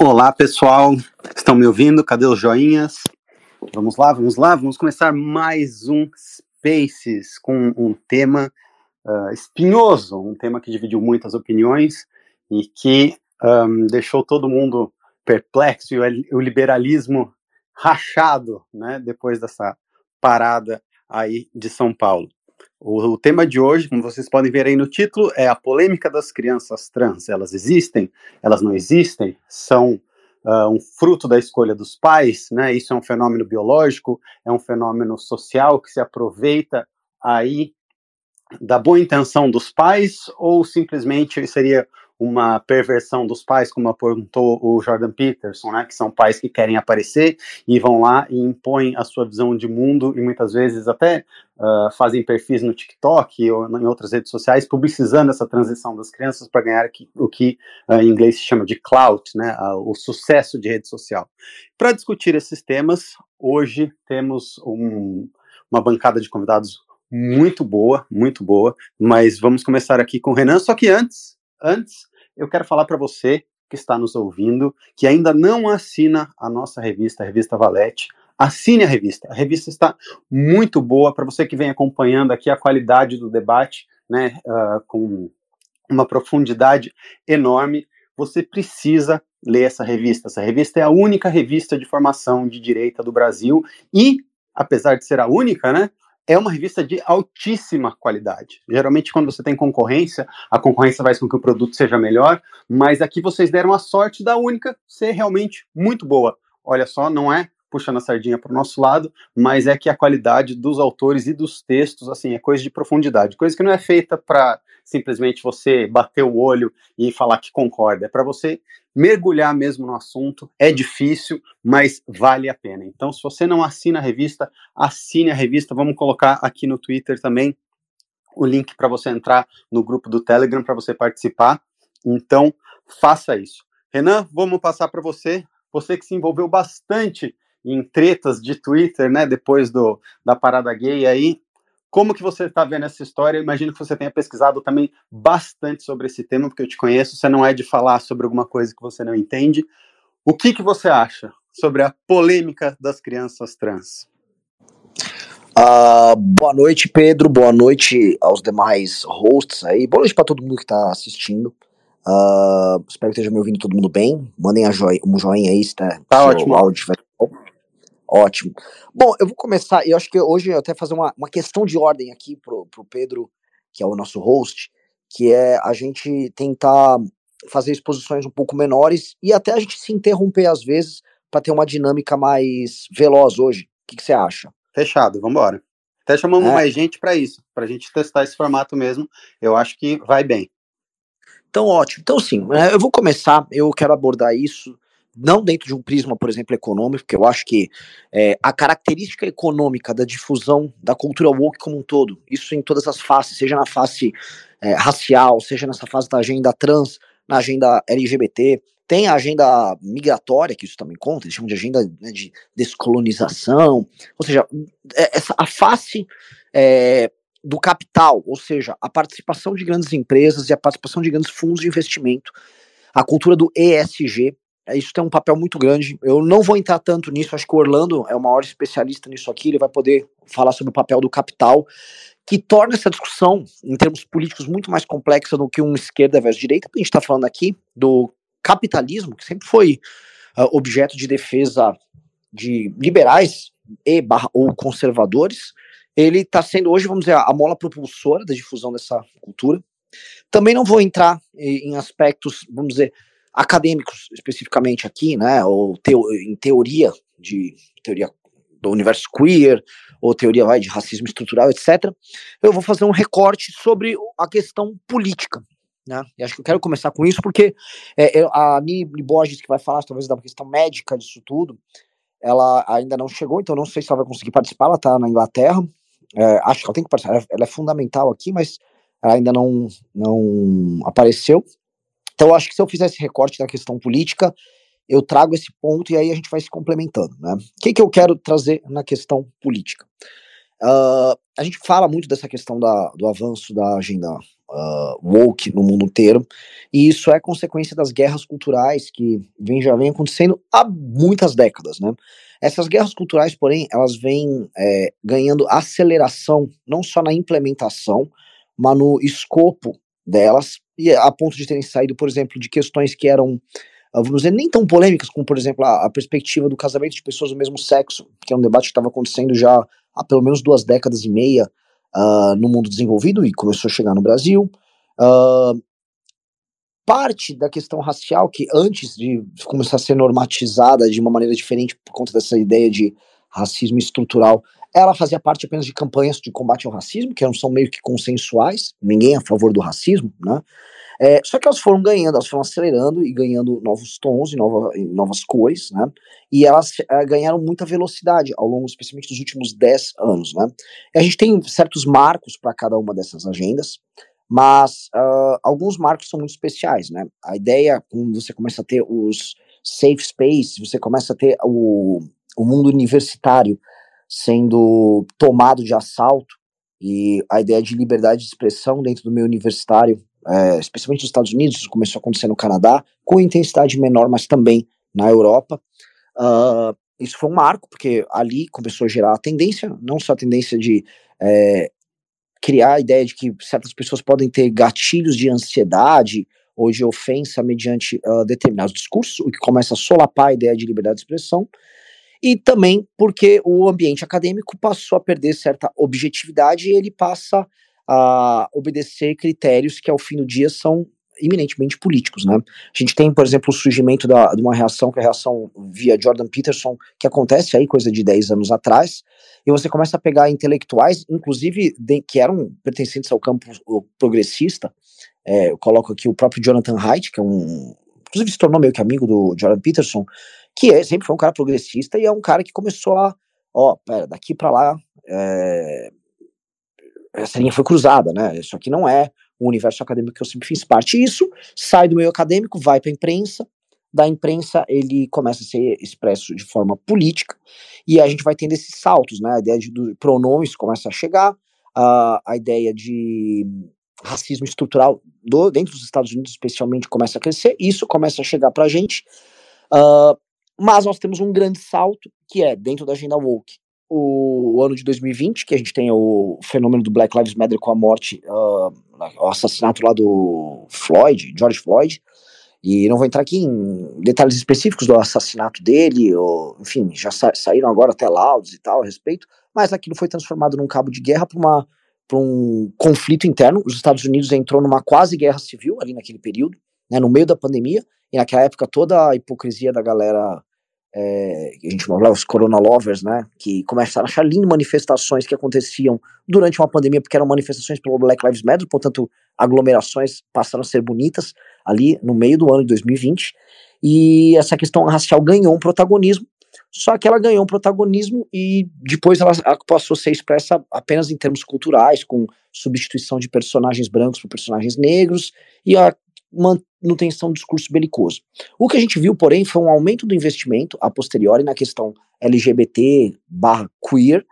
Olá, pessoal. Estão me ouvindo? Cadê os joinhas? Vamos lá, vamos lá. Vamos começar mais um Spaces com um tema uh, espinhoso, um tema que dividiu muitas opiniões e que um, deixou todo mundo perplexo e o liberalismo rachado, né, depois dessa parada aí de São Paulo. O, o, tema de hoje, como vocês podem ver aí no título, é a polêmica das crianças trans. Elas existem? Elas não existem? São uh, um fruto da escolha dos pais? Né? Isso é um fenômeno biológico? É um fenômeno social que se aproveita aí da boa intenção dos pais? Ou simplesmente seria uma perversão dos pais, como apontou o Jordan Peterson, né, que são pais que querem aparecer e vão lá e impõem a sua visão de mundo e muitas vezes até uh, fazem perfis no TikTok ou em outras redes sociais publicizando essa transição das crianças para ganhar o que uh, em inglês se chama de clout, né, uh, o sucesso de rede social. Para discutir esses temas, hoje temos um, uma bancada de convidados muito boa, muito boa, mas vamos começar aqui com o Renan, só que antes Antes, eu quero falar para você que está nos ouvindo, que ainda não assina a nossa revista, a revista Valete, assine a revista. A revista está muito boa para você que vem acompanhando aqui a qualidade do debate, né, uh, com uma profundidade enorme. Você precisa ler essa revista. Essa revista é a única revista de formação de direita do Brasil e, apesar de ser a única, né, é uma revista de altíssima qualidade. Geralmente, quando você tem concorrência, a concorrência faz com que o produto seja melhor, mas aqui vocês deram a sorte da única ser realmente muito boa. Olha só, não é puxando a sardinha para o nosso lado, mas é que a qualidade dos autores e dos textos, assim, é coisa de profundidade, coisa que não é feita para simplesmente você bater o olho e falar que concorda, é para você mergulhar mesmo no assunto. É difícil, mas vale a pena. Então, se você não assina a revista, assine a revista. Vamos colocar aqui no Twitter também o link para você entrar no grupo do Telegram para você participar. Então, faça isso. Renan, vamos passar para você. Você que se envolveu bastante em tretas de Twitter, né, depois do, da parada gay aí. Como que você está vendo essa história? Eu imagino que você tenha pesquisado também bastante sobre esse tema, porque eu te conheço, você não é de falar sobre alguma coisa que você não entende. O que, que você acha sobre a polêmica das crianças trans? Uh, boa noite, Pedro. Boa noite aos demais hosts aí. Boa noite para todo mundo que está assistindo. Uh, espero que esteja me ouvindo todo mundo bem. Mandem a joia, um joinha aí se tá, tá ótimo. áudio vai Ótimo. Bom, eu vou começar, eu acho que hoje eu até fazer uma, uma questão de ordem aqui pro, pro Pedro, que é o nosso host, que é a gente tentar fazer exposições um pouco menores e até a gente se interromper às vezes para ter uma dinâmica mais veloz hoje. O que, você acha? Fechado, vamos embora. Até chamamos é. mais gente para isso, para a gente testar esse formato mesmo. Eu acho que vai bem. Então, ótimo. Então, sim, é, eu vou começar. Eu quero abordar isso não dentro de um prisma, por exemplo, econômico, porque eu acho que é, a característica econômica da difusão da cultura woke como um todo, isso em todas as faces, seja na face é, racial, seja nessa fase da agenda trans, na agenda LGBT, tem a agenda migratória, que isso também conta, eles chamam de agenda né, de descolonização, ou seja, é, essa, a face é, do capital, ou seja, a participação de grandes empresas e a participação de grandes fundos de investimento, a cultura do ESG, isso tem um papel muito grande. Eu não vou entrar tanto nisso, acho que o Orlando é o maior especialista nisso aqui, ele vai poder falar sobre o papel do capital, que torna essa discussão, em termos políticos, muito mais complexa do que um esquerda versus direita, porque a gente está falando aqui do capitalismo, que sempre foi uh, objeto de defesa de liberais e barra, ou conservadores, ele está sendo hoje, vamos dizer, a mola propulsora da difusão dessa cultura. Também não vou entrar em aspectos, vamos dizer, acadêmicos especificamente aqui, né, ou em teoria de teoria do universo queer, ou teoria vai, de racismo estrutural, etc., eu vou fazer um recorte sobre a questão política. Né? E acho que eu quero começar com isso porque é, a Nibli Borges, que vai falar talvez da questão médica disso tudo, ela ainda não chegou, então não sei se ela vai conseguir participar, ela está na Inglaterra, é, acho que ela tem que participar, ela é fundamental aqui, mas ela ainda não, não apareceu. Então, acho que se eu fizer esse recorte da questão política, eu trago esse ponto e aí a gente vai se complementando. Né? O que, que eu quero trazer na questão política? Uh, a gente fala muito dessa questão da, do avanço da agenda uh, woke no mundo inteiro, e isso é consequência das guerras culturais que vem, já vem acontecendo há muitas décadas, né? Essas guerras culturais, porém, elas vêm é, ganhando aceleração, não só na implementação, mas no escopo delas, e a ponto de terem saído, por exemplo, de questões que eram, ah, vamos dizer, nem tão polêmicas, como, por exemplo, a, a perspectiva do casamento de pessoas do mesmo sexo, que é um debate que estava acontecendo já há pelo menos duas décadas e meia uh, no mundo desenvolvido e começou a chegar no Brasil. Uh, parte da questão racial, que antes de começar a ser normatizada de uma maneira diferente por conta dessa ideia de racismo estrutural, ela fazia parte apenas de campanhas de combate ao racismo, que são meio que consensuais, ninguém é a favor do racismo, né? É, só que elas foram ganhando, elas foram acelerando e ganhando novos tons e nova, novas cores, né? E elas é, ganharam muita velocidade ao longo, especialmente dos últimos 10 anos, né? E a gente tem certos marcos para cada uma dessas agendas, mas uh, alguns marcos são muito especiais, né? A ideia, quando você começa a ter os safe space, você começa a ter o, o mundo universitário sendo tomado de assalto, e a ideia de liberdade de expressão dentro do meio universitário, é, especialmente nos Estados Unidos, começou a acontecer no Canadá, com intensidade menor, mas também na Europa. Uh, isso foi um marco, porque ali começou a gerar a tendência, não só a tendência de é, criar a ideia de que certas pessoas podem ter gatilhos de ansiedade ou de ofensa mediante uh, determinados discursos, o que começa a solapar a ideia de liberdade de expressão, e também porque o ambiente acadêmico passou a perder certa objetividade e ele passa a obedecer critérios que ao fim do dia são eminentemente políticos, né? A gente tem, por exemplo, o surgimento da, de uma reação, que é a reação via Jordan Peterson, que acontece aí coisa de 10 anos atrás, e você começa a pegar intelectuais, inclusive de, que eram pertencentes ao campo progressista, é, eu coloco aqui o próprio Jonathan Haidt, que é um, inclusive se tornou meio que amigo do Jordan Peterson, que é, sempre foi um cara progressista e é um cara que começou a, ó, pera, daqui para lá, é, essa linha foi cruzada, né? Isso aqui não é o universo acadêmico que eu sempre fiz parte. Isso sai do meio acadêmico, vai para a imprensa, da imprensa ele começa a ser expresso de forma política e a gente vai tendo esses saltos, né? A ideia de pronomes começa a chegar, a, a ideia de racismo estrutural do, dentro dos Estados Unidos especialmente começa a crescer, isso começa a chegar para a gente, uh, mas nós temos um grande salto que é dentro da agenda woke o, ano de 2020, que a gente tem o fenômeno do Black Lives Matter com a morte, uh, o assassinato lá do Floyd, George Floyd, e não vou entrar aqui em detalhes específicos do assassinato dele, ou, enfim, já sa saíram agora até laudos e tal a respeito, mas aquilo foi transformado num cabo de guerra para uma para um conflito interno. Os Estados Unidos entrou numa quase guerra civil ali naquele período, né, no meio da pandemia, e naquela época toda a hipocrisia da galera é, a gente falava os corona lovers, né, que começaram a achar lindo manifestações que aconteciam durante uma pandemia, porque eram manifestações pelo Black Lives Matter, portanto, aglomerações passaram a ser bonitas ali no meio do ano de 2020, e essa questão racial ganhou um protagonismo, só que ela ganhou um protagonismo e depois ela, passou a ser expressa apenas em termos culturais, com substituição de personagens brancos por personagens negros, e a manutenção do discurso belicoso. O que a gente viu, porém, foi um aumento do investimento a posteriori na questão LGBT barra queer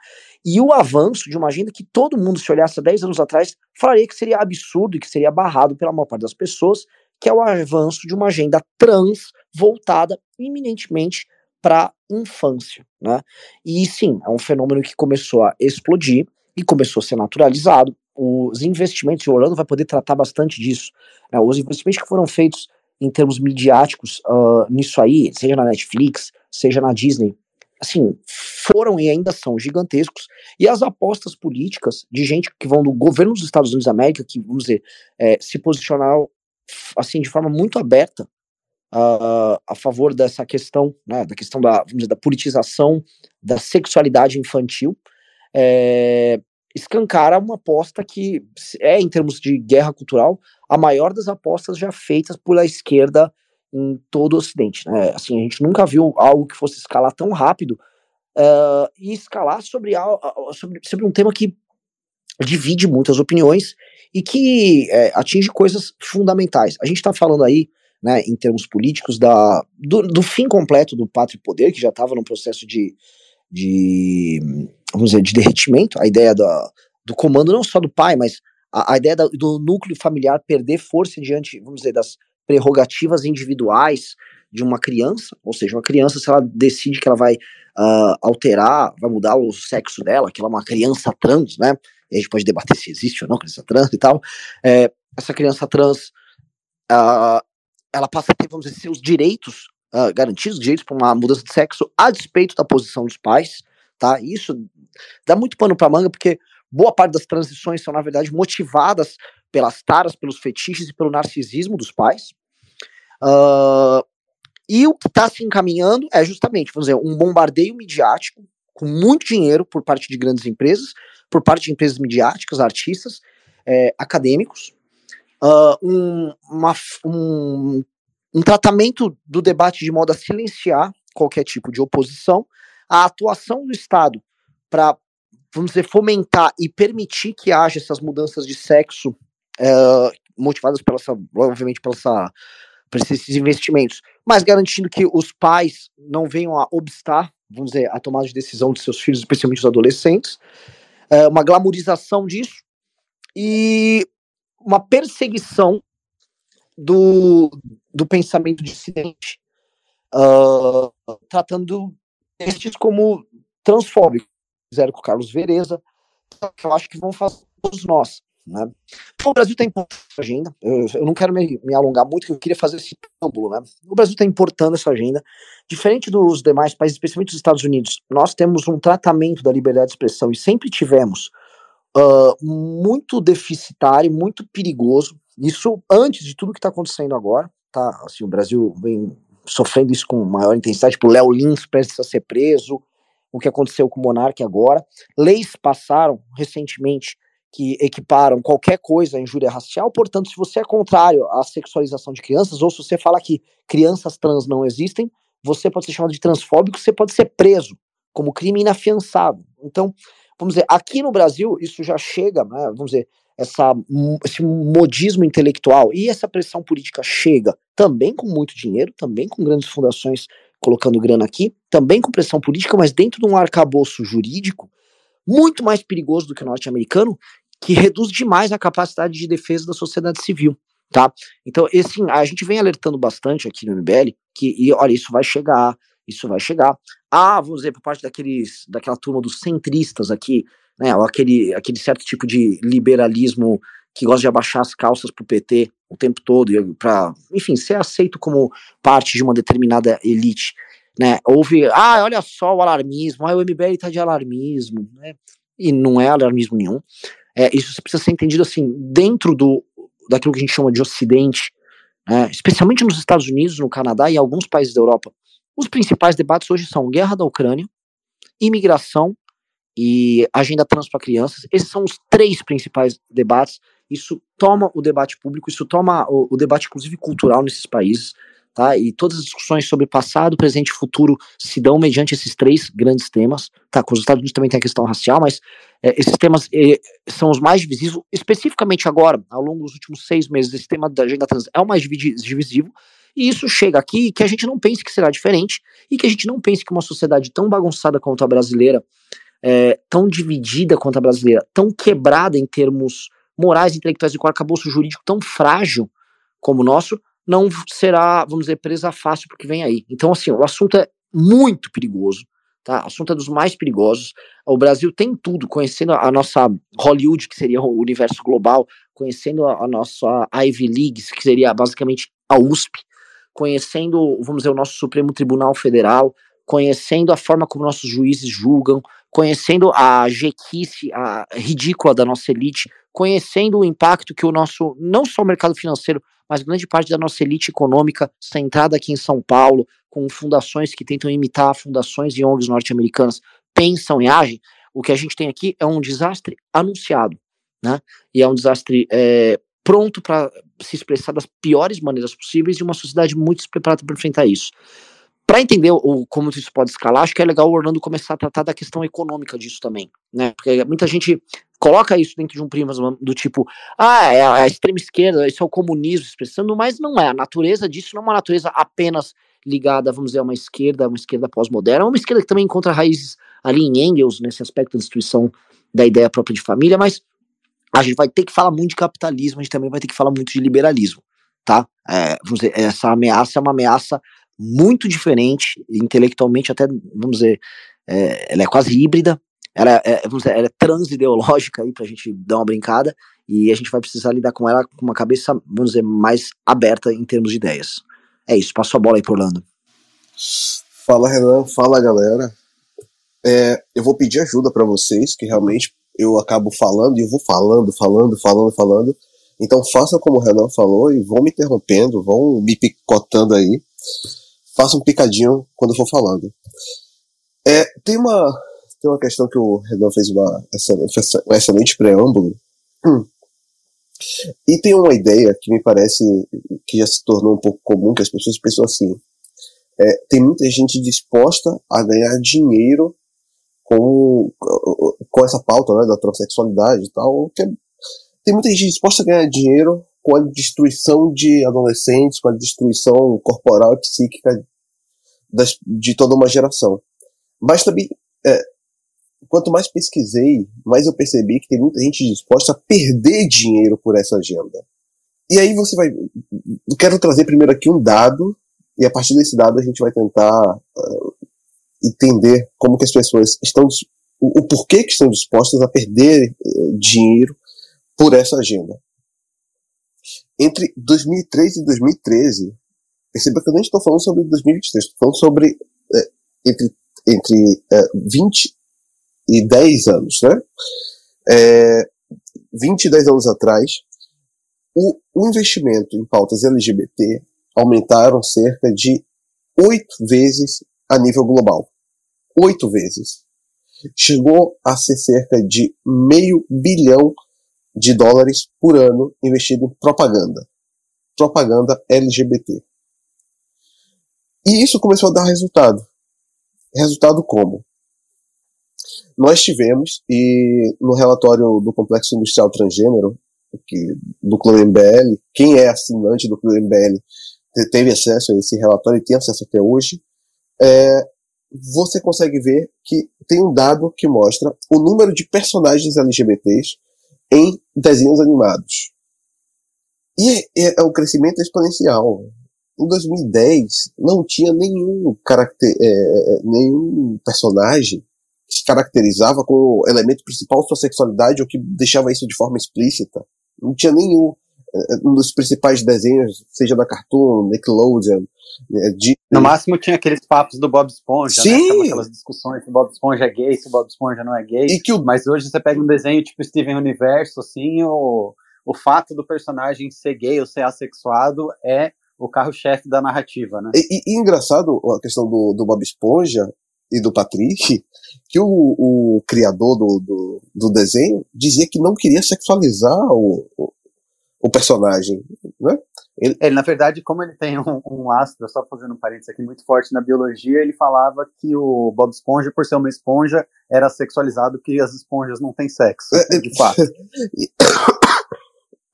e o avanço de uma agenda que todo mundo, se olhasse há 10 anos atrás, falaria que seria absurdo e que seria barrado pela maior parte das pessoas, que é o avanço de uma agenda trans voltada eminentemente para infância, né? E sim, é um fenômeno que começou a explodir e começou a ser naturalizado os investimentos, e o Orlando vai poder tratar bastante disso, né, os investimentos que foram feitos em termos midiáticos uh, nisso aí, seja na Netflix, seja na Disney, assim, foram e ainda são gigantescos, e as apostas políticas de gente que vão do governo dos Estados Unidos da América, que, vamos dizer, é, se posicionar, assim, de forma muito aberta uh, a favor dessa questão, né, da questão da, dizer, da politização da sexualidade infantil, é, escancara uma aposta que é, em termos de guerra cultural, a maior das apostas já feitas pela esquerda em todo o Ocidente. Né? Assim, a gente nunca viu algo que fosse escalar tão rápido uh, e escalar sobre, sobre, sobre um tema que divide muitas opiniões e que é, atinge coisas fundamentais. A gente está falando aí, né, em termos políticos, da, do, do fim completo do pátrio poder, que já estava num processo de, de vamos dizer, de derretimento, a ideia do comando não só do pai, mas a, a ideia do núcleo familiar perder força diante, vamos dizer, das prerrogativas individuais de uma criança, ou seja, uma criança, se ela decide que ela vai uh, alterar, vai mudar o sexo dela, que ela é uma criança trans, né? E a gente pode debater se existe ou não criança trans e tal. É, essa criança trans, uh, ela passa a ter, vamos dizer, seus direitos uh, garantidos, direitos para uma mudança de sexo, a despeito da posição dos pais, tá? Isso dá muito pano para manga, porque boa parte das transições são, na verdade, motivadas pelas taras, pelos fetiches e pelo narcisismo dos pais. Uh, e o que está se encaminhando é justamente, vamos dizer, um bombardeio midiático com muito dinheiro por parte de grandes empresas, por parte de empresas midiáticas, artistas, é, acadêmicos, uh, um, uma, um, um tratamento do debate de modo a silenciar qualquer tipo de oposição, a atuação do Estado para, vamos dizer, fomentar e permitir que haja essas mudanças de sexo uh, motivadas pela essa, obviamente, pela essa, por esses investimentos, mas garantindo que os pais não venham a obstar, vamos dizer, a tomada de decisão de seus filhos, especialmente os adolescentes, uh, uma glamorização disso e uma perseguição do, do pensamento dissidente, uh, tratando estes como transfóbicos. Fizeram com o Carlos Vereza, que eu acho que vão fazer todos nós. Né? Então, o Brasil importando essa agenda. Eu, eu não quero me, me, alongar muito, porque eu queria fazer esse preâmbulo. Né? O Brasil está importando essa agenda. Diferente dos demais países, especialmente dos Estados Unidos, nós temos um tratamento da liberdade de expressão e sempre tivemos uh, muito deficitário, muito perigoso. Isso antes de tudo que está acontecendo agora. Tá? Assim, o Brasil vem sofrendo isso com maior intensidade, tipo Léo Lins prestes a ser preso, o que aconteceu com o Monarque agora. Leis passaram recentemente que equiparam qualquer coisa à injúria racial, portanto, se você é contrário à sexualização de crianças, ou se você fala que crianças trans não existem, você pode ser chamado de transfóbico, você pode ser preso como crime inafiançável. Então, vamos dizer, aqui no Brasil, isso já chega, né, vamos dizer, essa, esse modismo intelectual e essa pressão política chega também com muito dinheiro, também com grandes fundações colocando grana aqui, também com pressão política, mas dentro de um arcabouço jurídico muito mais perigoso do que o norte-americano, que reduz demais a capacidade de defesa da sociedade civil, tá? Então, esse, a gente vem alertando bastante aqui no MBL que, e olha, isso vai chegar, isso vai chegar. Ah, vamos dizer, por parte daqueles, daquela turma dos centristas aqui, né, aquele, aquele certo tipo de liberalismo que gosta de abaixar as calças pro PT o tempo todo, para, enfim, ser aceito como parte de uma determinada elite, né? Houve, ah, olha só o alarmismo, ah, o MBL tá de alarmismo, né? E não é alarmismo nenhum. É, isso precisa ser entendido assim, dentro do daquilo que a gente chama de Ocidente, né? especialmente nos Estados Unidos, no Canadá e alguns países da Europa. Os principais debates hoje são guerra da Ucrânia, imigração e agenda trans para crianças. Esses são os três principais debates. Isso toma o debate público, isso toma o, o debate, inclusive, cultural nesses países. Tá? E todas as discussões sobre passado, presente e futuro se dão mediante esses três grandes temas. Tá? Com os Estados Unidos também tem a questão racial, mas é, esses temas é, são os mais divisivos, especificamente agora, ao longo dos últimos seis meses, esse tema da agenda trans é o mais divisivo, e isso chega aqui que a gente não pense que será diferente, e que a gente não pense que uma sociedade tão bagunçada quanto a brasileira é, tão dividida quanto a brasileira, tão quebrada em termos morais, intelectuais e com arcabouço jurídico tão frágil como o nosso, não será, vamos dizer, presa fácil porque vem aí. Então, assim, o assunto é muito perigoso, tá? O assunto é dos mais perigosos. O Brasil tem tudo, conhecendo a nossa Hollywood, que seria o universo global, conhecendo a, a nossa Ivy League, que seria basicamente a USP, conhecendo, vamos dizer, o nosso Supremo Tribunal Federal, conhecendo a forma como nossos juízes julgam, conhecendo a jequice, a ridícula da nossa elite, conhecendo o impacto que o nosso, não só o mercado financeiro, mas grande parte da nossa elite econômica centrada aqui em São Paulo, com fundações que tentam imitar fundações e ONGs norte-americanas, pensam e agem, o que a gente tem aqui é um desastre anunciado, né? E é um desastre é, pronto para se expressar das piores maneiras possíveis e uma sociedade muito despreparada para enfrentar isso. Para entender o, como isso pode escalar, acho que é legal o Orlando começar a tratar da questão econômica disso também, né? Porque muita gente coloca isso dentro de um prisma do tipo, ah, é a extrema esquerda, isso é o comunismo expressando, mas não é. A natureza disso não é uma natureza apenas ligada, vamos dizer, a uma esquerda, uma esquerda pós-moderna, é uma esquerda que também encontra raízes ali em Engels, nesse aspecto da destruição da ideia própria de família, mas a gente vai ter que falar muito de capitalismo, a gente também vai ter que falar muito de liberalismo, tá? É, vamos dizer, essa ameaça é uma ameaça muito diferente, intelectualmente até, vamos dizer, é, ela é quase híbrida, ela é, vamos dizer, ela é transideológica aí pra gente dar uma brincada, e a gente vai precisar lidar com ela com uma cabeça, vamos dizer, mais aberta em termos de ideias. É isso, passo a bola aí pro Orlando. Fala Renan, fala galera. É, eu vou pedir ajuda para vocês, que realmente eu acabo falando e eu vou falando, falando, falando, falando. Então façam como o Renan falou e vão me interrompendo, vão me picotando aí. Façam um picadinho quando eu for falando. É, tem uma tem uma questão que o Renan fez uma, um excelente preâmbulo. Hum. E tem uma ideia que me parece que já se tornou um pouco comum, que as pessoas pensam assim. É, tem muita gente disposta a ganhar dinheiro com, com essa pauta né, da transexualidade e tal, que é, tem muita gente disposta a ganhar dinheiro com a destruição de adolescentes, com a destruição corporal e psíquica das, de toda uma geração. Mas também, é, quanto mais pesquisei, mais eu percebi que tem muita gente disposta a perder dinheiro por essa agenda. E aí você vai. Eu quero trazer primeiro aqui um dado, e a partir desse dado a gente vai tentar uh, entender como que as pessoas estão, o, o porquê que estão dispostas a perder uh, dinheiro por essa agenda. Entre 2003 e 2013, perceba que eu nem estou falando sobre 2023, estou falando sobre uh, entre, entre 20 e 10 anos, né? É, 20 e 10 anos atrás, o, o investimento em pautas LGBT aumentaram cerca de oito vezes a nível global. Oito vezes. Chegou a ser cerca de meio bilhão de dólares por ano investido em propaganda. Propaganda LGBT. E isso começou a dar resultado. Resultado como? Nós tivemos, e no relatório do Complexo Industrial Transgênero, que, do Clube MBL, quem é assinante do Clube MBL teve acesso a esse relatório e tem acesso até hoje, é, você consegue ver que tem um dado que mostra o número de personagens LGBTs em desenhos animados. E é, é um crescimento exponencial. Em 2010, não tinha nenhum, caracter, é, nenhum personagem que se caracterizava com o elemento principal sua sexualidade ou que deixava isso de forma explícita. Não tinha nenhum um dos principais desenhos, seja da Cartoon, Nickelodeon, né, de... No máximo tinha aqueles papos do Bob Esponja, né? Sim. né? Aquelas discussões se o Bob Esponja é gay, se o Bob Esponja não é gay. E o... Mas hoje você pega um desenho tipo Steven Universo, assim, o, o fato do personagem ser gay ou ser assexuado é o carro-chefe da narrativa, né? E, e, e, engraçado a questão do, do Bob Esponja e do Patrick, que o, o criador do, do, do, desenho dizia que não queria sexualizar o, o personagem, né? Ele... ele... na verdade, como ele tem um, um, astro, só fazendo um parênteses aqui, muito forte na biologia, ele falava que o Bob Esponja, por ser uma esponja, era sexualizado, que as esponjas não têm sexo, é, de fato.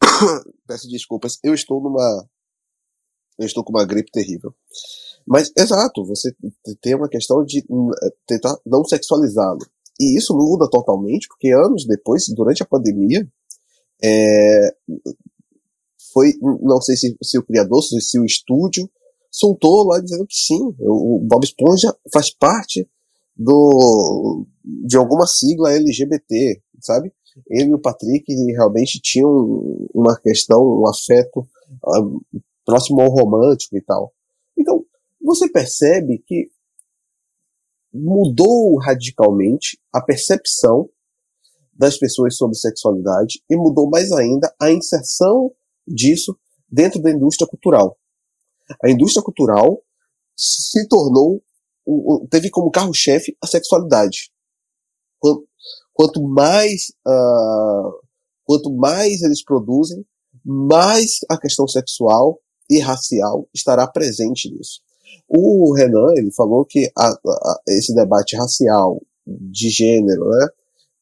Peço desculpas, eu estou numa. Eu estou com uma gripe terrível. Mas, exato, você tem uma questão de é, tentar não sexualizá-lo. E isso muda totalmente, porque anos depois, durante a pandemia, é, foi, não sei se, se o criador, se, o estúdio, soltou lá dizendo que sim, o Bob Esponja faz parte do de alguma sigla LGBT, sabe? Ele e o Patrick realmente tinham uma questão, um afeto uh, próximo ao romântico e tal. Então, você percebe que mudou radicalmente a percepção das pessoas sobre sexualidade e mudou mais ainda a inserção disso dentro da indústria cultural. A indústria cultural se tornou, teve como carro-chefe a sexualidade. Quanto mais, uh, quanto mais eles produzem, mais a questão sexual e racial estará presente nisso. O Renan ele falou que a, a, esse debate racial, de gênero, né,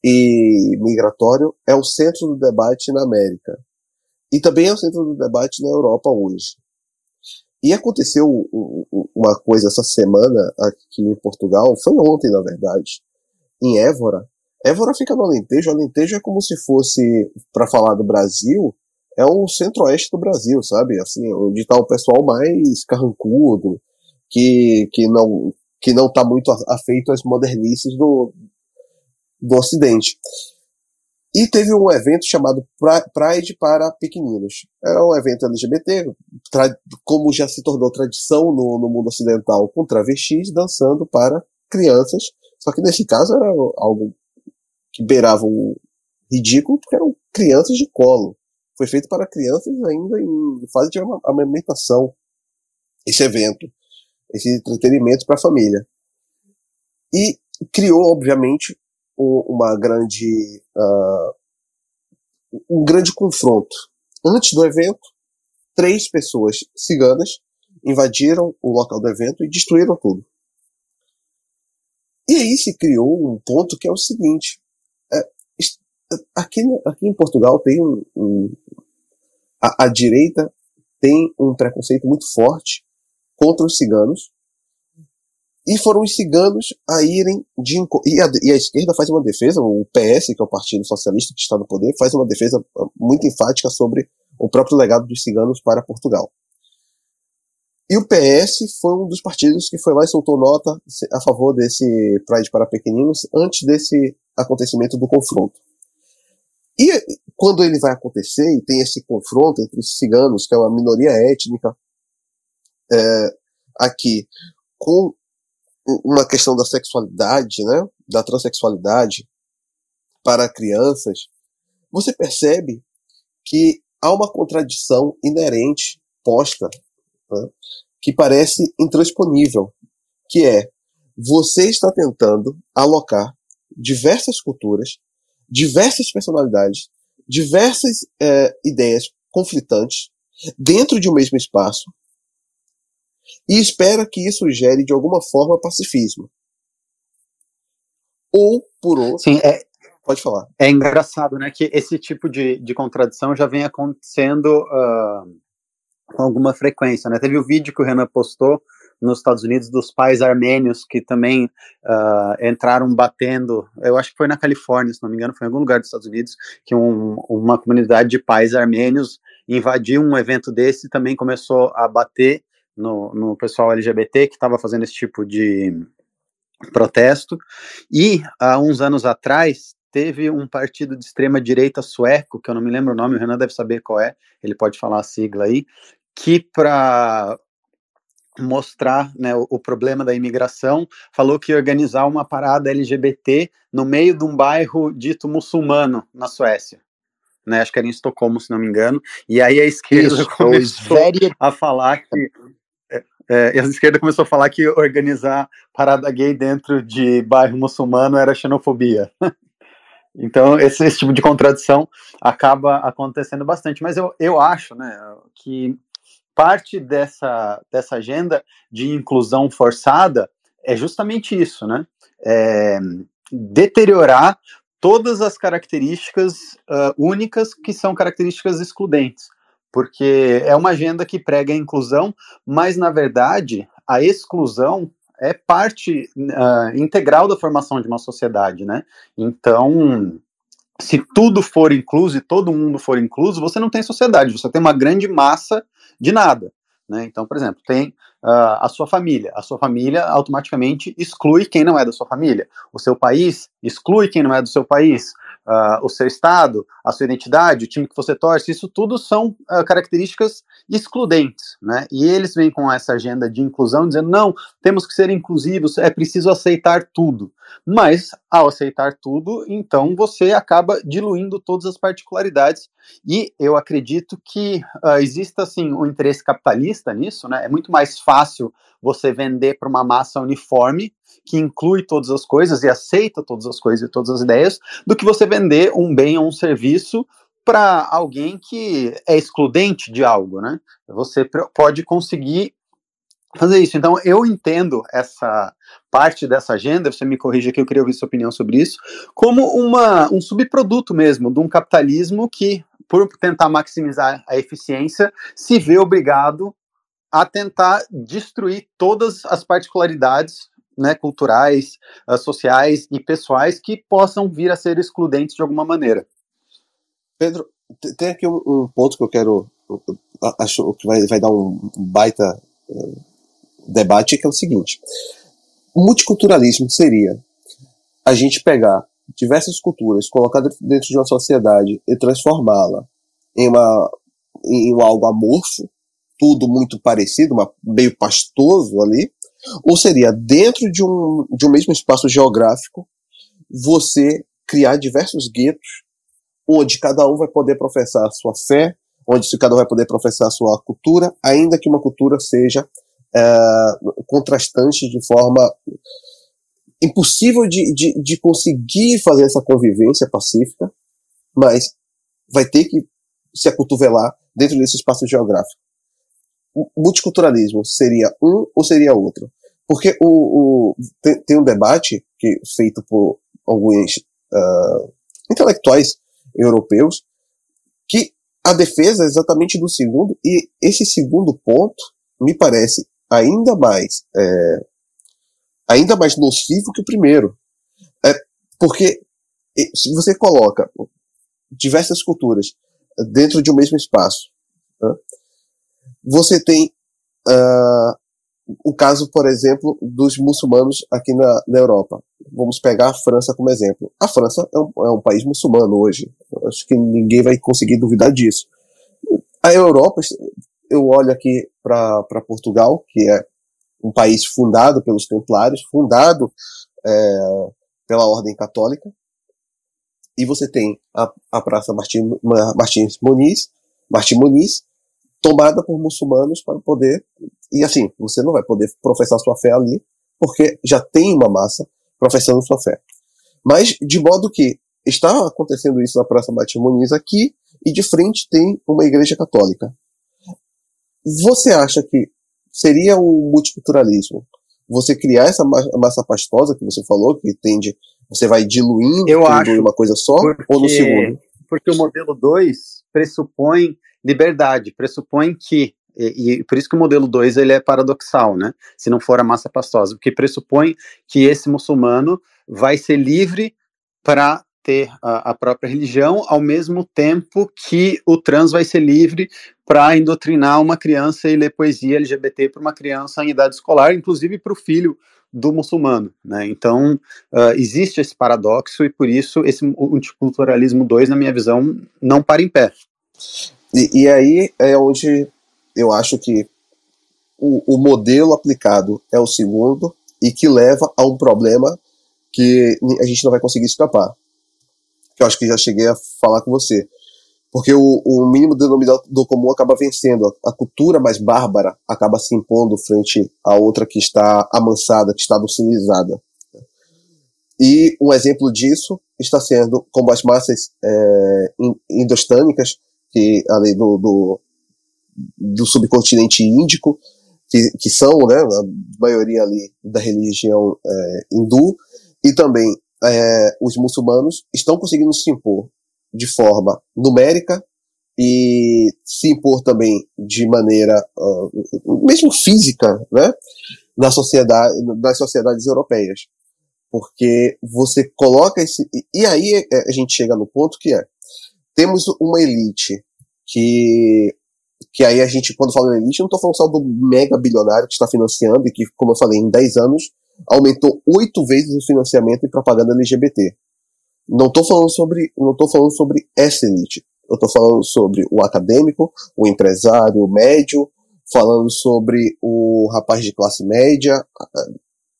e migratório é o centro do debate na América. E também é o centro do debate na Europa hoje. E aconteceu uma coisa essa semana aqui em Portugal, foi ontem na verdade, em Évora, Évora fica no Alentejo. Alentejo é como se fosse, para falar do Brasil, é o centro-oeste do Brasil, sabe? Assim, onde está o pessoal mais carrancudo, que, que não que não está muito afeito às modernices do, do Ocidente. E teve um evento chamado Pride para Pequeninos. É um evento LGBT, como já se tornou tradição no, no mundo ocidental, com travestis dançando para crianças. Só que nesse caso era algo que beirava o ridículo, porque eram crianças de colo. Foi feito para crianças ainda em fase de amamentação. Esse evento, esse entretenimento para a família. E criou, obviamente, uma grande, uh, um grande confronto. Antes do evento, três pessoas ciganas invadiram o local do evento e destruíram tudo. E aí se criou um ponto que é o seguinte: é, aqui, aqui em Portugal tem um, um a, a, direita tem um preconceito muito forte contra os ciganos e foram os ciganos a irem de e a, e a, esquerda faz uma defesa, o PS, que é o Partido Socialista que está no poder, faz uma defesa ah, muito enfática sobre o próprio legado dos ciganos para Portugal. E o PS foi um dos partidos que foi lá e soltou nota a favor desse Pride para pequeninos antes desse acontecimento do confronto. E quando ele vai acontecer e tem esse confronto entre os ciganos, que é uma minoria étnica, é, aqui, com uma questão da sexualidade, né, da transexualidade para crianças, você percebe que há uma contradição inerente posta né, que parece intransponível, que é você está tentando alocar diversas culturas, diversas personalidades, diversas é, ideias conflitantes dentro de um mesmo espaço e espera que isso gere de alguma forma pacifismo. Ou, por outro. Sim, é, pode falar. É engraçado, né, que esse tipo de, de contradição já vem acontecendo uh, com alguma frequência, né? Teve o vídeo que o Renan postou nos Estados Unidos dos pais armênios que também uh, entraram batendo, eu acho que foi na Califórnia, se não me engano, foi em algum lugar dos Estados Unidos, que um, uma comunidade de pais armênios invadiu um evento desse e também começou a bater no, no pessoal LGBT que estava fazendo esse tipo de protesto. E há uns anos atrás teve um partido de extrema direita sueco, que eu não me lembro o nome, o Renan deve saber qual é, ele pode falar a sigla aí, que para mostrar né, o, o, problema da imigração, falou que ia organizar uma parada LGBT no meio de um bairro dito muçulmano na Suécia. Né, acho que era em Estocolmo, se não me engano. E aí a esquerda Isso, começou a falar que é, a esquerda começou a falar que organizar parada gay dentro de bairro muçulmano era xenofobia. então, esse, esse, tipo de contradição acaba acontecendo bastante. Mas eu, eu acho né, que parte dessa, dessa agenda de inclusão forçada é justamente isso, né? É, deteriorar todas as características uh, únicas que são características excludentes porque é uma agenda que prega a inclusão, mas na verdade a exclusão é parte uh, integral da formação de uma sociedade, né? Então, se tudo for incluso e todo mundo for incluso, você não tem sociedade, você tem uma grande massa de nada. Né? Então, por exemplo, tem uh, a sua família. A sua família automaticamente exclui quem não é da sua família. O seu país exclui quem não é do seu país uh, o seu estado, a sua identidade, o time que você torce, isso tudo são uh, características excludentes, né? E eles vêm com essa agenda de inclusão, dizendo, não, temos que ser inclusivos, é preciso aceitar tudo. Mas, ao aceitar tudo, então você acaba diluindo todas as particularidades. E eu acredito que uh, exista, assim, um interesse capitalista nisso, né? É muito mais fácil você vender para uma massa uniforme que inclui todas as coisas e aceita todas as coisas e todas as ideias, do que você vender um bem ou um serviço para alguém que é excludente de algo, né? Você pode conseguir fazer isso. Então, eu entendo essa parte dessa agenda, você me corrija aqui, eu queria ouvir sua opinião sobre isso, como uma, um subproduto mesmo de um capitalismo que, por tentar maximizar a eficiência, se vê obrigado a tentar destruir todas as particularidades né, culturais, uh, sociais e pessoais que possam vir a ser excludentes de alguma maneira. Pedro, tem aqui um, um ponto que eu quero, acho que vai, vai dar um baita uh, debate, que é o seguinte: multiculturalismo seria a gente pegar diversas culturas, colocar dentro de uma sociedade e transformá-la em, uma, em algo amorfo, tudo muito parecido, uma, meio pastoso ali, ou seria dentro de um, de um mesmo espaço geográfico você criar diversos guetos onde cada um vai poder professar a sua fé, onde cada um vai poder professar a sua cultura, ainda que uma cultura seja é, contrastante de forma impossível de, de, de conseguir fazer essa convivência pacífica, mas vai ter que se acotovelar dentro desse espaço geográfico. Multiculturalismo seria um ou seria outro? Porque o, o tem, tem, um debate que feito por alguns uh, intelectuais europeus que a defesa é exatamente do segundo e esse segundo ponto me parece ainda mais é, ainda mais nocivo que o primeiro. É, porque se você coloca diversas culturas dentro de um mesmo espaço, né, você tem uh, o caso, por exemplo, dos muçulmanos aqui na, na, Europa. Vamos pegar a França como exemplo. A França é um, é um país muçulmano hoje. Acho que ninguém vai conseguir duvidar disso. A Europa, eu olho aqui para Portugal, que é um país fundado pelos Templários, fundado é, pela Ordem Católica, e você tem a, a Praça Martim, Martins Muniz, Martim Muniz, tomada por muçulmanos para poder, e assim, você não vai poder professar sua fé ali, porque já tem uma massa professando sua fé. Mas, de modo que está acontecendo isso na Praça Martim Muniz aqui, e de frente tem uma igreja católica. Você acha que seria o multiculturalismo. Você criar essa massa pastosa que você falou, que tende, você vai diluindo Eu acho, em uma coisa só, porque, ou no segundo? Porque o modelo 2 pressupõe liberdade, pressupõe que e, e, por isso que o modelo 2 ele é paradoxal, né? Se não for a massa pastosa, porque pressupõe que esse muçulmano vai ser livre para ter a, a, própria religião, ao mesmo tempo que o trans vai ser livre para indoutrinar uma criança e ler poesia LGBT para uma criança em idade escolar, inclusive para o filho do muçulmano. Né? Então, uh, existe esse paradoxo e por isso esse multiculturalismo 2, na minha visão, não para em pé. E, e aí é onde eu acho que o, o modelo aplicado é o segundo e que leva a um problema que a gente não vai conseguir escapar que eu acho que já cheguei a falar com você. Porque o, o mínimo denominador comum acaba vencendo. A, cultura mais bárbara acaba se impondo frente à outra que está amansada, que está docilizada. E um exemplo disso está sendo como as massas é, indostânicas, que além do, do, do subcontinente índico, que, que são, né, a maioria ali da religião é, hindu, e também é, os muçulmanos estão conseguindo se impor de forma numérica e se impor também de maneira uh, mesmo física, né, na sociedade, nas sociedades europeias, porque você coloca esse e aí é, a gente chega no ponto que é temos uma elite que que aí a gente, quando fala elite, eu não estou falando só do mega bilionário que está financiando e que, como eu falei, em 10 anos aumentou oito vezes o financiamento em propaganda LGBT. Não estou falando sobre, não tô falando sobre essa elite. Eu estou falando sobre o acadêmico, o empresário, o médio, falando sobre o rapaz de classe média,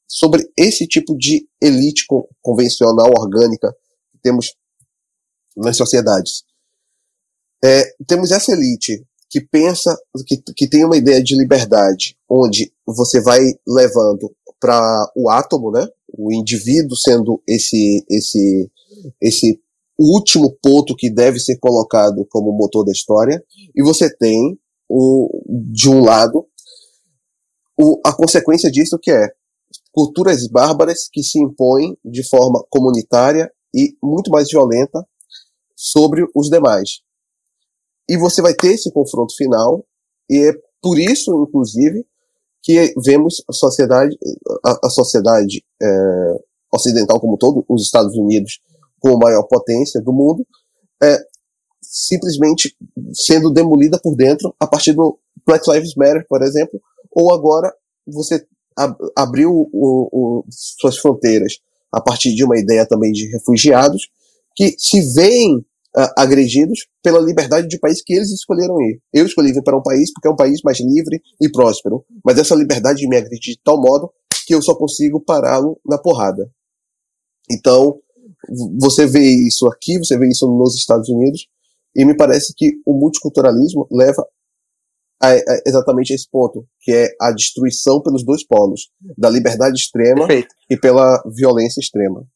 sobre esse tipo de elite convencional, orgânica que temos nas sociedades. É, temos essa elite que pensa, que, que tem uma ideia de liberdade, onde você vai levando para o átomo, né? O indivíduo sendo esse esse esse último ponto que deve ser colocado como motor da história, e você tem o de um lado o, a consequência disso que é culturas bárbaras que se impõem de forma comunitária e muito mais violenta sobre os demais. E você vai ter esse confronto final, e é por isso, inclusive, que vemos a sociedade, a, a sociedade é, ocidental como todo, os Estados Unidos como maior potência do mundo, é, simplesmente sendo demolida por dentro a partir do Black Lives Matter, por exemplo, ou agora você ab abriu o, o, suas fronteiras a partir de uma ideia também de refugiados que se veem uh, agredidos pela liberdade de país que eles escolheram ir. Eu escolhi vir para um país porque é um país mais livre e próspero, mas essa liberdade me agride de tal modo que eu só consigo pará-lo na porrada. Então, você vê isso aqui, você vê isso nos Estados Unidos, e me parece que o multiculturalismo leva a, a, exatamente a esse ponto, que é a destruição pelos dois polos, da liberdade extrema Perfeito. e pela violência extrema.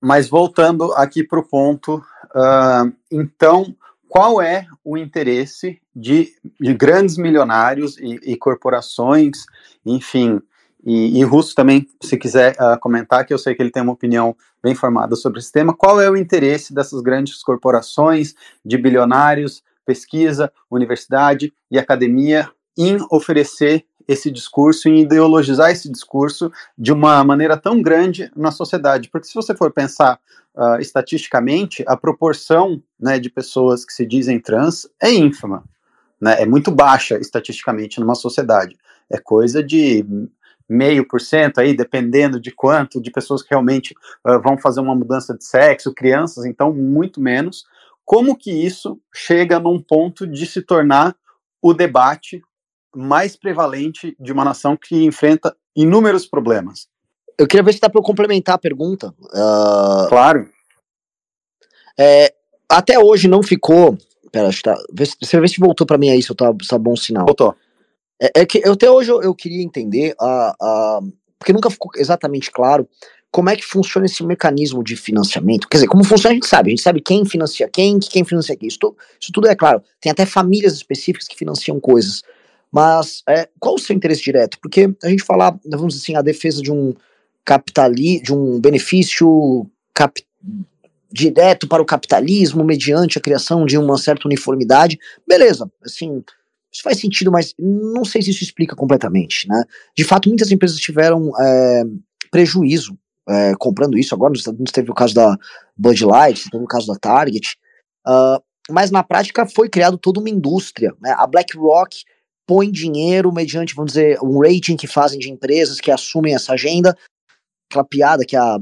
Mas voltando aqui para o ponto, uh, então, qual é o interesse de, de grandes milionários e, e corporações, enfim, e, e Russo também, se quiser uh, comentar, que eu sei que ele tem uma opinião bem formada sobre esse tema, qual é o interesse dessas grandes corporações, de bilionários, pesquisa, universidade e academia em oferecer esse discurso, em ideologizar esse discurso de uma maneira tão grande na sociedade? Porque se você for pensar uh, estatisticamente, a proporção né, de pessoas que se dizem trans é ínfima, né, é muito baixa estatisticamente numa sociedade. É coisa de meio por cento aí, dependendo de quanto, de pessoas que realmente uh, vão fazer uma mudança de sexo, crianças, então muito menos. Como que isso chega num ponto de se tornar o debate mais prevalente de uma nação que enfrenta inúmeros problemas? Eu queria ver se dá para eu complementar a pergunta. Uh... Claro. É, até hoje não ficou. Pera, tá, você vê se voltou para mim aí, se tá, tá bom sinal. Voltou. É, é que eu, até hoje eu, eu queria entender, a, a, porque nunca ficou exatamente claro como é que funciona esse mecanismo de financiamento. Quer dizer, como funciona a gente sabe, a gente sabe quem financia quem, quem financia quem. Isso, isso tudo é claro. Tem até famílias específicas que financiam coisas. Mas é, qual o seu interesse direto? Porque a gente fala, vamos dizer assim, a defesa de um capitali, de um benefício cap, direto para o capitalismo mediante a criação de uma certa uniformidade, beleza, assim, isso faz sentido, mas não sei se isso explica completamente, né? De fato, muitas empresas tiveram é, prejuízo é, comprando isso. Agora nos Estados Unidos teve o caso da Bud Light, teve o caso da Target, uh, mas na prática foi criado toda uma indústria. Né? A BlackRock põe dinheiro mediante, vamos dizer, um rating que fazem de empresas que assumem essa agenda. Aquela piada que a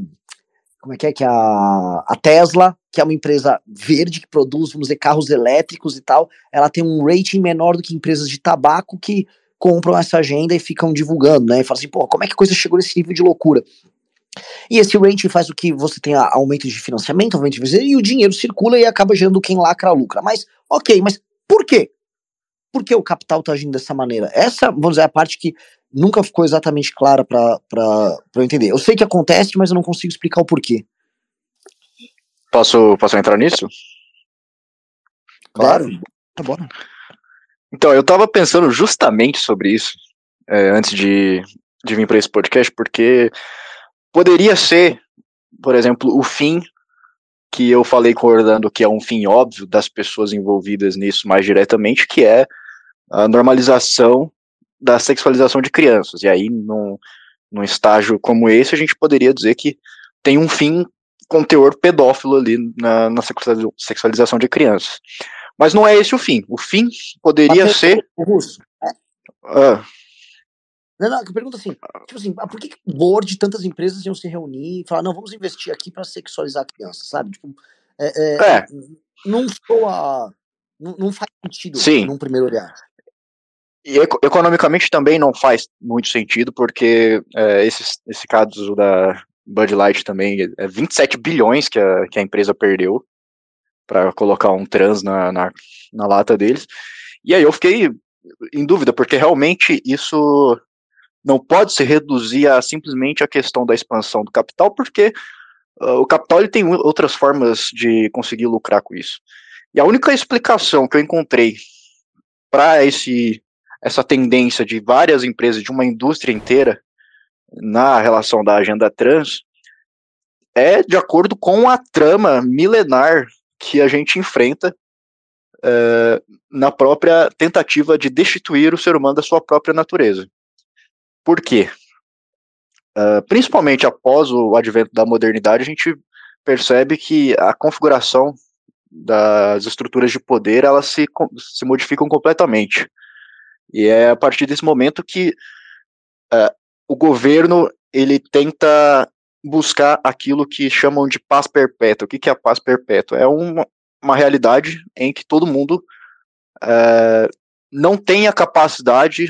como é que é que a, a Tesla, que é uma empresa verde que produz, vamos dizer, carros elétricos e tal, ela tem um rating menor do que empresas de tabaco que compram essa agenda e ficam divulgando, né? E falam assim, pô, como é que a coisa chegou nesse nível de loucura? E esse rating faz o que você tem aumento de financiamento, aumento de e o dinheiro circula e acaba gerando quem lacra lucra. Mas, ok, mas por quê? Por que o capital está agindo dessa maneira? Essa, vamos dizer, é a parte que nunca ficou exatamente clara para eu entender. Eu sei que acontece, mas eu não consigo explicar o porquê. Posso, posso entrar nisso? Claro. Tá bom. Então, eu estava pensando justamente sobre isso é, antes de, de vir para esse podcast, porque poderia ser, por exemplo, o fim que eu falei concordando que é um fim óbvio das pessoas envolvidas nisso mais diretamente, que é a normalização da sexualização de crianças. E aí, num, num estágio como esse, a gente poderia dizer que tem um fim com teor pedófilo ali na, na sexualização de crianças. Mas não é esse o fim. O fim poderia Mas, ser. O russo. É. Ah. Não, não, eu pergunto assim, tipo assim, por que, que o board de tantas empresas iam se reunir e falar, não, vamos investir aqui para sexualizar a criança, sabe? Tipo, é, é, é. não soa, não, não faz sentido Sim. num primeiro olhar. E economicamente também não faz muito sentido, porque é, esse, esse caso da Bud Light também é 27 bilhões que a, que a empresa perdeu para colocar um trans na, na, na lata deles. E aí eu fiquei em dúvida, porque realmente isso não pode se reduzir a simplesmente a questão da expansão do capital, porque uh, o capital ele tem outras formas de conseguir lucrar com isso. E a única explicação que eu encontrei para esse essa tendência de várias empresas, de uma indústria inteira, na relação da agenda trans, é de acordo com a trama milenar que a gente enfrenta é, na própria tentativa de destituir o ser humano da sua própria natureza. Por quê? Uh, principalmente após o advento da modernidade, a gente percebe que a configuração das estruturas de poder elas se, se modificam completamente. E é a partir desse momento que uh, o governo ele tenta buscar aquilo que chamam de paz perpétua. O que, que é a paz perpétua? É uma, uma realidade em que todo mundo uh, não tem a capacidade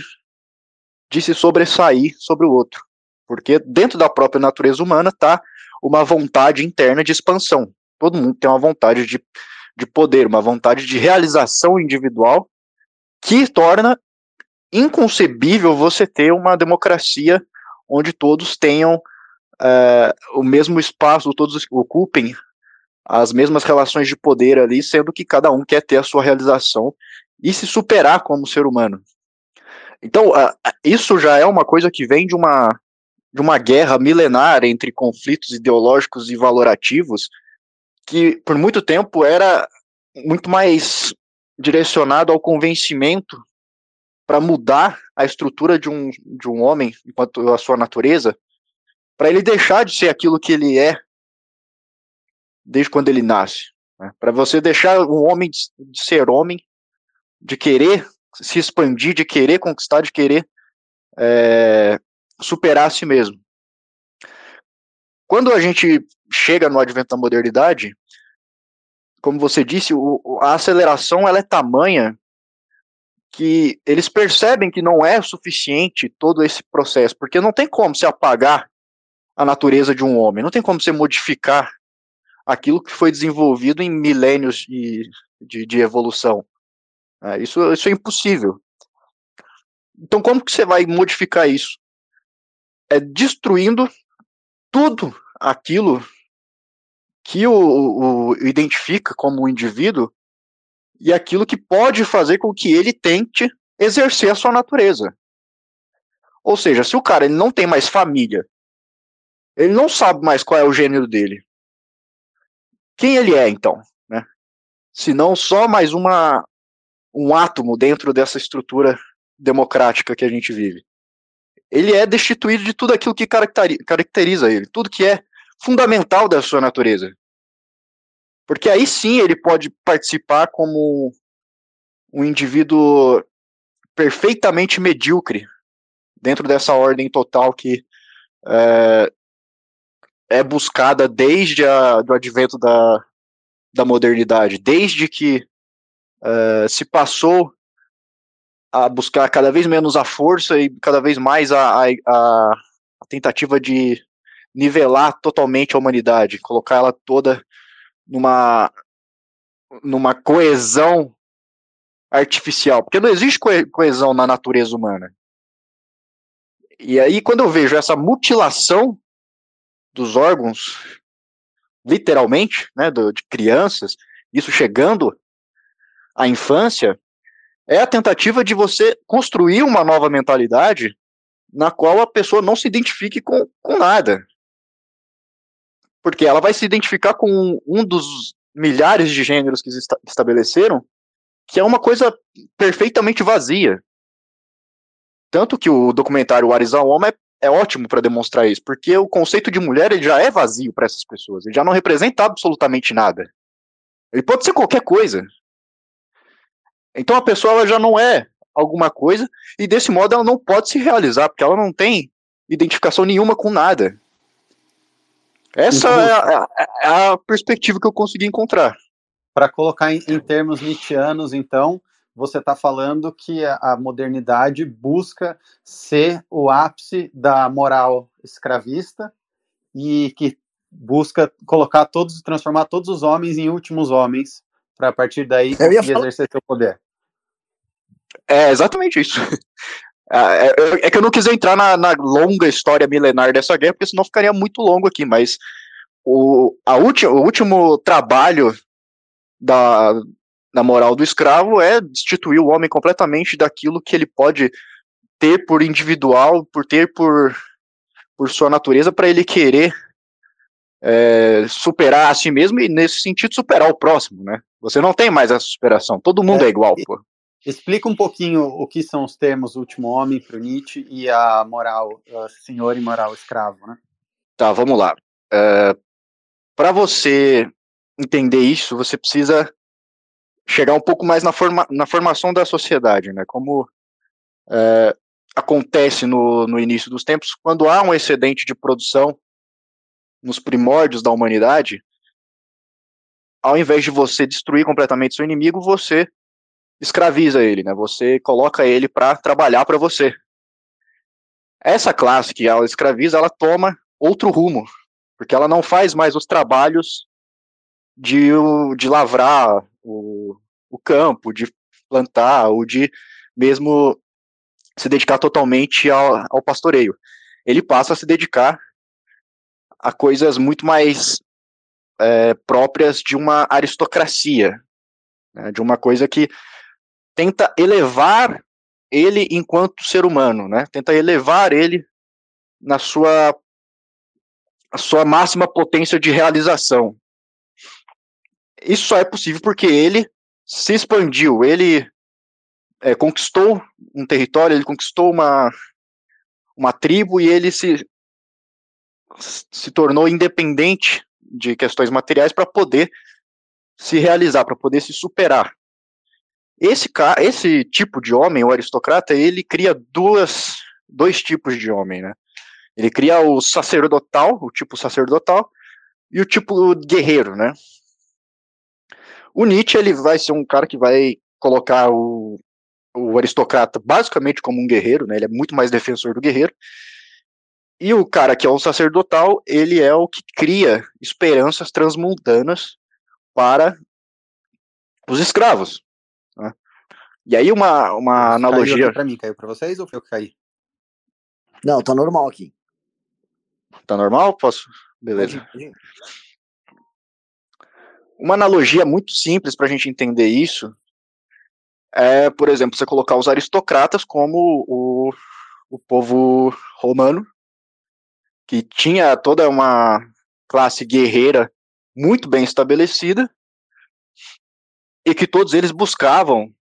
de se sobressair sobre o outro. Porque dentro da própria natureza humana está uma vontade interna de expansão. Todo mundo tem uma vontade de, de poder, uma vontade de realização individual que torna inconcebível você ter uma democracia onde todos tenham é, o mesmo espaço, todos ocupem as mesmas relações de poder ali, sendo que cada um quer ter a sua realização e se superar como ser humano. Então, isso já é uma coisa que vem de uma, de uma guerra milenar entre conflitos ideológicos e valorativos, que por muito tempo era muito mais direcionado ao convencimento para mudar a estrutura de um, de um homem enquanto a sua natureza, para ele deixar de ser aquilo que ele é desde quando ele nasce. Né? Para você deixar um homem de, de ser homem, de querer se expandir, de querer conquistar, de querer é, superar a si mesmo. Quando a gente chega no advento da modernidade, como você disse, o, a aceleração ela é tamanha que eles percebem que não é suficiente todo esse processo, porque não tem como se apagar a natureza de um homem, não tem como você modificar aquilo que foi desenvolvido em milênios de, de, de evolução. É, isso, isso é impossível. Então, como que você vai modificar isso? É destruindo tudo aquilo que o, o, o identifica como um indivíduo e aquilo que pode fazer com que ele tente exercer a sua natureza. Ou seja, se o cara ele não tem mais família, ele não sabe mais qual é o gênero dele. Quem ele é, então? Né? Se não só mais uma, um átomo dentro dessa estrutura democrática que a gente vive. Ele é destituído de tudo aquilo que caracteriza ele, tudo que é fundamental da sua natureza. Porque aí sim ele pode participar como um indivíduo perfeitamente medíocre dentro dessa ordem total que é, é buscada desde a, o advento da, da modernidade, desde que é, se passou a buscar cada vez menos a força e cada vez mais a, a, a tentativa de nivelar totalmente a humanidade, colocar ela toda numa, numa coesão artificial, porque não existe coesão na natureza humana. E aí, quando eu vejo essa mutilação dos órgãos, literalmente, né, do, de crianças, isso chegando à infância, é a tentativa de você construir uma nova mentalidade na qual a pessoa não se identifique com, com nada porque ela vai se identificar com um dos milhares de gêneros que estabeleceram, que é uma coisa perfeitamente vazia. Tanto que o documentário Arizal Homem é, é ótimo para demonstrar isso, porque o conceito de mulher ele já é vazio para essas pessoas, ele já não representa absolutamente nada. Ele pode ser qualquer coisa. Então a pessoa ela já não é alguma coisa, e desse modo ela não pode se realizar, porque ela não tem identificação nenhuma com nada. Essa é a, é a, perspectiva que eu consegui encontrar. Para colocar em, em, termos nietzschianos, então, você está falando que a, a, modernidade busca ser o ápice da moral escravista e que busca colocar todos, transformar todos os homens em últimos homens, para a partir daí conseguir falar... exercer seu poder. É exatamente isso. É, é, é, que eu não quis entrar na, na, longa história milenar dessa guerra, porque senão ficaria muito longo aqui, mas o, a ulti, o último trabalho da, da moral do escravo é destituir o homem completamente daquilo que ele pode ter por individual, por ter por, por sua natureza, para ele querer é, superar a si mesmo e, nesse sentido, superar o próximo, né? Você não tem mais essa superação, todo mundo é, é igual, pô. Explica um pouquinho o que são os termos último homem para o Nietzsche e a moral a senhor e moral escravo, né? Tá, vamos lá. É, para você entender isso, você precisa chegar um pouco mais na, forma, na formação da sociedade, né? Como é, acontece no, no início dos tempos, quando há um excedente de produção nos primórdios da humanidade, ao invés de você destruir completamente seu inimigo, você escraviza ele, né? Você coloca ele para trabalhar para você. Essa classe que ela escraviza, ela toma outro rumo, porque ela não faz mais os trabalhos de, de lavrar o, o campo, de plantar, ou de mesmo se dedicar totalmente ao, ao pastoreio. Ele passa a se dedicar a coisas muito mais é, próprias de uma aristocracia, né, de uma coisa que tenta elevar ele enquanto ser humano, né? Tenta elevar ele na sua a sua máxima potência de realização. Isso só é possível porque ele se expandiu, ele é, conquistou um território, ele conquistou uma, uma tribo e ele se, se tornou independente de questões materiais para poder se realizar, para poder se superar. Esse, esse tipo de homem, o aristocrata, ele cria duas, dois tipos de homem, né? Ele cria o sacerdotal, o tipo sacerdotal, e o tipo guerreiro, né? O Nietzsche, ele vai ser um cara que vai colocar o, o aristocrata basicamente como um guerreiro, né? Ele é muito mais defensor do guerreiro. E o cara que é o sacerdotal, ele é o que cria esperanças transmundanas para os escravos. E aí uma, uma analogia. Caiu para mim, caiu para vocês ou foi eu que caí? Não, tá normal aqui. Tá normal? Posso? Beleza. Uma analogia muito simples para a gente entender isso é, por exemplo, você colocar os aristocratas como o, o povo romano, que tinha toda uma classe guerreira muito bem estabelecida, e que todos eles buscavam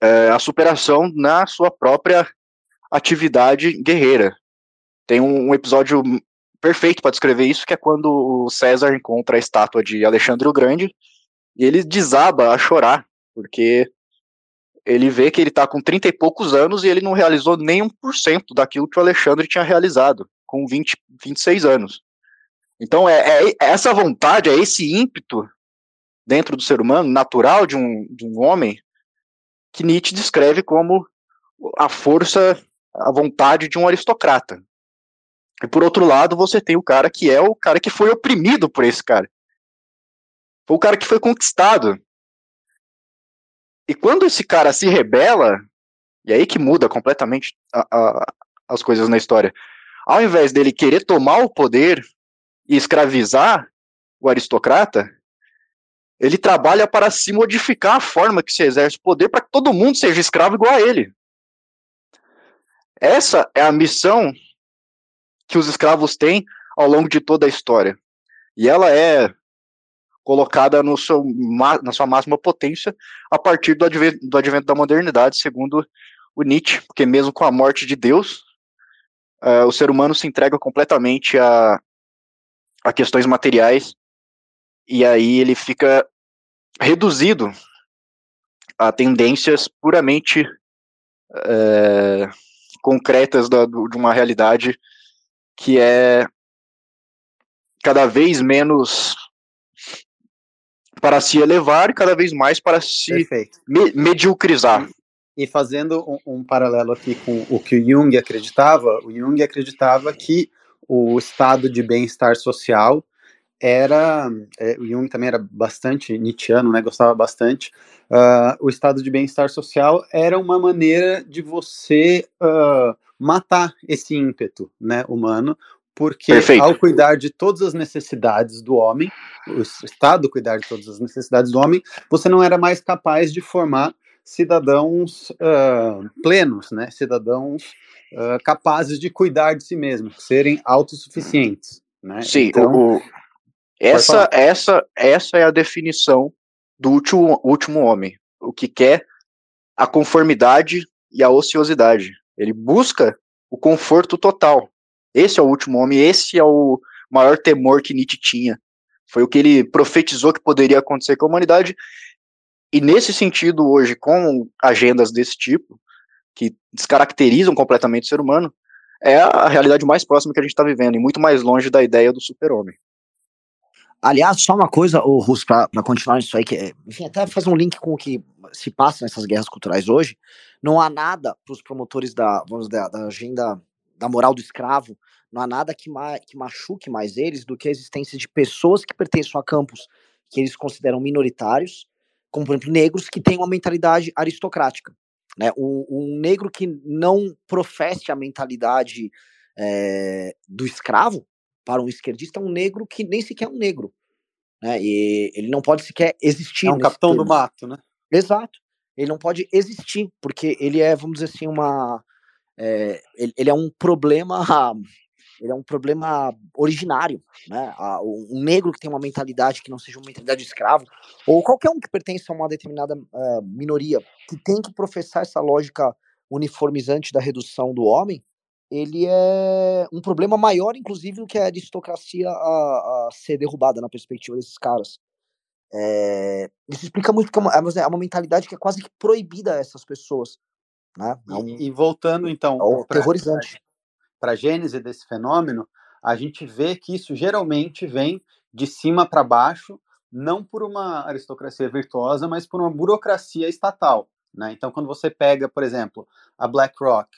é, a superação na sua própria atividade guerreira. Tem um, um episódio perfeito para descrever isso, que é quando o César encontra a estátua de Alexandre o Grande e ele desaba a chorar, porque ele vê que ele está com 30 e poucos anos e ele não realizou nem 1% daquilo que o Alexandre tinha realizado, com 20, 26 anos. Então, é, é essa vontade, é esse ímpeto dentro do ser humano, natural de um, de um homem, que Nietzsche descreve como a força, a vontade de um aristocrata. E por outro lado, você tem o cara que é o cara que foi oprimido por esse cara. Foi o cara que foi conquistado. E quando esse cara se rebela, e aí que muda completamente a, a, as coisas na história. Ao invés dele querer tomar o poder e escravizar o aristocrata, ele trabalha para se modificar a forma que se exerce o poder para que todo mundo seja escravo igual a ele. Essa é a missão que os escravos têm ao longo de toda a história. E ela é colocada no seu, na sua máxima potência a partir do advento, do advento da modernidade, segundo o Nietzsche, porque mesmo com a morte de Deus, uh, o ser humano se entrega completamente a, a questões materiais e aí ele fica reduzido a tendências puramente é, concretas da, de uma realidade que é cada vez menos para se elevar e cada vez mais para se me mediocrizar. E fazendo um, um, paralelo aqui com o que o Jung acreditava, o Jung acreditava que o estado de bem-estar social era, é, o Jung também era bastante Nietzscheano, né, gostava bastante, uh, o estado de bem-estar social era uma maneira de você uh, matar esse ímpeto né, humano, porque Perfeito. ao cuidar de todas as necessidades do homem, o Estado cuidar de todas as necessidades do homem, você não era mais capaz de formar cidadãos uh, plenos, né? cidadãos uh, capazes de cuidar de si mesmos, serem autossuficientes. Né? Sim, então, o, essa, essa, essa é a definição do último, último homem, o que quer a conformidade e a ociosidade. Ele busca o conforto total. Esse é o último homem, esse é o maior temor que Nietzsche tinha. Foi o que ele profetizou que poderia acontecer com a humanidade. E nesse sentido, hoje, com agendas desse tipo, que descaracterizam completamente o ser humano, é a realidade mais próxima que a gente está vivendo, e muito mais longe da ideia do super-homem. Aliás, só uma coisa, o Russo, para continuar isso aí, que, é, enfim, até fazer um link com o que se passa nessas guerras culturais hoje, não há nada para os promotores da, vamos dizer, da agenda da moral do escravo, não há nada que, ma que machuque mais eles do que a existência de pessoas que pertencem a campos que eles consideram minoritários, como por exemplo negros que têm uma mentalidade aristocrática. Né? Um, um negro que não professe a mentalidade é, do escravo, para um esquerdista, é um negro que nem sequer é um negro. Né? E ele não pode sequer existir. É um capitão termo. do mato, né? Exato. Ele não pode existir, porque ele é, vamos dizer assim, uma. É, ele, ele, é um problema ele é um problema originário, né? Um negro que tem uma mentalidade que não seja uma mentalidade de escravo, ou qualquer um que pertence a uma determinada uh, minoria que tem que professar essa lógica uniformizante da redução do homem, ele é um problema maior, inclusive, do que a aristocracia a, a ser derrubada na perspectiva desses caras. É, isso explica muito porque é uma, é uma mentalidade que é quase que proibida a essas pessoas. Né? É um, e, voltando então, é terrorizante para a gênese desse fenômeno, a gente vê que isso geralmente vem de cima para baixo, não por uma aristocracia virtuosa, mas por uma burocracia estatal. Né? Então, quando você pega, por exemplo, a BlackRock,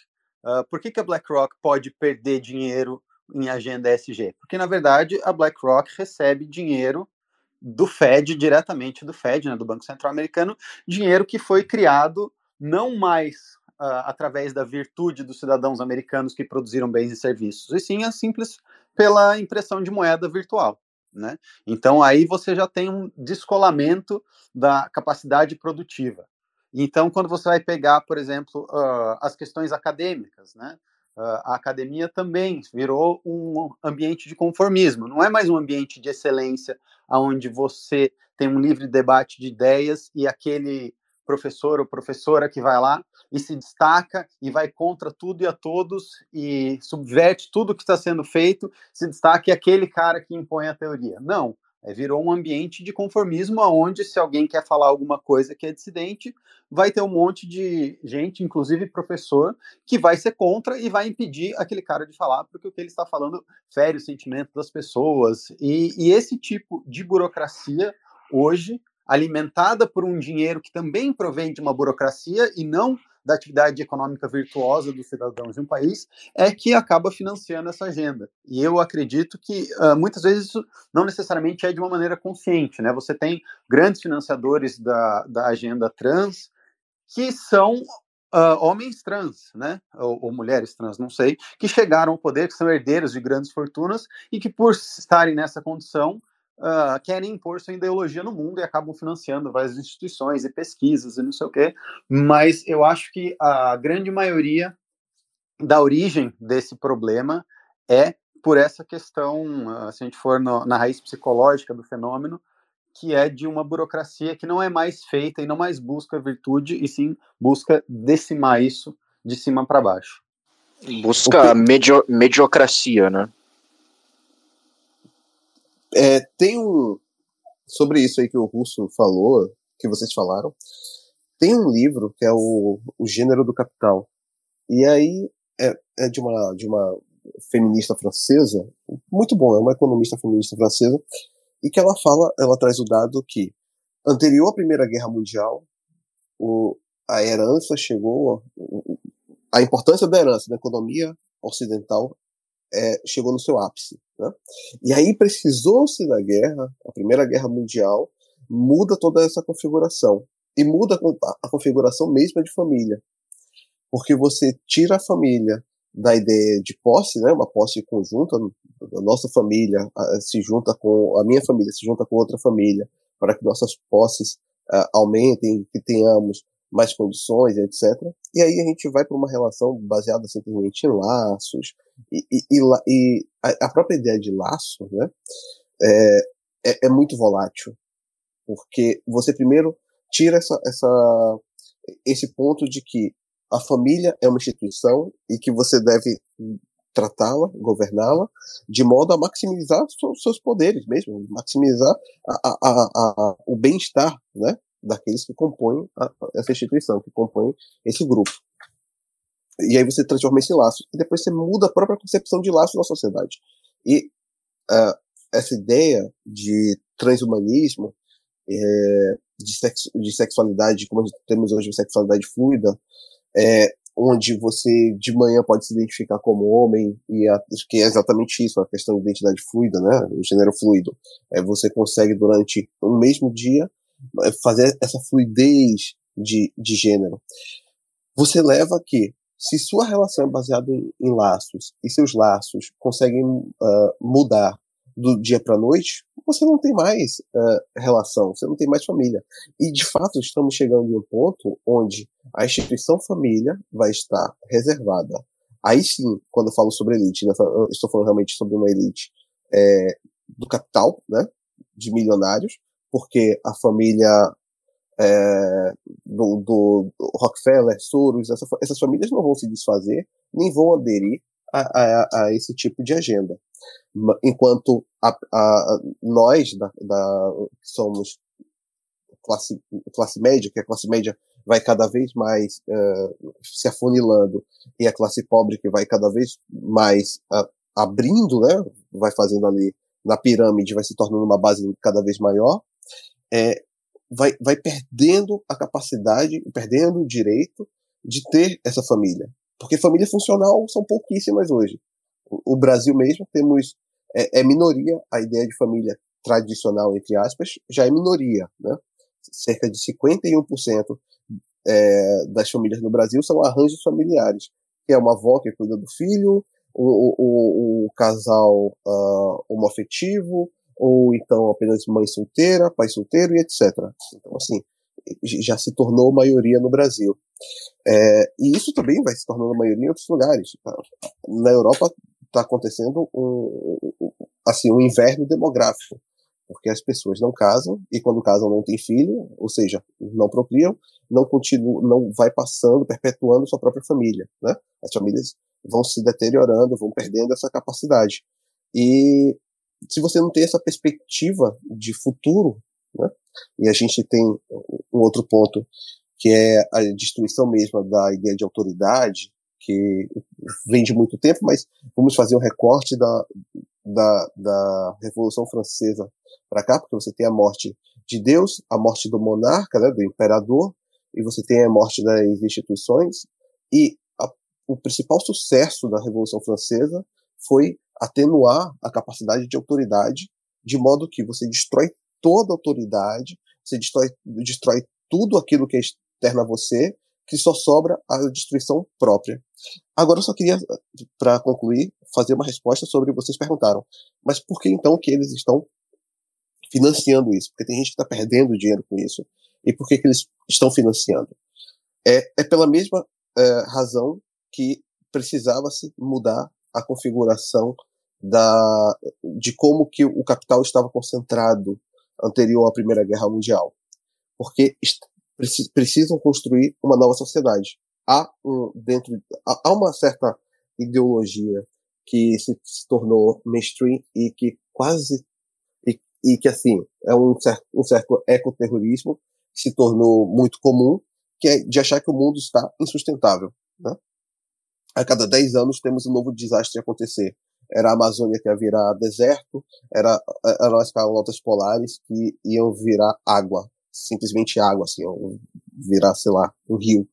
uh, por que, que a BlackRock pode perder dinheiro em agenda ESG? Porque, na verdade, a BlackRock recebe dinheiro do Fed, diretamente do Fed, né, do Banco Central Americano, dinheiro que foi criado não mais uh, através da virtude dos cidadãos americanos que produziram bens e serviços, e sim a simples pela impressão de moeda virtual. Né? Então aí você já tem um descolamento da capacidade produtiva. Então, quando você vai pegar, por exemplo, uh, as questões acadêmicas, né? Uh, a academia também virou um ambiente de conformismo, não é mais um ambiente de excelência, onde você tem um livre debate de ideias e aquele professor ou professora que vai lá e se destaca e vai contra tudo e a todos e subverte tudo que está sendo feito, se destaca é aquele cara que impõe a teoria. Não, é, virou um ambiente de conformismo onde se alguém quer falar alguma coisa que é dissidente, vai ter um monte de gente, inclusive professor, que vai ser contra e vai impedir aquele cara de falar, porque o que ele está falando fere o sentimento das pessoas. E, e esse tipo de burocracia hoje alimentada por um dinheiro que também provém de uma burocracia e não da atividade econômica virtuosa dos cidadãos de um país, é que acaba financiando essa agenda. E eu acredito que uh, muitas vezes isso não necessariamente é de uma maneira consciente. Né? Você tem grandes financiadores da, da agenda trans que são Uh, homens trans, né, ou, ou, mulheres trans, não sei, que chegaram ao poder, que são herdeiros de grandes fortunas e que, por estarem nessa condição, uh, querem impor sua ideologia no mundo e acabam financiando várias instituições e pesquisas e não sei o quê. Mas eu acho que a grande maioria da origem desse problema é por essa questão, uh, se a gente for no, na raiz psicológica do fenômeno, que é de uma burocracia que não é mais feita e não mais busca virtude, e sim busca decimar isso de cima para baixo. Busca que... medio mediocracia, né? É, tem um. Sobre isso aí que o Russo falou, que vocês falaram, tem um livro que é o, o Gênero do Capital. E aí é, é de, uma, de uma feminista francesa, muito bom, é uma economista feminista francesa, e que ela fala, ela traz o dado que anterior à Primeira Guerra Mundial, o, a herança chegou, a importância da herança na economia ocidental é, chegou no seu ápice. Né? E aí precisou-se da guerra, a Primeira Guerra Mundial, muda toda essa configuração. E muda a configuração mesma de família. Porque você tira a família da ideia de posse, né, uma posse conjunta, a nossa família se junta com, a minha família se junta com outra família, para que nossas posses uh, aumentem, que tenhamos mais condições, etc. E aí a gente vai para uma relação baseada simplesmente em laços, e, e, e, e a, própria ideia de laço né, é, é, é, muito volátil, porque você primeiro tira essa, essa, esse ponto de que a família é uma instituição e que você deve tratá-la, governá-la, de modo a maximizar seus poderes mesmo, maximizar a, a, a, o bem-estar né, daqueles que compõem essa instituição, que compõem esse grupo. E aí você transforma esse laço. E depois você muda a própria concepção de laço na sociedade. E uh, essa ideia de transhumanismo, é, de, sexo, de sexualidade, como temos hoje, sexualidade fluida, é, onde você de manhã pode se identificar como homem, e a, que é exatamente isso, a questão de identidade fluida, né, o gênero fluido. É, você consegue, durante um mesmo dia, é, fazer essa fluidez de, de gênero. Você leva que, se sua relação é baseada em, em laços, e seus laços conseguem uh, mudar do dia para noite, você não tem mais uh, relação, você não tem mais família. E de fato estamos chegando em um ponto onde a instituição família vai estar reservada. Aí sim, quando eu falo sobre elite, né, eu estou falando realmente sobre uma elite é, do capital, né, de milionários, porque a família é, do, do, Rockefeller, Soros, essa, essas famílias não vão se desfazer, nem vão aderir a, a, a esse tipo de agenda. Enquanto a, nós da, da, somos classe, classe média, que a classe média vai cada vez mais uh, se afunilando e a classe pobre que vai cada vez mais uh, abrindo, né, vai fazendo ali na pirâmide, vai se tornando uma base cada vez maior, é, vai, vai perdendo a capacidade, perdendo o direito de ter essa família. Porque família funcional são pouquíssimas hoje o Brasil mesmo temos é, é, minoria a ideia de família tradicional entre aspas já é minoria, né? Cerca de 51% é, das famílias no Brasil são arranjos familiares, que é uma avó que cuida do filho, o, o, o casal uh, homoafetivo, ou então apenas mãe solteira, pai solteiro e etc. Então, assim, já se tornou maioria no Brasil. É, e isso também vai se tornando maioria em outros lugares. Na Europa está acontecendo um, assim, um inverno demográfico, porque as pessoas não casam e quando casam não têm filho, ou seja, não procriam, não continuam, não vai passando, perpetuando sua própria família, né? As famílias vão se deteriorando, vão perdendo essa capacidade. E se você não tem essa perspectiva de futuro, né? E a gente tem um outro ponto que é a destruição mesmo da ideia de autoridade, que vem de muito tempo, mas vamos fazer um recorte da, da, da Revolução Francesa para cá, porque você tem a morte de Deus, a morte do monarca, né, do imperador, e você tem a morte das instituições, e a, o principal sucesso da Revolução Francesa foi atenuar a capacidade de autoridade, de modo que você destrói toda a autoridade, você destrói, destrói tudo aquilo que é externo a você, que só sobra a destruição própria. Agora eu só queria, para concluir, fazer uma resposta sobre vocês perguntaram, mas por que então que eles estão financiando isso? Porque tem gente que está perdendo dinheiro com isso. E por que, que eles estão financiando? É, é pela mesma é, razão que precisava-se mudar a configuração da, de como que o capital estava concentrado anterior à Primeira Guerra Mundial. Porque precisam construir uma nova sociedade. Há um, dentro, há uma certa ideologia que se, se tornou mainstream e que quase e, e, que assim é um certo, um certo ecoterrorismo que se tornou muito comum, que é de achar que o mundo está insustentável. Né? A cada 10 anos temos um novo desastre acontecer. Era a Amazônia que ia virar deserto, era, eram as calotas polares que iam virar água simplesmente água, assim, virar, sei lá, um rio.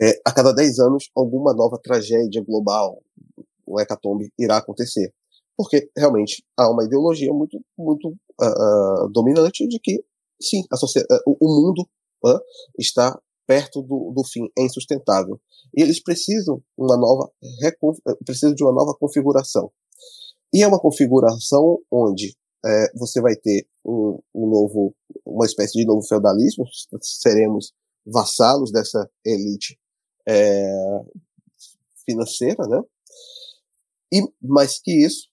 É, a cada 10 anos, alguma nova tragédia global, um hecatombe, irá acontecer. Porque realmente há uma ideologia muito, muito uh, dominante de que, sim, a uh, o mundo está perto do, do fim, é insustentável. E eles precisam uma nova precisam de uma nova configuração. E é uma configuração onde é, você vai ter um, um, novo, uma espécie de novo feudalismo, seremos vassalos dessa elite é, financeira, né? E mais que isso,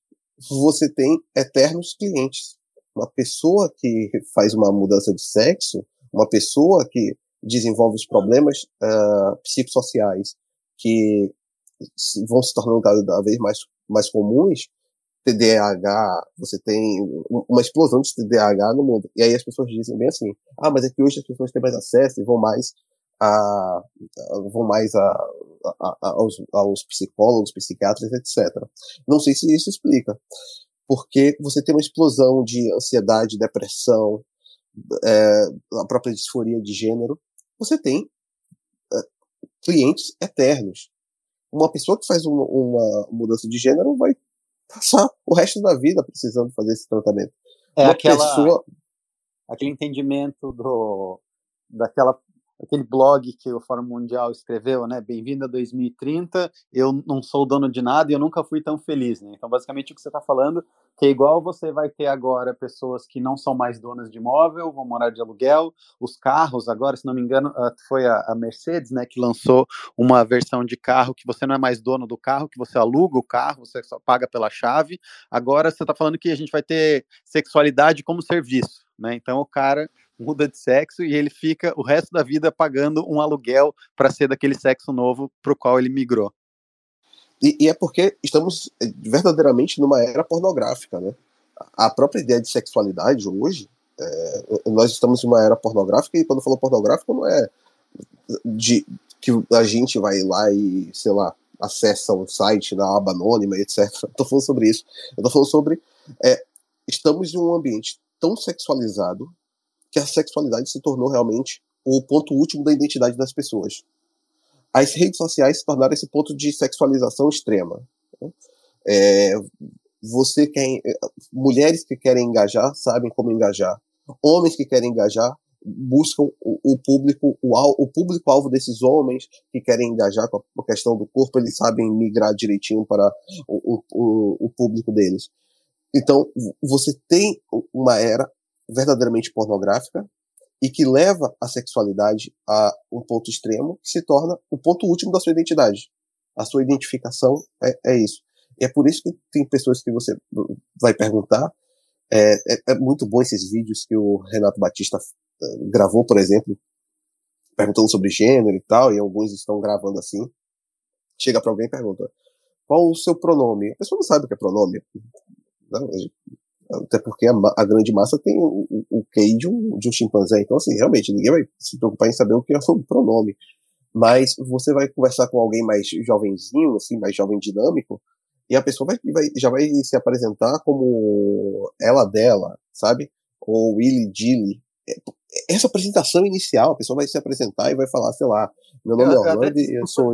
você tem eternos clientes. Uma pessoa que faz uma mudança de sexo, uma pessoa que desenvolve os problemas uh, psicossociais que vão se tornando cada vez mais, mais comuns, TDAH, você tem uma explosão de TDAH no mundo. E aí as pessoas dizem bem assim, ah, mas é que hoje as pessoas têm mais acesso e vão mais a, vão mais a, a, a aos, aos, psicólogos, psiquiatras, etc. Não sei se isso explica. Porque você tem uma explosão de ansiedade, depressão, é, a própria disforia de gênero. Você tem é, clientes eternos. Uma pessoa que faz uma, uma mudança de gênero vai passar o resto da vida precisando fazer esse tratamento. É uma aquela, pessoa... aquele entendimento do, daquela aquele blog que o Fórum Mundial escreveu, né? Bem-vindo a 2030. Eu não sou dono de nada e eu nunca fui tão feliz, né? Então, basicamente, o que você está falando que é igual você vai ter agora pessoas que não são mais donas de imóvel, vão morar de aluguel, os carros, agora, se não me engano, ah, foi a, Mercedes, né, que lançou uma versão de carro que você não é mais dono do carro, que você aluga o carro, você só paga pela chave. Agora você está falando que a gente vai ter sexualidade como serviço, né? Então o cara muda de sexo e ele fica o resto da vida pagando um aluguel para ser daquele sexo novo para o qual ele migrou. E, e, é porque estamos eh, verdadeiramente numa era pornográfica, né? A própria ideia de sexualidade hoje, é, nós estamos em uma era pornográfica e quando eu falo pornográfico não é de que a gente vai lá e, sei lá, acessa um site na aba anônima, etc. Estou tô falando sobre isso. Eu tô falando sobre é, estamos em um ambiente tão sexualizado que a sexualidade se tornou realmente o ponto último da identidade das pessoas. As redes sociais se tornaram esse ponto de sexualização extrema. Né? É, você quer, mulheres que querem engajar sabem como engajar. Homens que querem engajar buscam o, o público, o, o público alvo desses homens que querem engajar com a questão do corpo, eles sabem migrar direitinho para o, o, o público deles. Então, você tem uma era verdadeiramente pornográfica e que leva a sexualidade a um ponto extremo que se torna o ponto último da sua identidade. A sua identificação é, é isso. E é por isso que tem pessoas que você vai perguntar. É, é, é muito bom esses vídeos que o Renato Batista eh, gravou, por exemplo, perguntando sobre gênero e tal, e alguns estão gravando assim. Chega para alguém e pergunta: qual o seu pronome? A pessoa não sabe o que é pronome. Não, até porque a, a grande massa tem o, o, o de um, de um chimpanzé. Então, assim, realmente, ninguém vai se preocupar em saber o que é o pronome. Mas você vai conversar com alguém mais jovenzinho, assim, mais jovem dinâmico, e a pessoa vai, vai, já vai se apresentar como ela dela, sabe? Ou Willy Dilly. É, essa apresentação inicial, a pessoa vai se apresentar e vai falar, sei lá, meu nome eu, é Orlando e eu sou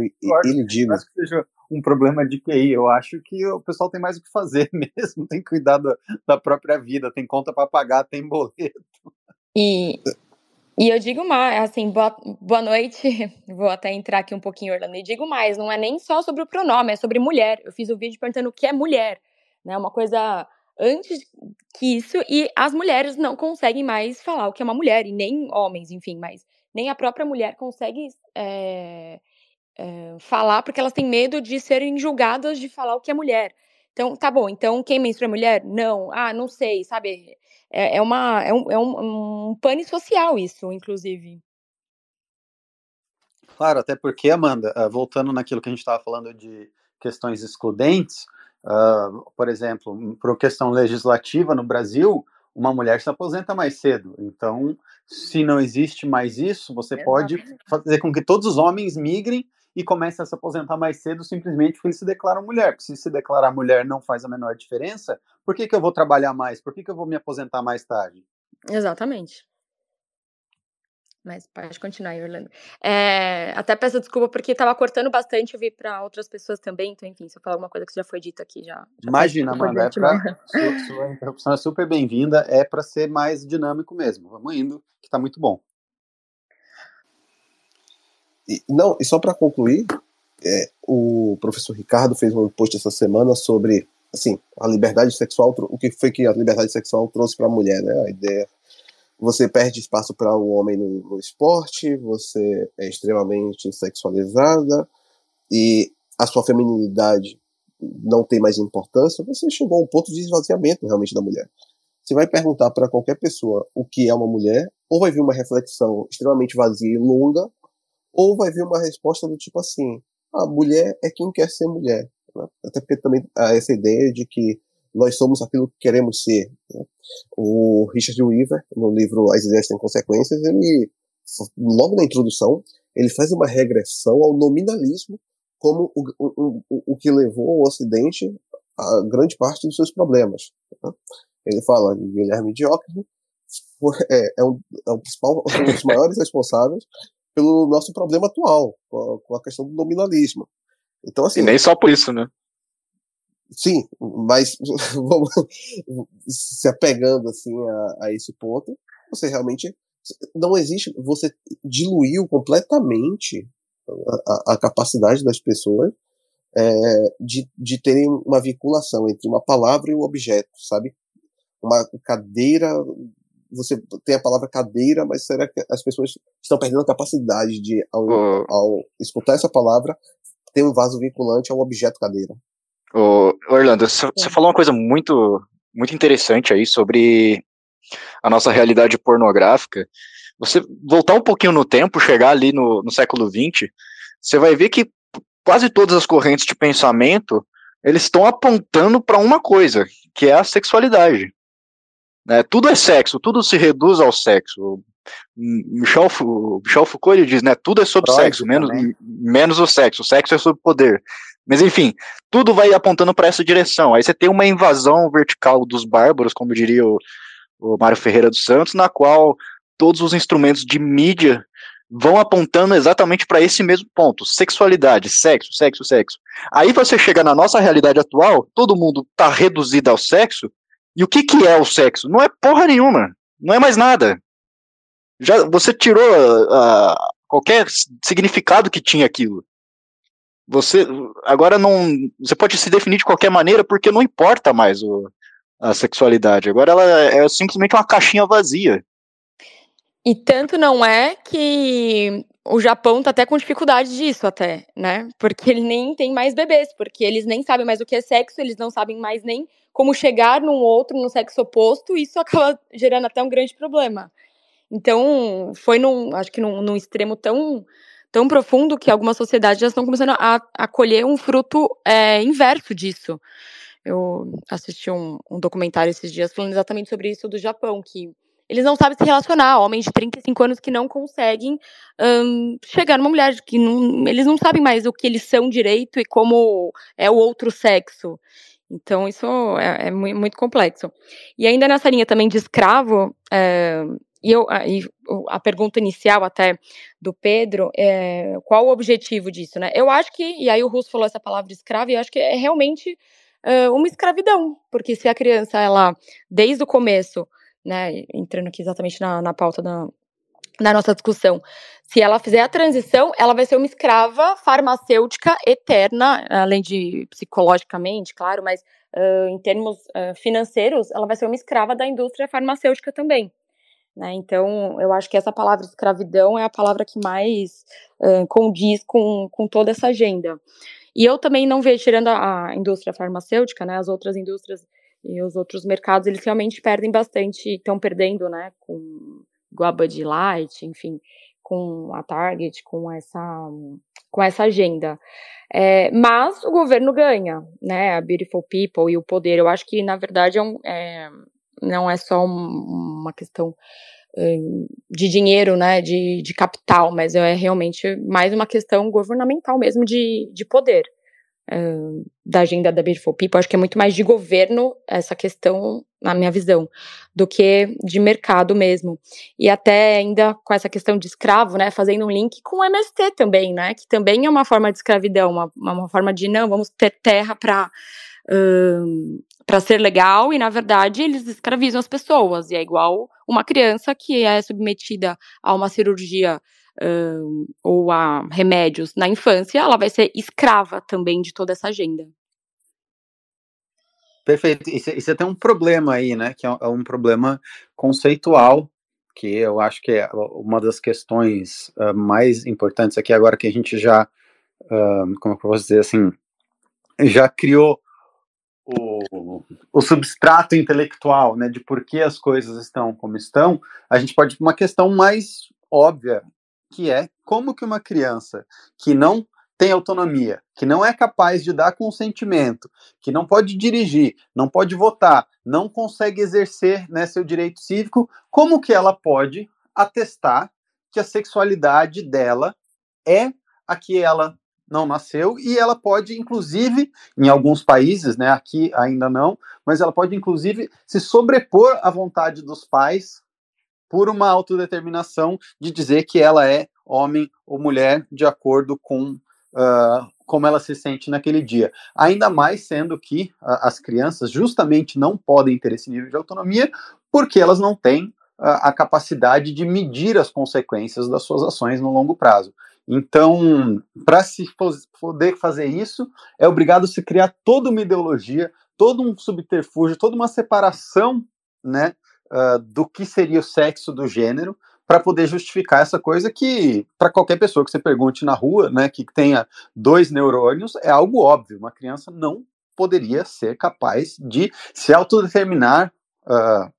Dilly. Acho que seja um problema de QI. Eu acho que o pessoal tem mais o que fazer mesmo, tem que cuidar da, da própria vida, tem conta para pagar, tem boleto. E, e eu digo mais, assim, boa, boa noite. Vou até entrar aqui um pouquinho, Orlando. E digo mais, não é nem só sobre o pronome, é sobre mulher. Eu fiz o um vídeo perguntando o que é mulher, né? Uma coisa antes que isso, e as mulheres não conseguem mais falar o que é uma mulher, e nem homens, enfim, mas nem a própria mulher consegue é, é, falar porque elas têm medo de serem julgadas de falar o que é mulher. Então, tá bom, então quem menstrua é mulher? Não, ah, não sei, sabe? É, é uma, é, um, é um, um pane social isso, inclusive. Claro, até porque, Amanda, uh, voltando naquilo que a gente estava falando de questões excludentes, uh, por exemplo, por questão legislativa no Brasil, uma mulher se aposenta mais cedo. Então, se não existe mais isso, você Exatamente. pode fazer com que todos os homens migrem e começa a se aposentar mais cedo simplesmente porque ele se declara mulher. Porque se se declarar mulher não faz a menor diferença, por que, que eu vou trabalhar mais? Por que, que eu vou me aposentar mais tarde? Exatamente. Mas pode continuar, Orlando. É, até peço desculpa porque estava cortando bastante, eu vi para outras pessoas também, então, enfim, se eu falar alguma coisa que já foi dita aqui, já. já Imagina, Amanda, é pra, sua, sua interrupção é super bem-vinda, é para ser mais dinâmico mesmo. Vamos indo, que está muito bom. E, não, e só para concluir, é, o professor Ricardo fez um post essa semana sobre assim, a liberdade sexual, o que foi que a liberdade sexual trouxe para a mulher, né? A ideia você perde espaço para o um homem no, no, esporte, você é extremamente sexualizada e a sua feminilidade não tem mais importância, você chegou a um ponto de esvaziamento realmente da mulher. você vai perguntar para qualquer pessoa o que é uma mulher, ou vai vir uma reflexão extremamente vazia e longa, ou vai vir uma resposta do tipo assim: a mulher é quem quer ser mulher. Né? Até porque também há essa ideia de que nós somos aquilo que queremos ser. Né? O Richard Weaver, no livro As Ideias Têm Consequências, ele, logo na introdução, ele faz uma regressão ao nominalismo como o, o, o, o que levou o Ocidente a grande parte dos seus problemas. Né? Ele fala que Guilherme Diócrito é, é, um, é um, principal, um dos maiores responsáveis pelo nosso problema atual, com a, com a questão do nominalismo. Então, assim, e nem só por isso, né? Sim, mas vamos se apegando assim a, a, esse ponto, você realmente não existe, você diluiu completamente a, a capacidade das pessoas é, de, de terem uma vinculação entre uma palavra e um objeto, sabe? Uma cadeira, você tem a palavra cadeira, mas será que as pessoas estão perdendo a capacidade de, ao, oh. ao escutar essa palavra, ter um vaso vinculante ao objeto cadeira? Ô, Orlando, você falou uma coisa muito, muito interessante aí sobre a nossa realidade pornográfica. Você voltar um pouquinho no tempo, chegar ali no, no século XX, você vai ver que quase todas as correntes de pensamento eles estão apontando para uma coisa, que é a sexualidade. Né? Tudo é sexo, tudo se reduz ao sexo. Michel, Michel Foucault diz, né, tudo é sobre Freud sexo, menos, menos o sexo. O sexo é sobre poder. Mas enfim, tudo vai apontando para essa direção. Aí você tem uma invasão vertical dos bárbaros, como diria o, o Mário Ferreira dos Santos, na qual todos os instrumentos de mídia vão apontando exatamente para esse mesmo ponto: sexualidade, sexo, sexo, sexo. Aí você chega na nossa realidade atual, todo mundo está reduzido ao sexo, e o que, que é o sexo? Não é porra nenhuma, não é mais nada. Já você tirou uh, qualquer significado que tinha aquilo. Você agora não, você pode se definir de qualquer maneira porque não importa mais o, a sexualidade. Agora ela é simplesmente uma caixinha vazia. E tanto não é que o Japão tá até com dificuldade disso até, né? Porque ele nem tem mais bebês, porque eles nem sabem mais o que é sexo, eles não sabem mais nem como chegar num outro, no sexo oposto, e isso acaba gerando até um grande problema. Então, foi num, acho que num, num extremo tão tão profundo que algumas sociedades já estão começando a, a colher um fruto é, inverso disso. Eu assisti um, um, documentário esses dias falando exatamente sobre isso do Japão, que eles não sabem se relacionar, homens de 35 anos que não conseguem um, chegar numa mulher, que não, eles não sabem mais o que eles são direito e como é o outro sexo. Então, isso é, é muito complexo. E ainda nessa linha também de escravo, é, e, eu, a, e a pergunta inicial até do Pedro, é, qual o objetivo disso, né? Eu acho que, e aí o Russo falou essa palavra escravo, e eu acho que é realmente é, uma escravidão, porque se a criança, ela, desde o começo, né, entrando aqui exatamente na, na pauta da, na nossa discussão, se ela fizer a transição, ela vai ser uma escrava farmacêutica eterna, além de psicologicamente, claro, mas uh, em termos uh, financeiros, ela vai ser uma escrava da indústria farmacêutica também. Né? Então, eu acho que essa palavra escravidão é a palavra que mais uh, condiz com, com toda essa agenda. E eu também não vejo, tirando a, indústria farmacêutica, né, as outras indústrias e os outros mercados, eles realmente perdem bastante, estão perdendo, né, com Guaba de Light, enfim, com a Target, com essa, com essa agenda. É, mas o governo ganha, né, a Beautiful People e o poder. Eu acho que, na verdade, é um, é, não é só uma questão de dinheiro, né, de, de capital, mas é realmente mais uma questão governamental mesmo de, de poder. Uh, da agenda da Beautiful People, acho que é muito mais de governo essa questão, na minha visão, do que de mercado mesmo. E até ainda com essa questão de escravo, né, fazendo um link com o MST também, né, que também é uma forma de escravidão, uma, uma forma de não, vamos ter terra para uh, para ser legal e na verdade eles escravizam as pessoas e é igual uma criança que é submetida a uma cirurgia um, ou a remédios na infância, ela vai ser escrava também de toda essa agenda. Perfeito. Isso, isso é até um problema aí, né? Que é, é um problema conceitual, que eu acho que é uma das questões uh, mais importantes aqui agora que a gente já, uh, como é eu posso dizer assim, já criou o, o substrato intelectual, né, de por que as coisas estão como estão, a gente pode ir para uma questão mais óbvia, que é como que uma criança que não tem autonomia, que não é capaz de dar consentimento, que não pode dirigir, não pode votar, não consegue exercer né, seu direito cívico, como que ela pode atestar que a sexualidade dela é a que ela não nasceu e ela pode, inclusive, em alguns países, né, aqui ainda não, mas ela pode, inclusive, se sobrepor à vontade dos pais por uma autodeterminação de dizer que ela é homem ou mulher de acordo com uh, como ela se sente naquele dia. Ainda mais sendo que uh, as crianças justamente não podem ter esse nível de autonomia porque elas não têm uh, a capacidade de medir as consequências das suas ações no longo prazo. Então, para se poder fazer isso, é obrigado a se criar toda uma ideologia, todo um subterfúgio, toda uma separação, né, uh, do que seria o sexo do gênero, para poder justificar essa coisa que, para qualquer pessoa que você pergunte na rua, né, que tenha dois neurônios, é algo óbvio. Uma criança não poderia ser capaz de se autodeterminar uh,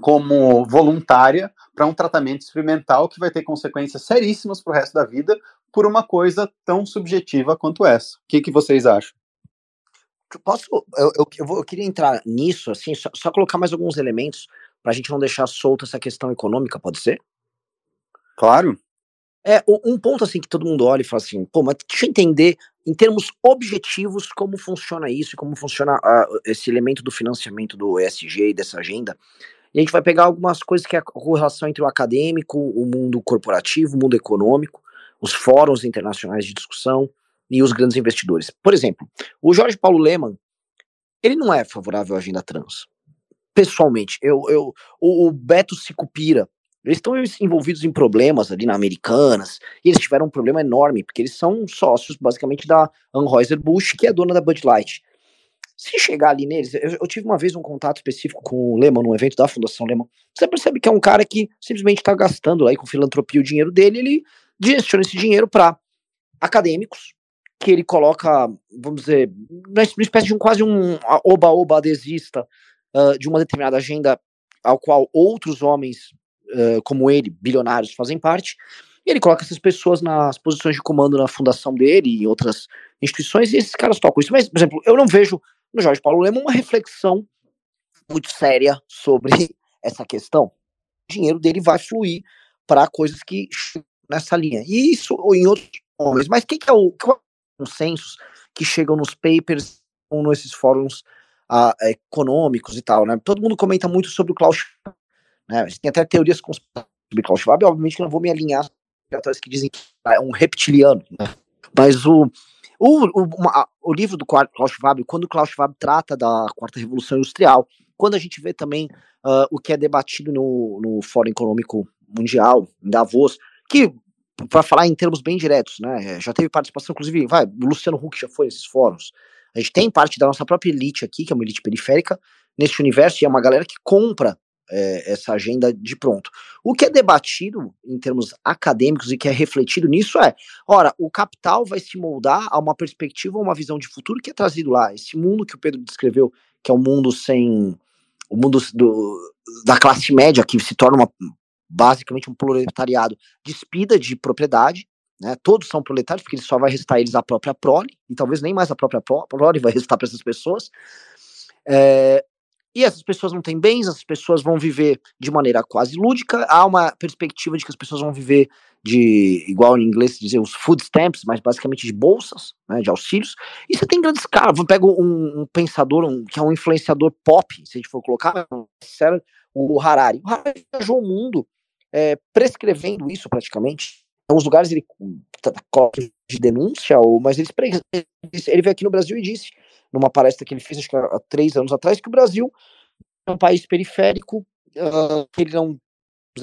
como voluntária para um tratamento experimental que vai ter consequências seríssimas para o resto da vida por uma coisa tão subjetiva quanto essa. O que, que vocês acham? Posso? Eu, eu, eu, vou, eu queria entrar nisso, assim, só, só colocar mais alguns elementos para a gente não deixar solta essa questão econômica, pode ser? Claro. É, um ponto assim que todo mundo olha e fala assim, pô, mas deixa eu entender em termos objetivos como funciona isso e como funciona uh, esse elemento do financiamento do ESG e dessa agenda. E a gente vai pegar algumas coisas que é a correlação entre o acadêmico, o mundo corporativo, o mundo econômico, os fóruns internacionais de discussão e os grandes investidores. Por exemplo, o Jorge Paulo Leman, ele não é favorável à agenda trans. Pessoalmente, eu, eu, o, o Beto Sicupira, eles estão envolvidos em problemas ali na Americanas, e eles tiveram um problema enorme, porque eles são sócios, basicamente, da Anheuser-Busch, que é dona da Bud Light. Se chegar ali neles, eu, eu, tive uma vez um contato específico com o Lehman, num evento da Fundação Lehman. Você percebe que é um cara que simplesmente está gastando lá com filantropia o dinheiro dele, ele direciona esse dinheiro para acadêmicos, que ele coloca, vamos dizer, uma espécie de um quase um oba-oba adesista uh, de uma determinada agenda ao qual outros homens uh, como ele, bilionários, fazem parte. E ele coloca essas pessoas nas posições de comando na fundação dele e em outras instituições, e esses caras tocam isso. Mas, por exemplo, eu não vejo no Jorge Paulo Lema uma reflexão muito séria sobre essa questão. O dinheiro dele vai fluir para coisas que nessa linha. E isso ou em outros homens. Mas quem que é o, qual é que chegam nos papers ou nesses fóruns uh, econômicos e tal, né? Todo mundo comenta muito sobre o Klaus Schwab, né? Tem até teorias sobre Klaus Schwab, obviamente que não vou me alinhar que dizem que é um reptiliano, né? Mas o, o, o, uma, o livro do Klaus Schwab, quando o Klaus Schwab trata da quarta revolução industrial, quando a gente vê também uh, o que é debatido no, no Fórum Econômico Mundial, em Davos, que, para falar em termos bem diretos, né, já teve participação, inclusive, vai, o Luciano Huck já foi nesses fóruns, a gente tem parte da nossa própria elite aqui, que é uma elite periférica, nesse universo, e é uma galera que compra é, essa agenda de pronto. O que é debatido em termos acadêmicos e que é refletido nisso é, ora, o capital vai se moldar a uma perspectiva, uma visão de futuro que é trazido lá. Esse mundo que o Pedro descreveu, que é um mundo sem o mundo do, da classe média que se torna uma, basicamente um proletariado despida de propriedade, né? Todos são proletários porque só vai restar eles a própria prole e talvez nem mais a própria prole vai restar para essas pessoas. É, e essas pessoas não têm bens, essas pessoas vão viver de maneira quase lúdica. Há uma perspectiva de que as pessoas vão viver de, igual em inglês dizer, os food stamps, mas basicamente de bolsas, né, de auxílios. E você tem grandes caras. Pega um, um pensador, um, que é um influenciador pop, se a gente for colocar, o Harari. O Harari viajou o mundo é, prescrevendo isso praticamente. Em alguns lugares ele coloca de denúncia, mas ele, ele veio aqui no Brasil e disse numa palestra que ele fez, acho que há três anos atrás, que o Brasil é um país periférico, uh, ele não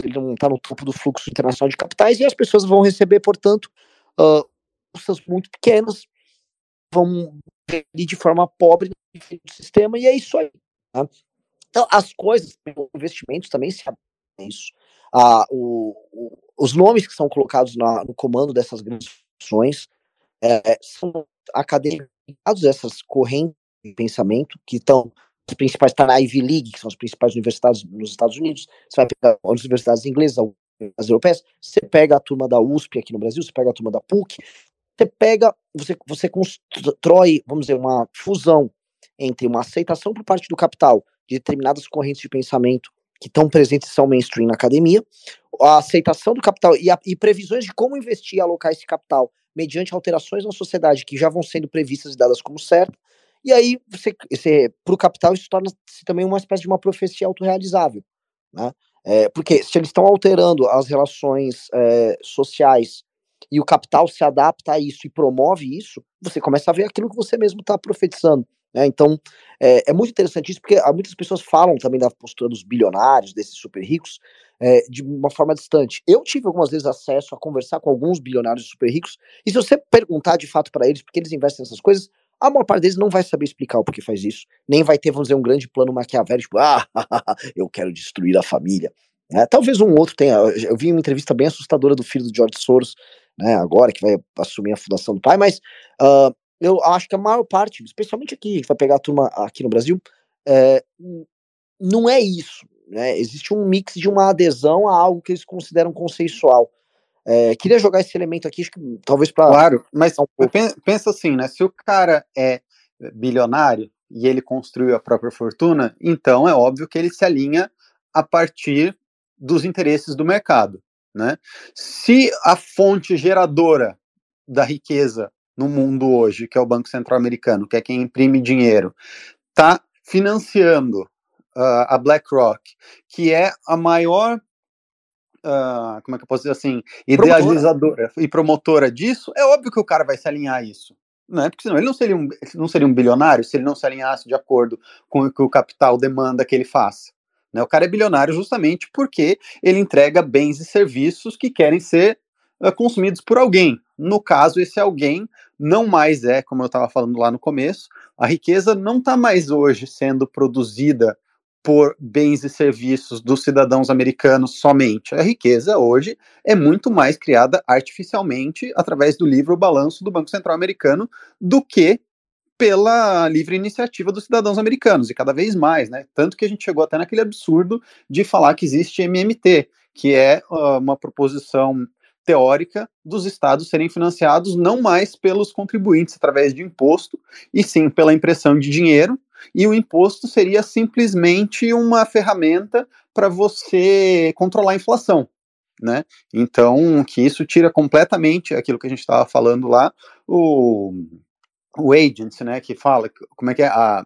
ele não está no topo do fluxo internacional de capitais e as pessoas vão receber, portanto, uh, muito pequenas, vão ir de forma pobre no sistema e é isso aí. Tá? Então, as coisas, investimentos também se isso. Ah, o, o, os nomes que são colocados na, no comando dessas grandes funções é, são acadêmicos ligados a essas correntes de pensamento, que estão as principais, está na Ivy League, que são as principais universidades nos Estados Unidos, você vai pegar as universidades inglesas, as europeias, você pega a turma da USP aqui no Brasil, você pega a turma da PUC, você pega, você, você constrói, vamos dizer, uma fusão entre uma aceitação por parte do capital de determinadas correntes de pensamento que estão presentes são mainstream na academia, a aceitação do capital e, a, e previsões de como investir e alocar esse capital mediante alterações na sociedade que já vão sendo previstas e dadas como certas, e aí, você, você para o capital, isso torna-se também uma espécie de uma profecia autorrealizável. Né? É, porque se eles estão alterando as relações é, sociais e o capital se adapta a isso e promove isso, você começa a ver aquilo que você mesmo está profetizando. Né? Então, é, é, muito interessante isso, porque muitas pessoas falam também da postura dos bilionários, desses super ricos, é, de uma forma distante. Eu tive algumas vezes acesso a conversar com alguns bilionários super ricos, e se você perguntar de fato para eles porque eles investem nessas coisas, a maior parte deles não vai saber explicar o porquê faz isso, nem vai ter, vamos dizer, um grande plano maquiavélico, ah, eu quero destruir a família. É, talvez um outro tenha. Eu vi uma entrevista bem assustadora do filho do George Soros, né, agora que vai assumir a fundação do pai, mas uh, eu acho que a maior parte, especialmente aqui, vai pegar a turma aqui no Brasil, é, não é isso. Né? Existe um mix de uma adesão a algo que eles consideram consensual. É, queria jogar esse elemento aqui, acho que talvez para. Claro, mas um pensa assim, né? Se o cara é bilionário e ele construiu a própria fortuna, então é óbvio que ele se alinha a partir dos interesses do mercado, né? Se a fonte geradora da riqueza no mundo hoje, que é o Banco Central Americano, que é quem imprime dinheiro, está financiando uh, a BlackRock, que é a maior uh, como é que eu posso dizer assim, idealizadora promotora. e promotora disso, é óbvio que o cara vai se alinhar a isso. Né? Porque senão ele não seria, um, não seria um bilionário se ele não se alinhasse de acordo com o que o capital demanda que ele faça. Né? O cara é bilionário justamente porque ele entrega bens e serviços que querem ser uh, consumidos por alguém. No caso, esse alguém não mais é, como eu estava falando lá no começo, a riqueza não está mais hoje sendo produzida por bens e serviços dos cidadãos americanos somente. A riqueza hoje é muito mais criada artificialmente através do livro Balanço do Banco Central Americano do que pela livre iniciativa dos cidadãos americanos, e cada vez mais, né? Tanto que a gente chegou até naquele absurdo de falar que existe MMT, que é uh, uma proposição teórica dos estados serem financiados não mais pelos contribuintes através de imposto, e sim pela impressão de dinheiro, e o imposto seria simplesmente uma ferramenta para você controlar a inflação. Né? Então, que isso tira completamente aquilo que a gente estava falando lá, o, o agent, né, que fala como é que é a,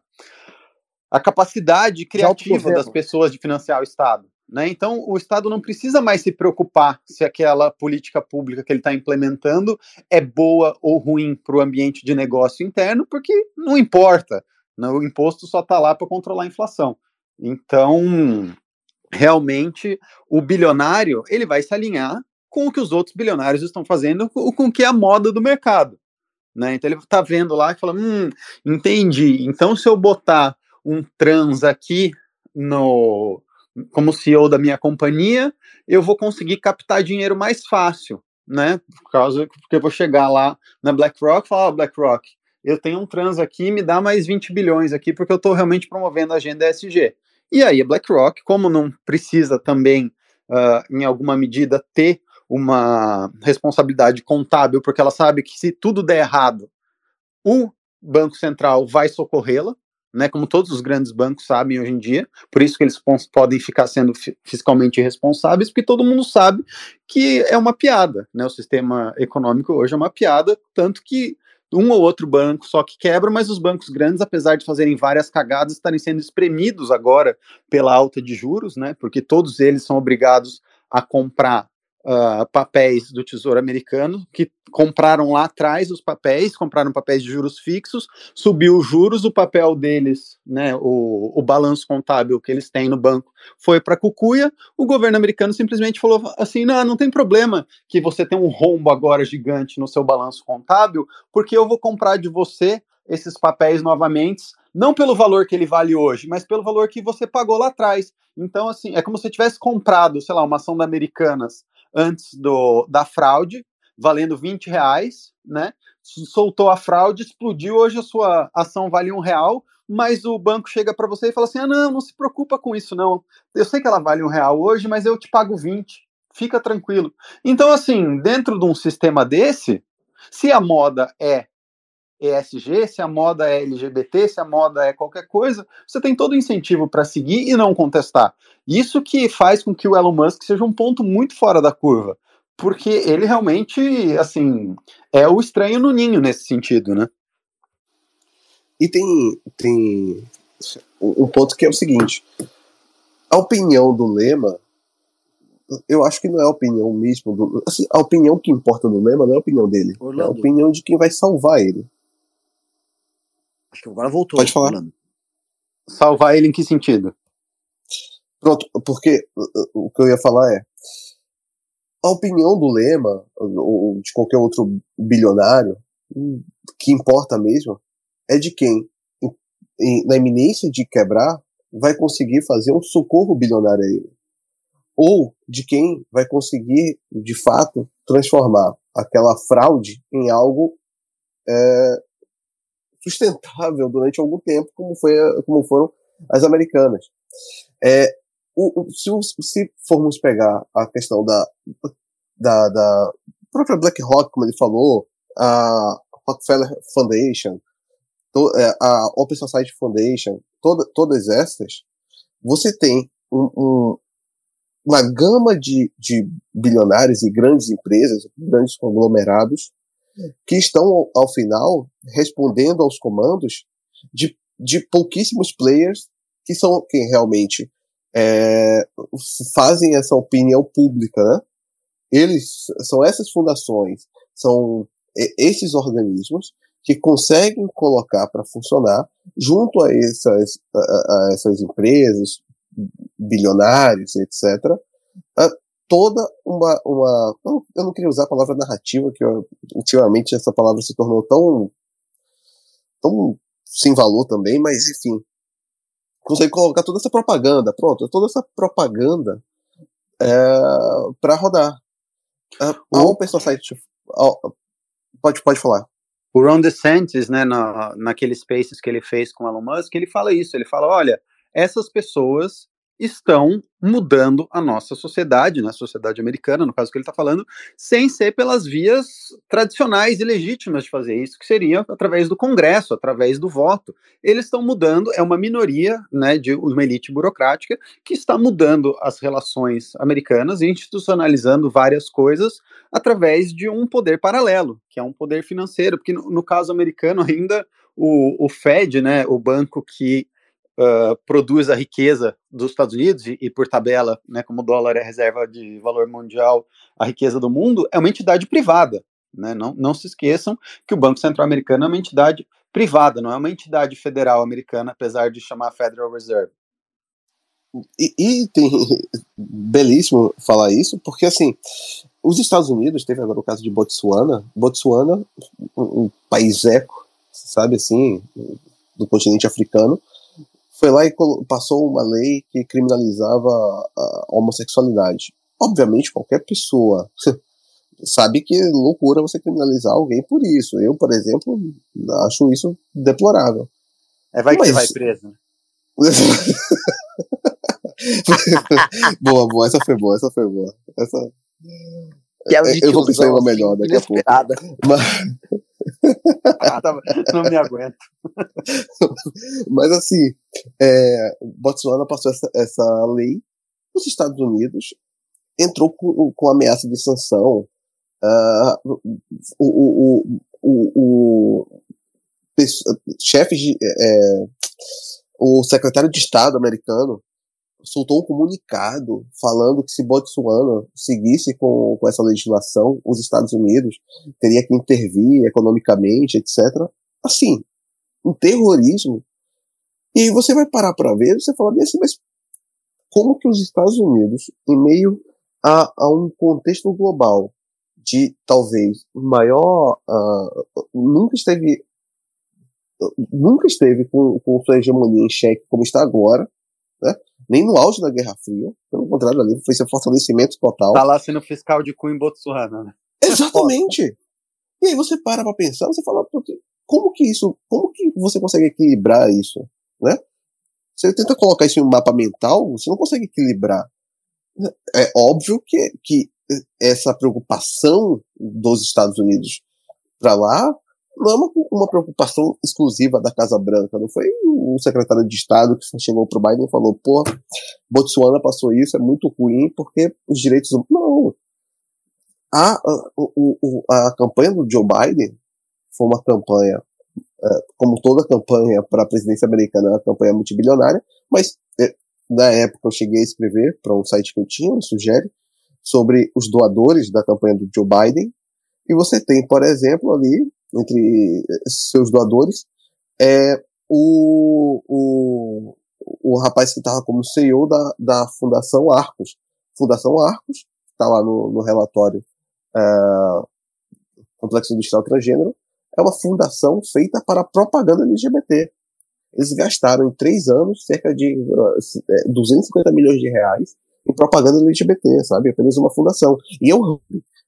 a capacidade criativa das pessoas de financiar o Estado. Né? Então, o Estado não precisa mais se preocupar se aquela política pública que ele está implementando é boa ou ruim para o ambiente de negócio interno, porque não importa. Né? O imposto só está lá para controlar a inflação. Então, realmente, o bilionário ele vai se alinhar com o que os outros bilionários estão fazendo, com o que é a moda do mercado. Né? Então ele está vendo lá e fala, hum, entendi. Então se eu botar um trans aqui no como CEO da minha companhia, eu vou conseguir captar dinheiro mais fácil, né? Por causa que eu vou chegar lá na BlackRock e falar, oh, BlackRock, eu tenho um trans aqui, me dá mais 20 bilhões aqui, porque eu estou realmente promovendo a agenda ESG. E aí a BlackRock, como não precisa também, uh, em alguma medida, ter uma responsabilidade contábil, porque ela sabe que se tudo der errado, o Banco Central vai socorrê-la, né, como todos os grandes bancos sabem hoje em dia, por isso que eles podem ficar sendo fiscalmente responsáveis, porque todo mundo sabe que é uma piada, né, o sistema econômico hoje é uma piada, tanto que um ou outro banco só que quebra, mas os bancos grandes, apesar de fazerem várias cagadas, estarem sendo espremidos agora pela alta de juros, né? Porque todos eles são obrigados a comprar uh, papéis do Tesouro Americano, que compraram lá atrás os papéis, compraram papéis de juros fixos, subiu os juros, o papel deles, né, o, o balanço contábil que eles têm no banco foi para cucuia, o governo americano simplesmente falou assim, não, não tem problema que você tem um rombo agora gigante no seu balanço contábil, porque eu vou comprar de você esses papéis novamente, não pelo valor que ele vale hoje, mas pelo valor que você pagou lá atrás. Então, assim, é como se você tivesse comprado, sei lá, uma ação da Americanas antes do, da fraude, valendo 20 reais, né? soltou a fraude, explodiu, hoje a sua ação vale um real, mas o banco chega para você e fala assim: ah, não, não se preocupa com isso, não. Eu sei que ela vale um real hoje, mas eu te pago 20. Fica tranquilo. Então, assim, dentro de um sistema desse, se a moda é ESG, se a moda é LGBT, se a moda é qualquer coisa, você tem todo o incentivo para seguir e não contestar. Isso que faz com que o Elon Musk seja um ponto muito fora da curva, porque ele realmente, assim, é o estranho no ninho nesse sentido, né? E tem, tem um ponto que é o seguinte: a opinião do Lema, eu acho que não é a opinião mesmo. Do, assim, a opinião que importa do Lema não é a opinião dele, Orlando. é a opinião de quem vai salvar ele. Acho que agora voltou. Pode falar. Orlando. Salvar ele em que sentido? Pronto, porque o que eu ia falar é a opinião do Lema ou de qualquer outro bilionário que importa mesmo é de quem, na iminência de quebrar, vai conseguir fazer um socorro bilionário a ele. Ou de quem vai conseguir, de fato, transformar aquela fraude em algo é, sustentável durante algum tempo, como, foi, como foram as americanas. É, o, o, se, se, formos pegar a questão da, da, da própria BlackRock, como ele falou, a Rockefeller Foundation, é, a Open Society Foundation, toda, todas essas, você tem um, um, uma gama de, de bilionários e grandes empresas, grandes conglomerados, que estão, ao, final, respondendo aos comandos de, de pouquíssimos players que são quem realmente é, fazem essa opinião pública, né? Eles são essas fundações, são esses organismos que conseguem colocar para funcionar junto a essas, a, a essas empresas, bilionários, etc., toda uma, uma. Eu não queria usar a palavra narrativa, que eu, ultimamente essa palavra se tornou tão. tão sem valor também, mas enfim. Consegue colocar toda essa propaganda, pronto, toda essa propaganda é, para rodar. A, a Open Society. Pode, pode falar o Ron DeSantis, né, na, naquele Spaces que ele fez com Elon Musk, ele fala isso, ele fala, olha, essas pessoas estão mudando a nossa sociedade, né, a sociedade americana, no caso que ele está falando, sem ser pelas vias tradicionais e legítimas de fazer isso, que seria através do Congresso, através do voto. Eles estão mudando, é uma minoria né, de uma elite burocrática que está mudando as relações americanas e institucionalizando várias coisas através de um poder paralelo, que é um poder financeiro, porque no, no caso americano ainda o, o Fed, né, o banco que uh, produz a riqueza dos Estados Unidos e, e, por tabela, né, como o dólar é reserva de valor mundial, a riqueza do mundo, é uma entidade privada. Né? Não, não se esqueçam que o Banco Central Americano é uma entidade privada, não é uma entidade federal americana, apesar de chamar Federal Reserve. E, e, tem belíssimo falar isso, porque assim, os Estados Unidos, teve agora o caso de Botsuana, Botsuana, um, um país eco, sabe assim, do continente africano, foi lá e passou uma lei que criminalizava a homossexualidade. Obviamente, qualquer pessoa sabe que é loucura você criminalizar alguém por isso. Eu, por exemplo, acho isso deplorável. É, vai Mas... que vai preso. Né? boa, boa, essa foi boa, essa foi boa. Essa... É eu vou pensar em uma melhor daqui a pouco. Mas, não me aguento. Mas assim, é, Botsuana passou essa, essa lei, os Estados Unidos entrou com, com ameaça de sanção. Uh, o, o, o, o, chefe de. É, o secretário de Estado americano soltou um comunicado falando que se Botsuana seguisse com, com essa legislação, os Estados Unidos teria que intervir economicamente, etc. Assim, um terrorismo. E aí você vai parar para ver, você fala bem assim, mas como que os Estados Unidos, em meio a, a um contexto global de talvez maior, uh, nunca esteve nunca esteve com, com sua hegemonia em xeque como está agora, né? Nem no auge da Guerra Fria, pelo contrário, ali foi seu fortalecimento total. Tá lá sendo fiscal de cu em Botsuana, né? Exatamente! E aí você para para pensar, você fala, como que isso, como que você consegue equilibrar isso, né? Você tenta colocar isso em um mapa mental, você não consegue equilibrar. É óbvio que, que essa preocupação dos Estados Unidos para lá não é uma, uma, preocupação exclusiva da Casa Branca. Não foi o secretário de Estado que chegou para o Biden e falou: pô, Botsuana passou isso, é muito ruim porque os direitos. Não. A, a, a campanha do Joe Biden foi uma campanha, é, como toda campanha para a presidência americana, é uma campanha multibilionária, mas é, na época eu cheguei a escrever para um site que eu tinha, me sugere, sobre os doadores da campanha do Joe Biden. E você tem, por exemplo, ali, entre seus doadores, é o, o, o rapaz que estava como CEO da, da Fundação Arcos. Fundação Arcos, está lá no, no relatório é, Complexo Industrial Transgênero, é uma fundação feita para propaganda LGBT. Eles gastaram em três anos cerca de uh, 250 milhões de reais em propaganda LGBT, sabe? Apenas uma fundação. E é um hub.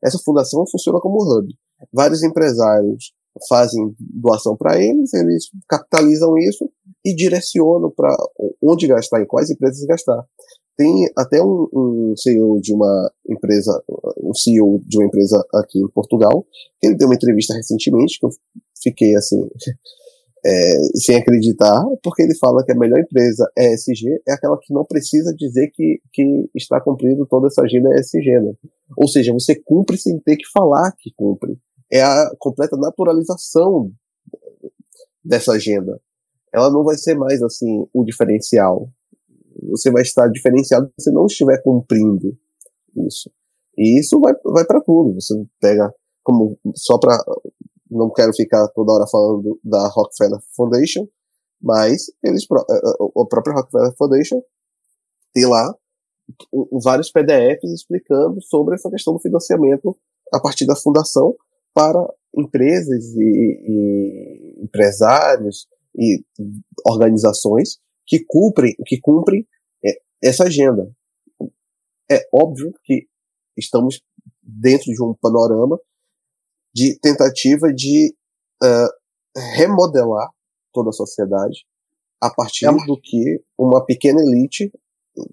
Essa fundação funciona como hub. Vários empresários fazem doação para eles, eles capitalizam isso e direcionam para onde gastar e quais empresas gastar. Tem até um, um, CEO de uma empresa, um CEO de uma empresa aqui em Portugal, ele deu uma entrevista recentemente, que eu fiquei assim, é, sem acreditar, porque ele fala que a melhor empresa ESG é aquela que não precisa dizer que, que está cumprindo toda essa agenda ESG, né? Ou seja, você cumpre sem ter que falar que cumpre. É a completa naturalização dessa agenda. Ela não vai ser mais assim o diferencial. Você vai estar diferenciado se não estiver cumprindo isso. E isso vai, vai para tudo. Você pega como só para não quero ficar toda hora falando da Rockefeller Foundation, mas eles, eh, eh, a própria Rockefeller Foundation tem lá vários PDFs explicando sobre essa questão do financiamento a partir da fundação para empresas e, e empresários e organizações que cumprem, que cumprem eh, essa agenda. É óbvio que estamos dentro de um panorama de tentativa de uh, remodelar toda a sociedade a partir do que uma pequena elite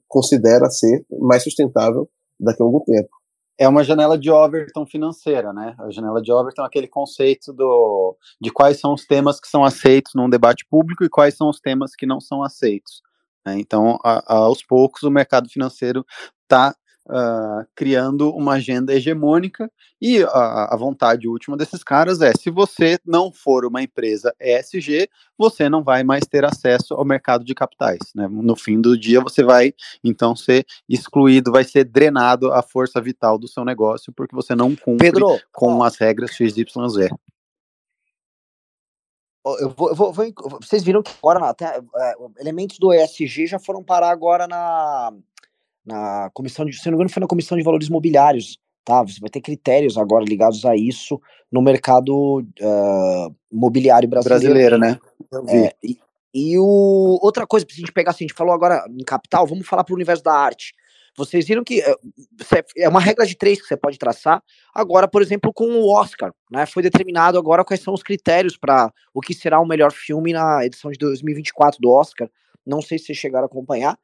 considera ser mais sustentável daqui a algum tempo. É uma janela de Overton financeira, né? A janela de Overton é aquele conceito do, de quais são os temas que são aceitos num debate público e quais são os temas que não são aceitos. Né? Então, a, a, aos poucos, o mercado financeiro está uh, criando uma agenda hegemônica e a, a, vontade última desses caras é: se você não for uma empresa ESG, você não vai mais ter acesso ao mercado de capitais. Né? No fim do dia, você vai então ser excluído, vai ser drenado a força vital do seu negócio porque você não cumpre Pedro, com ó, as regras XYZ. Eu vou, eu vou, vocês viram que agora até, é, elementos do ESG já foram parar agora na na comissão de, se não me engano, foi na comissão de valores mobiliários, tá? Você vai ter critérios agora ligados a isso no mercado uh, mobiliário brasileiro. Brasileiro, né? É, e, e o, outra coisa, pra gente pegar assim, a gente falou agora em capital, vamos falar para o universo da arte. Vocês viram que é, é uma regra de três que você pode traçar. Agora, por exemplo, com o Oscar, né? Foi determinado agora quais são os critérios para o que será o melhor filme na edição de 2024 do Oscar. Não sei se vocês chegaram a acompanhar,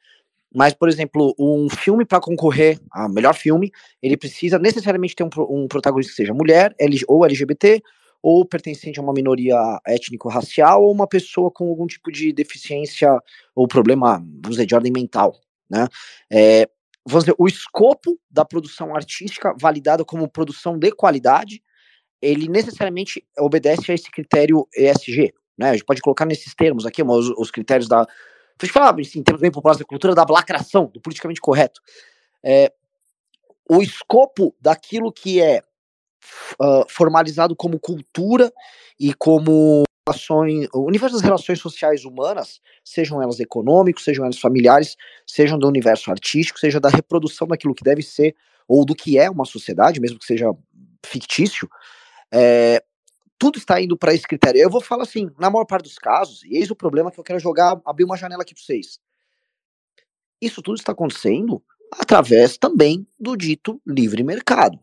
mas, por exemplo, um filme para concorrer a melhor filme, ele precisa necessariamente ter um, um protagonista que seja mulher, ou LGBT, ou pertencente a uma minoria étnico-racial, ou uma pessoa com algum tipo de deficiência ou problema, vamos dizer, de ordem mental, né? É, vamos dizer, o escopo da produção artística validada como produção de qualidade, ele necessariamente obedece a esse critério ESG, né? A gente pode colocar nesses termos aqui, os, os critérios da a gente falava, assim, em termos bem populares da cultura, da lacração, do politicamente correto. É, o escopo daquilo que é uh, formalizado como cultura e como relações, o universo das relações sociais humanas, sejam elas econômicos, sejam elas familiares, sejam do universo artístico, seja da reprodução daquilo que deve ser ou do que é uma sociedade, mesmo que seja fictício, é, tudo está indo para esse critério. Eu vou falar assim, na maior parte dos casos, e eis o problema que eu quero jogar, abrir uma janela aqui para vocês. Isso tudo está acontecendo através também do dito livre mercado.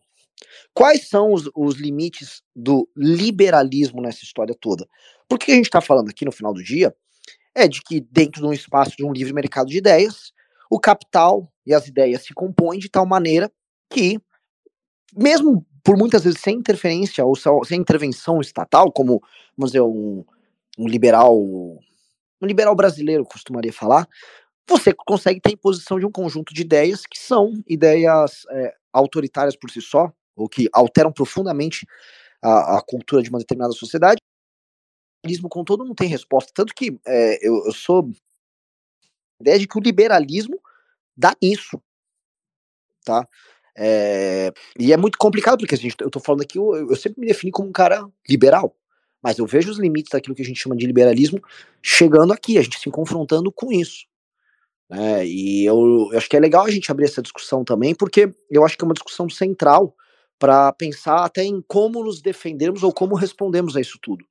Quais são os, os limites do liberalismo nessa história toda? Porque a gente está falando aqui no final do dia é de que dentro de um espaço de um livre mercado de ideias, o capital e as ideias se compõem de tal maneira que, mesmo por muitas vezes sem interferência ou sem intervenção estatal, como, vamos dizer, um, um liberal, um liberal brasileiro costumaria falar, você consegue ter imposição de um conjunto de ideias que são ideias é, autoritárias por si só, ou que alteram profundamente a, a cultura de uma determinada sociedade. O liberalismo, com todo, não tem resposta. Tanto que é, eu, eu sou a ideia de que o liberalismo dá nisso, tá? É, e é muito complicado, porque a gente, eu tô falando aqui, eu, eu sempre me defini como um cara liberal, mas eu vejo os limites daquilo que a gente chama de liberalismo chegando aqui, a gente se confrontando com isso. É, e eu, eu, acho que é legal a gente abrir essa discussão também, porque eu acho que é uma discussão central para pensar até em como nos defendermos ou como respondemos a isso tudo.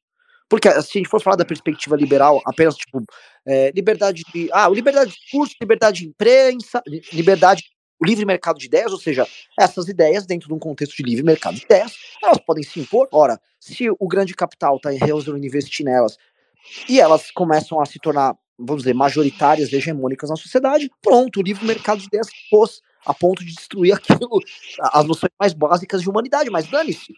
Porque se a gente for falar da perspectiva liberal, apenas tipo, é, liberdade de. Ah, liberdade de discurso, liberdade de imprensa, liberdade, o livre mercado de ideias, ou seja, essas ideias, dentro de um contexto de livre mercado de ideias, elas podem se impor. Ora, se o grande capital está resolvendo investir nelas e elas começam a se tornar vamos dizer, majoritárias, hegemônicas na sociedade, pronto, o livre mercado de ideias pôs a ponto de destruir aquilo, as noções mais básicas de humanidade, mas dane-se.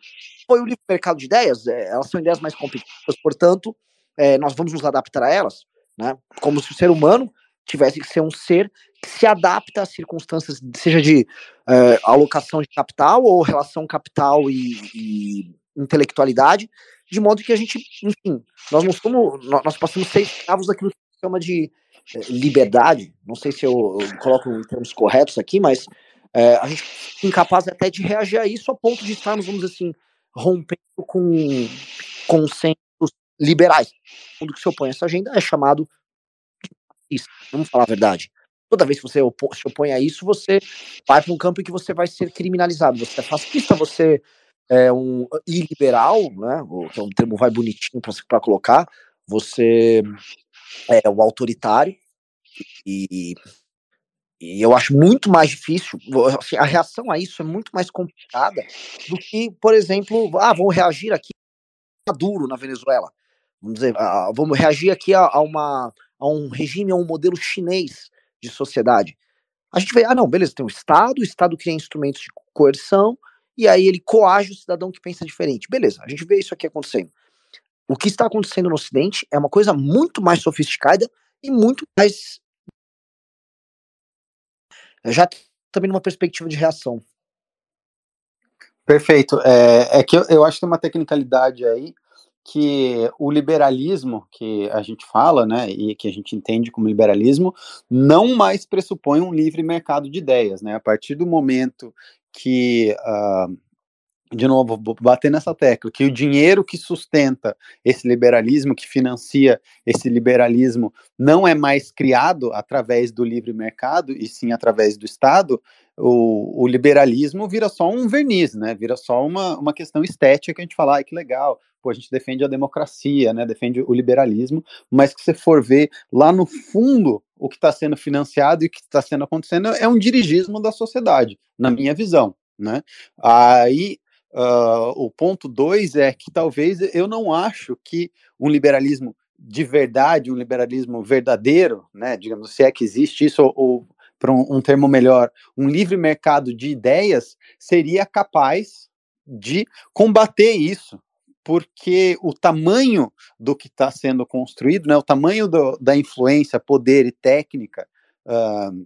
Foi o livre mercado de ideias, é, elas são ideias mais competitivas, portanto, é, nós vamos nos adaptar a elas, né? Como se o ser humano tivesse que ser um ser que se adapta às circunstâncias, seja de é, alocação de capital ou relação capital e, e intelectualidade, de modo que a gente, enfim, nós não somos, nós passamos seis escravos daquilo que chama de é, liberdade, não sei se eu, eu, coloco em termos corretos aqui, mas é, a gente é incapaz até de reagir a isso a ponto de estarmos, vamos dizer assim, rompendo com consensos liberais. Tudo que se opõe a essa agenda é chamado de vamos falar a verdade. Toda vez que você se opõe a isso, você vai para um campo em que você vai ser criminalizado. Você é fascista, você é um iliberal, né? Que é um termo vai bonitinho para colocar. Você é o autoritário e, e eu acho muito mais difícil, assim, a reação a isso é muito mais complicada do que, por exemplo, ah, vamos reagir aqui a Maduro na Venezuela, vamos dizer, ah, vamos reagir aqui a, a, uma, a um regime, a um modelo chinês de sociedade. A gente vê, ah, não, beleza, tem o Estado, o Estado cria instrumentos de coerção, e aí ele coage o cidadão que pensa diferente. Beleza, a gente vê isso aqui acontecendo o que está acontecendo no Ocidente é uma coisa muito mais sofisticada e muito mais. Já também numa perspectiva de reação. Perfeito. É, é que eu, eu acho que tem uma tecnicalidade aí que o liberalismo que a gente fala, né, e que a gente entende como liberalismo, não mais pressupõe um livre mercado de ideias, né? A partir do momento que uh, de novo, vou bater nessa tecla, que o dinheiro que sustenta esse liberalismo, que financia esse liberalismo, não é mais criado através do livre mercado, e sim através do Estado, o, o liberalismo vira só um verniz, né? Vira só uma, uma questão estética que a gente fala, ai, que legal, pô, a gente defende a democracia, né? Defende o liberalismo, mas que você for ver lá no fundo o que está sendo financiado e o que está sendo acontecendo é um dirigismo da sociedade, na minha visão. Né? Aí Uh, o ponto dois é que talvez eu não acho que um liberalismo de verdade, um liberalismo verdadeiro, né, digamos, se é que existe isso, ou, ou para um, um, termo melhor, um livre mercado de ideias seria capaz de combater isso, porque o tamanho do que está sendo construído, né, o tamanho do, da influência, poder e técnica uh,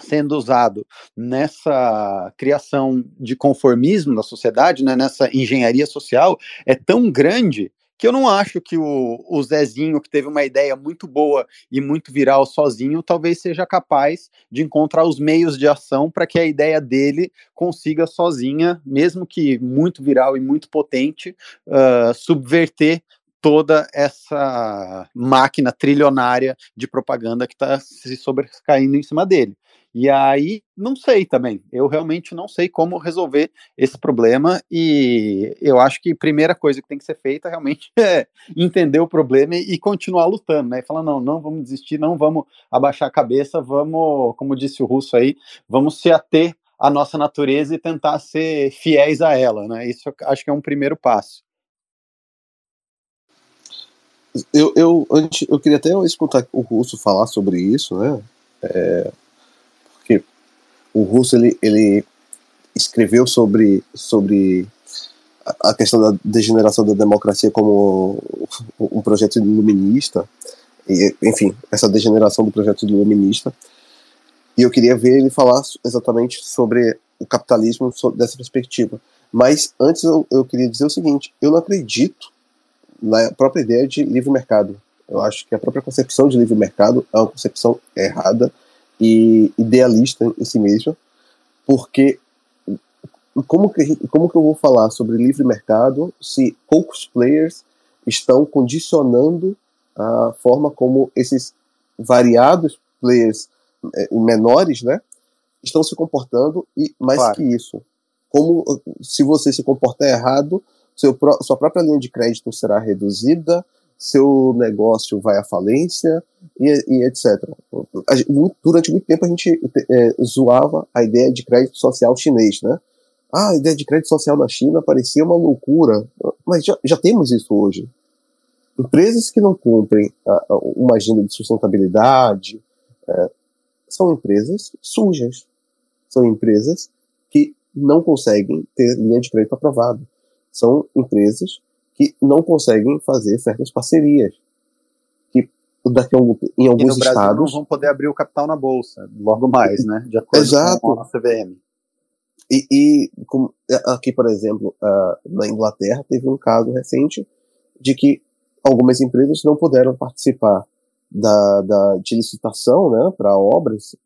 sendo usado nessa criação de conformismo da sociedade, né, nessa engenharia social, é tão grande que eu não acho que o, o Zezinho, que teve uma ideia muito boa e muito viral sozinho, talvez seja capaz de encontrar os meios de ação para que a ideia dele consiga sozinha, mesmo que muito viral e muito potente, uh, subverter toda essa máquina trilionária de propaganda que está se sobrecaindo em cima dele. E aí, não sei também. Eu realmente não sei como resolver esse problema. E eu acho que a primeira coisa que tem que ser feita realmente é entender o problema e continuar lutando, né? E falar, não, não vamos desistir, não vamos abaixar a cabeça, vamos, como disse o russo aí, vamos se ater a nossa natureza e tentar ser fiéis a ela, né? Isso acho que é um primeiro passo. Eu, eu, antes, eu queria até escutar o Russo falar sobre isso, né? É, o Russo ele, ele escreveu sobre, sobre a questão da degeneração da democracia como um projeto iluminista, e, enfim, essa degeneração do projeto iluminista. E eu queria ver ele falar exatamente sobre o capitalismo dessa perspectiva. Mas antes eu, eu queria dizer o seguinte: eu não acredito na própria ideia de livre mercado. Eu acho que a própria concepção de livre mercado é uma concepção errada e idealista em si mesma, porque como que, como que eu vou falar sobre livre mercado se poucos players estão condicionando a forma como esses variados players é, menores, né, estão se comportando e mais claro. que isso, como se você se comportar errado, seu, sua própria linha de crédito será reduzida, seu negócio vai à falência e, e etc. Durante muito tempo a gente é, zoava a ideia de crédito social chinês, né? Ah, a ideia de crédito social na China parecia uma loucura, mas já, já temos isso hoje. Empresas que não cumprem uma agenda de sustentabilidade é, são empresas sujas. São empresas que não conseguem ter linha de crédito aprovada. São empresas que não conseguem fazer certas parcerias. Que daqui algum, em alguns e no Brasil estados. não vão poder abrir o capital na bolsa, logo mais, né? De acordo Exato. com a CVM. E, e aqui, por exemplo, uh, na Inglaterra, teve um caso recente de que algumas empresas não puderam participar da, da de licitação né, para obras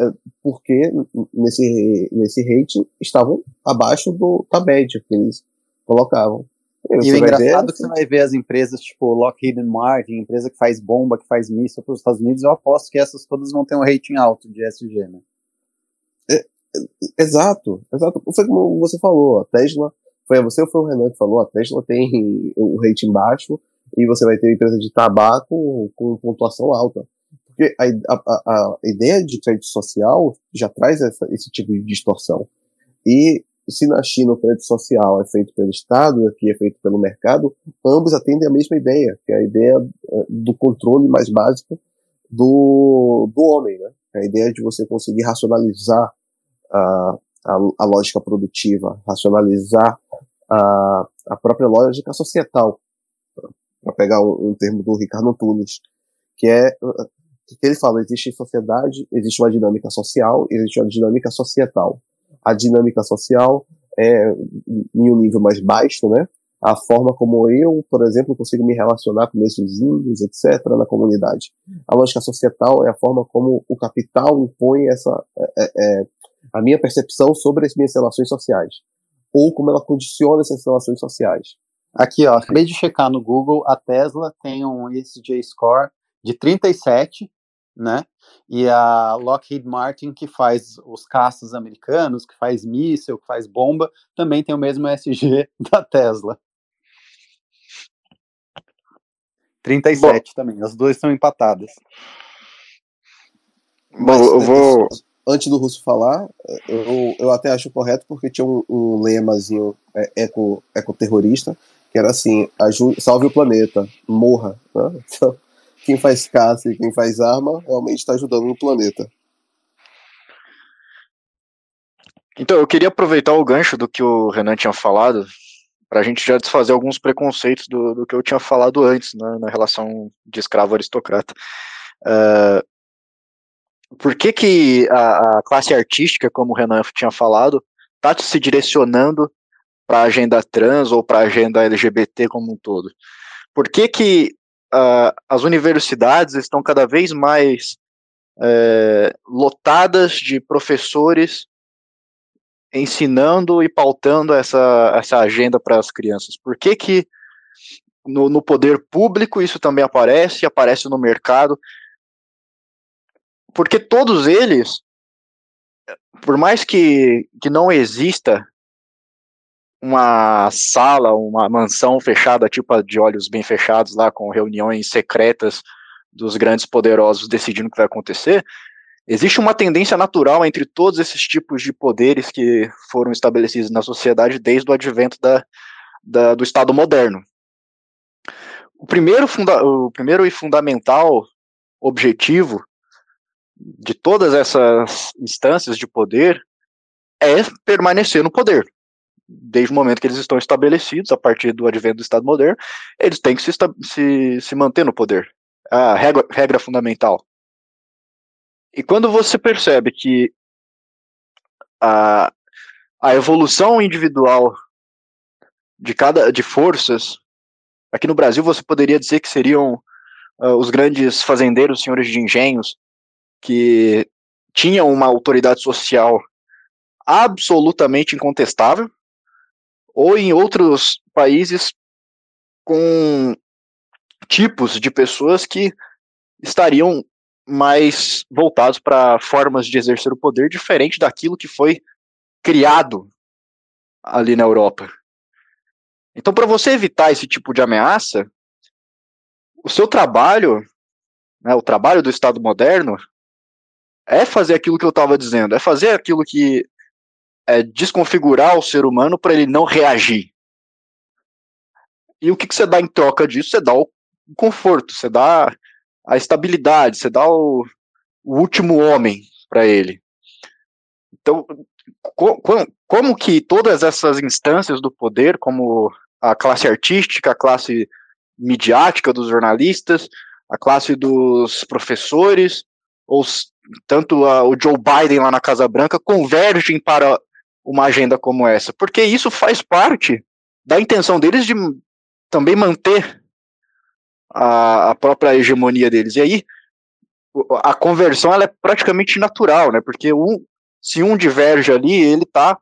é, porque nesse, nesse rating estavam abaixo do, da média que eles colocavam. E, o engraçado ver, é que você vai ver as empresas tipo Lockheed Martin, empresa que faz bomba, que faz míssil para os Estados Unidos, eu aposto que essas todas vão ter um rating alto de SG, né? É, exato, exato. Foi como você falou, a Tesla, foi você ou foi o Renan que falou, a Tesla tem o rating baixo e você vai ter empresa de tabaco com pontuação alta. Porque a, a, a ideia de crédito social já traz essa, esse tipo de distorção. E se na China o crédito social é feito pelo Estado, aqui é feito pelo mercado, ambos atendem a mesma ideia, que é a ideia eh, do controle mais básico do, do homem, né? A ideia de você conseguir racionalizar a, a, a lógica produtiva, racionalizar a, a própria lógica societal, para pegar um, um, termo do Ricardo Antunes, que é que ele fala, existe sociedade, existe uma dinâmica social, existe uma dinâmica societal a dinâmica social é em um nível mais baixo, né? A forma como eu, por exemplo, consigo me relacionar com meus vizinhos, etc., na comunidade. A lógica societal é a forma como o capital impõe essa é, é, é, a minha percepção sobre as minhas relações sociais, ou como ela condiciona essas relações sociais. Aqui, ó, acabei de checar no Google, a Tesla tem um ESG score de 37, né? E a Lockheed Martin, que faz os caças americanos, que faz míssil, que faz bomba, também tem o mesmo SG da Tesla. 37 Bom, também, as duas são empatadas. Bom, eu vou. Antes do Russo falar, eu, eu até acho correto, porque tinha um, um lemazinho é, eco, ecoterrorista, que era assim: ajude, salve o planeta, morra. Né? Então, quem faz caça e quem faz arma realmente está ajudando no planeta. Então, eu queria aproveitar o gancho do que o Renan tinha falado, para a gente já desfazer alguns preconceitos do, do que eu tinha falado antes, né, na relação de escravo aristocrata. Uh, por que, que a, a, classe artística, como o Renan tinha falado, está se direcionando para a agenda trans ou para a agenda LGBT como um todo? Por que, que as universidades estão cada vez mais é, lotadas de professores ensinando e pautando essa, essa agenda para as crianças. Por que, que no, no poder público isso também aparece, aparece no mercado? Porque todos eles, por mais que, que não exista uma sala, uma mansão fechada, tipo a de olhos bem fechados lá, com reuniões secretas dos grandes poderosos decidindo o que vai acontecer, Existe uma tendência natural entre todos esses tipos de poderes que foram estabelecidos na sociedade desde o advento da, da do Estado moderno. O primeiro, funda o primeiro e fundamental objetivo de todas essas instâncias de poder é permanecer no poder. Desde o momento que eles estão estabelecidos, a partir do advento do Estado moderno, eles têm que se, se, se manter no poder. A regra, regra fundamental. E quando você percebe que a, a evolução individual de cada de forças aqui no Brasil você poderia dizer que seriam uh, os grandes fazendeiros, senhores de engenhos, que tinham uma autoridade social absolutamente incontestável, ou em outros países com tipos de pessoas que estariam mais voltados para formas de exercer o poder diferente daquilo que foi criado ali na Europa. Então, para você evitar esse tipo de ameaça, o seu trabalho, né, o trabalho do Estado moderno, é fazer aquilo que eu estava dizendo, é fazer aquilo que é desconfigurar o ser humano para ele não reagir. E o que, que você dá em troca disso? Você dá o conforto, você dá a estabilidade, você dá o, o último homem para ele. Então, co como que todas essas instâncias do poder, como a classe artística, a classe midiática dos jornalistas, a classe dos professores, ou tanto a, o Joe Biden lá na Casa Branca, convergem para uma agenda como essa, porque isso faz parte da intenção deles de também manter a, a própria hegemonia deles. E aí a conversão ela é praticamente natural, né? Porque um, se um diverge ali, ele está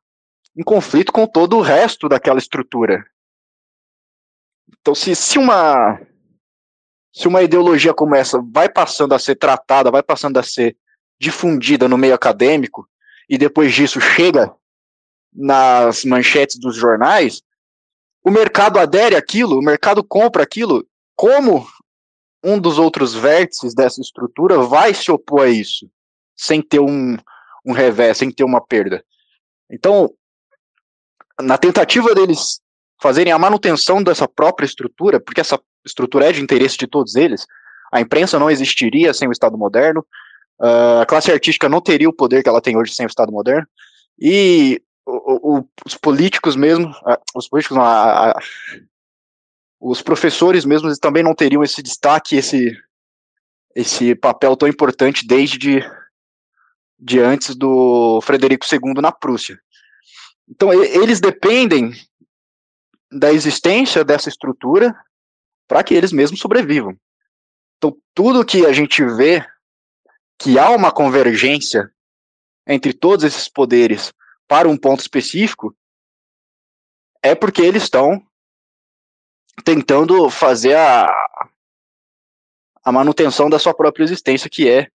em conflito com todo o resto daquela estrutura. Então, se, se uma se uma ideologia como essa vai passando a ser tratada, vai passando a ser difundida no meio acadêmico e depois disso chega nas manchetes dos jornais, o mercado adere àquilo, o mercado compra aquilo como um dos outros vértices dessa estrutura vai se opor a isso, sem ter um, um revés, sem ter uma perda. Então, na tentativa deles fazerem a manutenção dessa própria estrutura, porque essa estrutura é de interesse de todos eles, a imprensa não existiria sem o Estado moderno, uh, a classe artística não teria o poder que ela tem hoje sem o Estado moderno, e o, os políticos mesmo, os políticos, não, a, a, os professores mesmo também não teriam esse destaque, esse, esse papel tão importante desde de, de antes do Frederico II na Prússia. Então, eles dependem da existência dessa estrutura para que eles mesmos sobrevivam. Então, tudo que a gente vê que há uma convergência entre todos esses poderes para um ponto específico é porque eles estão tentando fazer a, a manutenção da sua própria existência, que é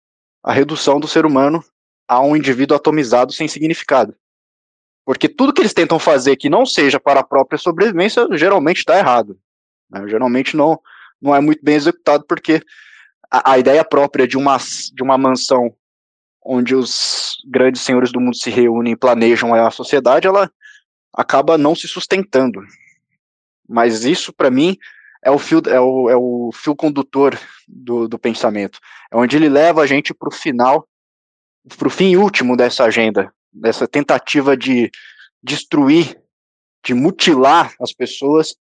a redução do ser humano a um indivíduo atomizado sem significado. Porque tudo que eles tentam fazer que não seja para a própria sobrevivência geralmente está errado. Né? Geralmente não, não é muito bem executado, porque a, a, ideia própria de uma, de uma mansão onde os grandes senhores do mundo se reúnem e planejam a sociedade, ela acaba não se sustentando. Mas isso, para mim, é o fio, é o, é o fio condutor do, do pensamento. É onde ele leva a gente para o final, para o fim último dessa agenda, dessa tentativa de destruir, de mutilar as pessoas,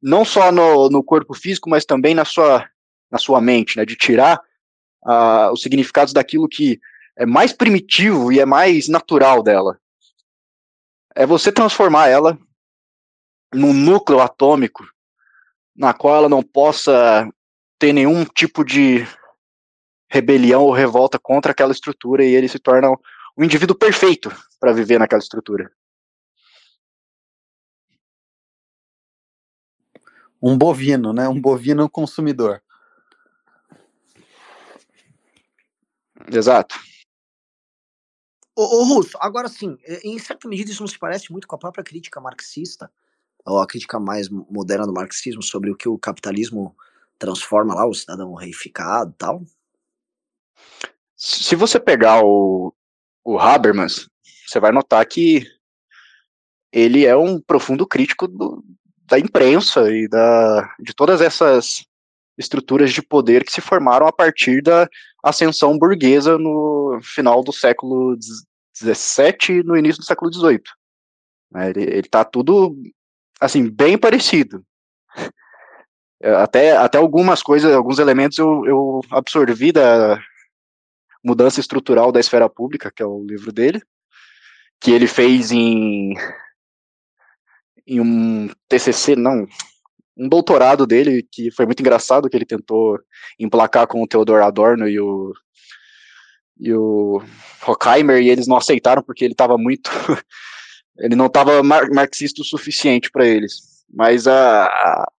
não só no, no corpo físico, mas também na sua, na sua mente, né, de tirar uh, os significados daquilo que é mais primitivo e é mais natural dela. É você transformar ela num núcleo atômico na qual ela não possa ter nenhum tipo de rebelião ou revolta contra aquela estrutura e ele se torna um indivíduo perfeito para viver naquela estrutura. Um bovino, né? Um bovino consumidor. Exato. Ô, ô Russo, agora sim, em certa medida isso não se parece muito com a própria crítica marxista ou a crítica mais moderna do marxismo sobre o que o capitalismo transforma lá, o cidadão reificado e tal? Se você pegar o, o Habermas, você vai notar que ele é um profundo crítico do, da imprensa e da, de todas essas estruturas de poder que se formaram a partir da ascensão burguesa no final do século XVII no início do século XVIII. Né, ele está tudo assim bem parecido. Até, até algumas coisas, alguns elementos eu, eu absorvi da mudança estrutural da esfera pública, que é o livro dele, que ele fez em em um TCC, não, um doutorado dele, que foi muito engraçado, que ele tentou emplacar com o Theodor Adorno e o, e o Horkheimer, e eles não aceitaram porque ele estava muito. ele não estava mar marxista o suficiente para eles. Mas a, a,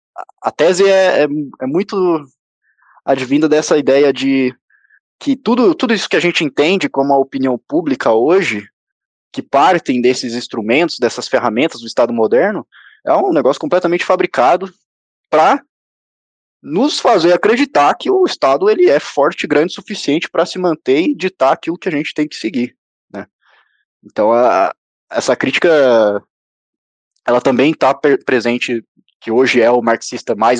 a tese é, é, é, muito advinda dessa ideia de que tudo, tudo isso que a gente entende como a opinião pública hoje que partem desses instrumentos, dessas ferramentas do Estado moderno, é um negócio completamente fabricado para nos fazer acreditar que o Estado ele é forte, grande o suficiente para se manter e ditar aquilo que a gente tem que seguir, né? Então a, essa crítica ela também está presente que hoje é o marxista mais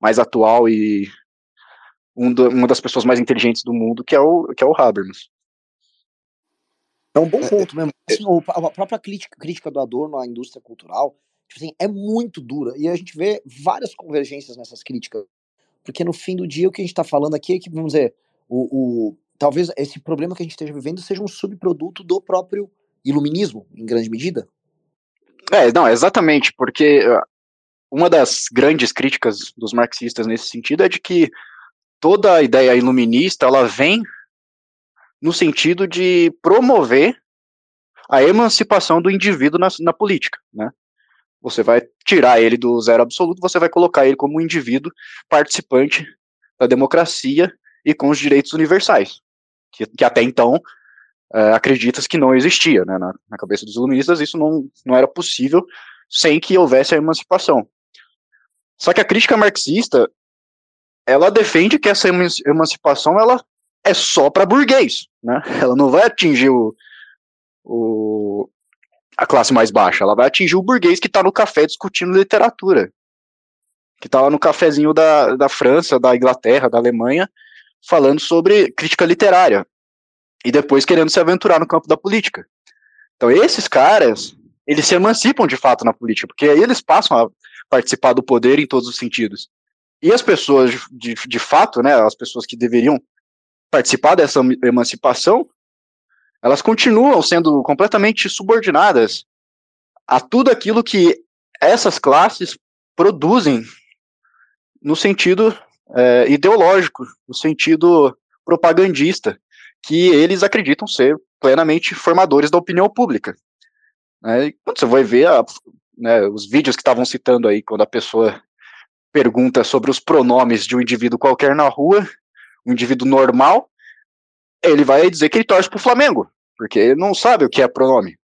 mais atual e um do, uma das pessoas mais inteligentes do mundo, que é o que é o Habermas. É um bom é, ponto mesmo. É assim, a própria crítica, crítica do Adorno à indústria cultural tipo assim, é muito dura. E a gente vê várias convergências nessas críticas. Porque no fim do dia, o que a gente está falando aqui é que, vamos dizer, o, o, talvez esse problema que a gente esteja vivendo seja um subproduto do próprio iluminismo, em grande medida. É, não, exatamente, porque ah, uma das grandes críticas dos marxistas nesse sentido é de que toda a ideia iluminista ela vem no sentido de promover a emancipação do indivíduo na, na política, né? Você vai tirar ele do zero absoluto, você vai colocar ele como um indivíduo participante da democracia e com os direitos universais, que, que até então é, que não existia, né? Na, na, cabeça dos iluministas isso não, não era possível sem que houvesse a emancipação. Só que a crítica marxista, ela defende que essa emancipação ela é só para burguês, né? Ela não vai atingir o, o, a classe mais baixa, ela vai atingir o burguês que está no café discutindo literatura, que está lá no cafezinho da, da França, da Inglaterra, da Alemanha, falando sobre crítica literária, e depois querendo se aventurar no campo da política. Então esses caras, eles se emancipam de fato na política, porque aí eles passam a participar do poder em todos os sentidos. E as pessoas, de, de, fato, né, as pessoas que deveriam participar dessa emancipação, elas continuam sendo completamente subordinadas a tudo aquilo que essas classes produzem no sentido é, ideológico, no sentido propagandista, que eles acreditam ser plenamente formadores da opinião pública. É, quando você vai ver a, né, os vídeos que estavam citando aí, quando a pessoa pergunta sobre os pronomes de um indivíduo qualquer na rua, um indivíduo normal, ele vai dizer que ele torce pro Flamengo, porque ele não sabe o que é pronome.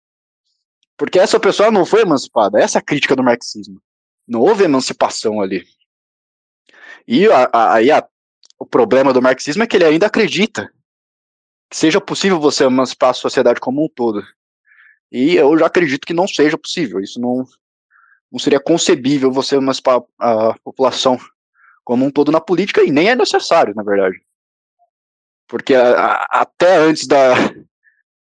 Porque essa pessoa não foi emancipada, essa é a crítica do marxismo. Não houve emancipação ali. E aí o problema do marxismo é que ele ainda acredita que seja possível você emancipar a sociedade como um todo. E eu já acredito que não seja possível. Isso não, não seria concebível você emancipar a população como um todo na política, e nem é necessário, na verdade. Porque a, a, até antes da,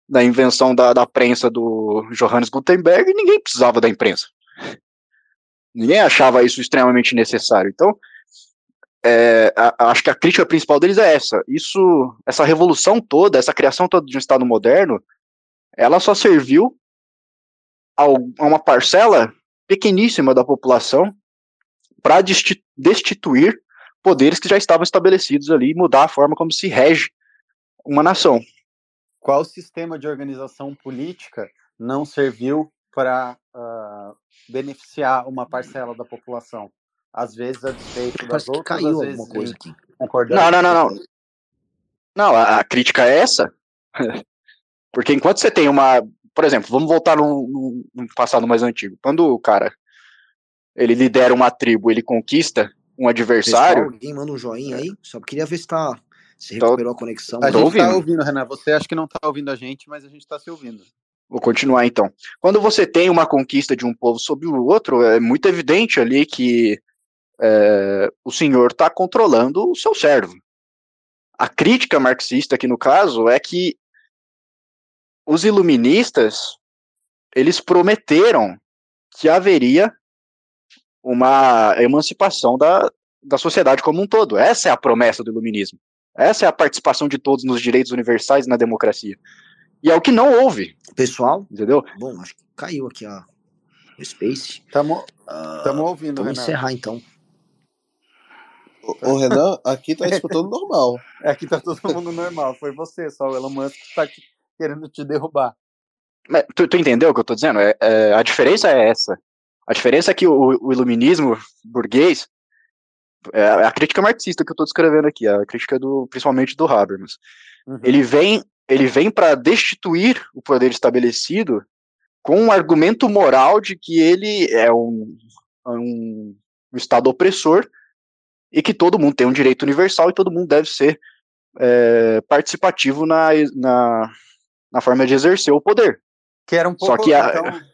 da invenção da, da prensa do Johannes Gutenberg, ninguém precisava da imprensa. Ninguém achava isso extremamente necessário. Então, é, a, acho que a crítica principal deles é essa. Isso, essa revolução toda, essa criação toda de um Estado moderno, ela só serviu a, a uma parcela pequeníssima da população para destituir poderes que já estavam estabelecidos ali e mudar a forma como se rege uma nação. Qual sistema de organização política não serviu para uh, beneficiar uma parcela da população? Às vezes a despeito das outras, caiu às vezes coisa aqui. Não, não, não, não. Não, a, a crítica é essa. Porque enquanto você tem uma. Por exemplo, vamos voltar num, num passado mais antigo. Quando o cara ele lidera uma tribo, ele conquista um adversário. Pessoal, alguém manda um joinha aí? Só queria ver se tá Você então, recuperou a conexão. A gente está ouvindo, Renan. Você acha que não está ouvindo a gente, mas a gente está se ouvindo. Vou continuar então. Quando você tem uma conquista de um povo sobre o outro, é muito evidente ali que é, o senhor está controlando o seu servo. A crítica marxista aqui no caso é que os iluministas eles prometeram que haveria uma emancipação da, da sociedade como um todo. Essa é a promessa do iluminismo. Essa é a participação de todos nos direitos universais e na democracia. E é o que não houve. Pessoal, entendeu? Bom, acho que caiu aqui a Space. Estamos uh, ouvindo, Vamos Renan. encerrar então. O, o Renan, aqui tá escutando normal. É, aqui tá todo mundo normal. Foi você, só o Elon Musk que tá querendo te derrubar. Mas, tu, tu, entendeu o que eu tô dizendo? É, é, a diferença é essa. A diferença é que o, o iluminismo burguês é a crítica marxista que eu estou descrevendo aqui, a crítica do, principalmente do Habermas. Uhum. Ele vem, ele vem para destituir o poder estabelecido com um argumento moral de que ele é um, um, um Estado opressor e que todo mundo tem um direito universal e todo mundo deve ser é, participativo na, na, na forma de exercer o poder. Que era um pouco, Só que a, então,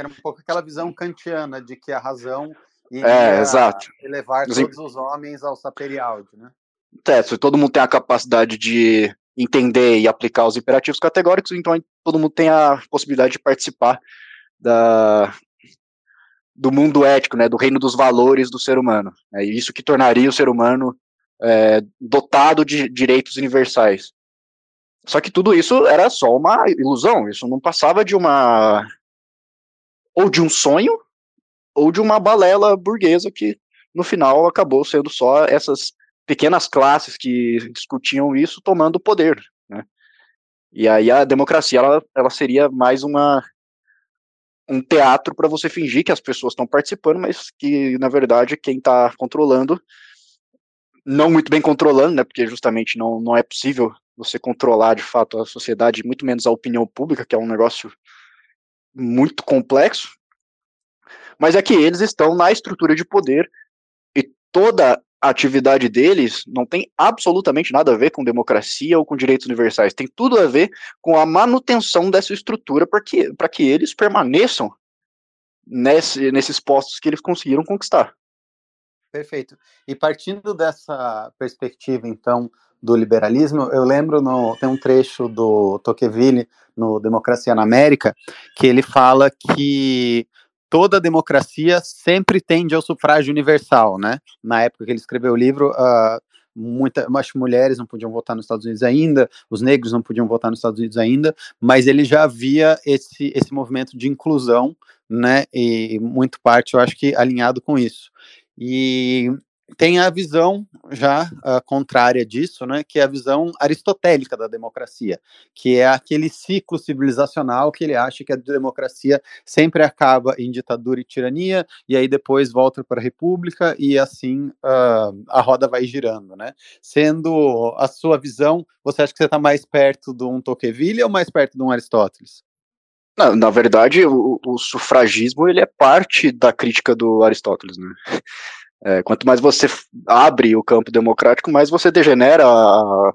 que era um pouco aquela visão kantiana de que a razão é, exato. elevar todos os homens ao saperialdi, né? É, se todo mundo tem a capacidade de entender e aplicar os imperativos categóricos, então todo mundo tem a possibilidade de participar da, do mundo ético, né, do reino dos valores do ser humano. É isso que tornaria o ser humano é, dotado de direitos universais. Só que tudo isso era só uma ilusão, isso não passava de uma ou de um sonho ou de uma balela burguesa que no final acabou sendo só essas pequenas classes que discutiam isso tomando poder, né? E aí a democracia ela, ela seria mais uma um teatro para você fingir que as pessoas estão participando, mas que na verdade quem está controlando não muito bem controlando, né? Porque justamente não, não é possível você controlar de fato a sociedade, muito menos a opinião pública, que é um negócio muito complexo mas é que eles estão na estrutura de poder e toda a atividade deles não tem absolutamente nada a ver com democracia ou com direitos universais, tem tudo a ver com a manutenção dessa estrutura para que, que eles permaneçam nesse, nesses postos que eles conseguiram conquistar. Perfeito. E partindo dessa perspectiva, então, do liberalismo, eu lembro, no, tem um trecho do Tocqueville no Democracia na América, que ele fala que toda democracia sempre tende ao sufrágio universal, né? Na época que ele escreveu o livro, uh, muita, as mulheres não podiam votar nos Estados Unidos ainda, os negros não podiam votar nos Estados Unidos ainda, mas ele já havia esse, esse movimento de inclusão, né? E muito parte, eu acho que alinhado com isso. E tem a visão já uh, contrária disso, né, que é a visão aristotélica da democracia, que é aquele ciclo civilizacional que ele acha que a democracia sempre acaba em ditadura e tirania, e aí depois volta para a república, e assim uh, a roda vai girando, né? Sendo a sua visão, você acha que você está mais perto de um Tocqueville ou mais perto de um Aristóteles? Na, na verdade, o, o, sufragismo ele é parte da crítica do Aristóteles, né? É, quanto mais você abre o campo democrático, mais você degenera a,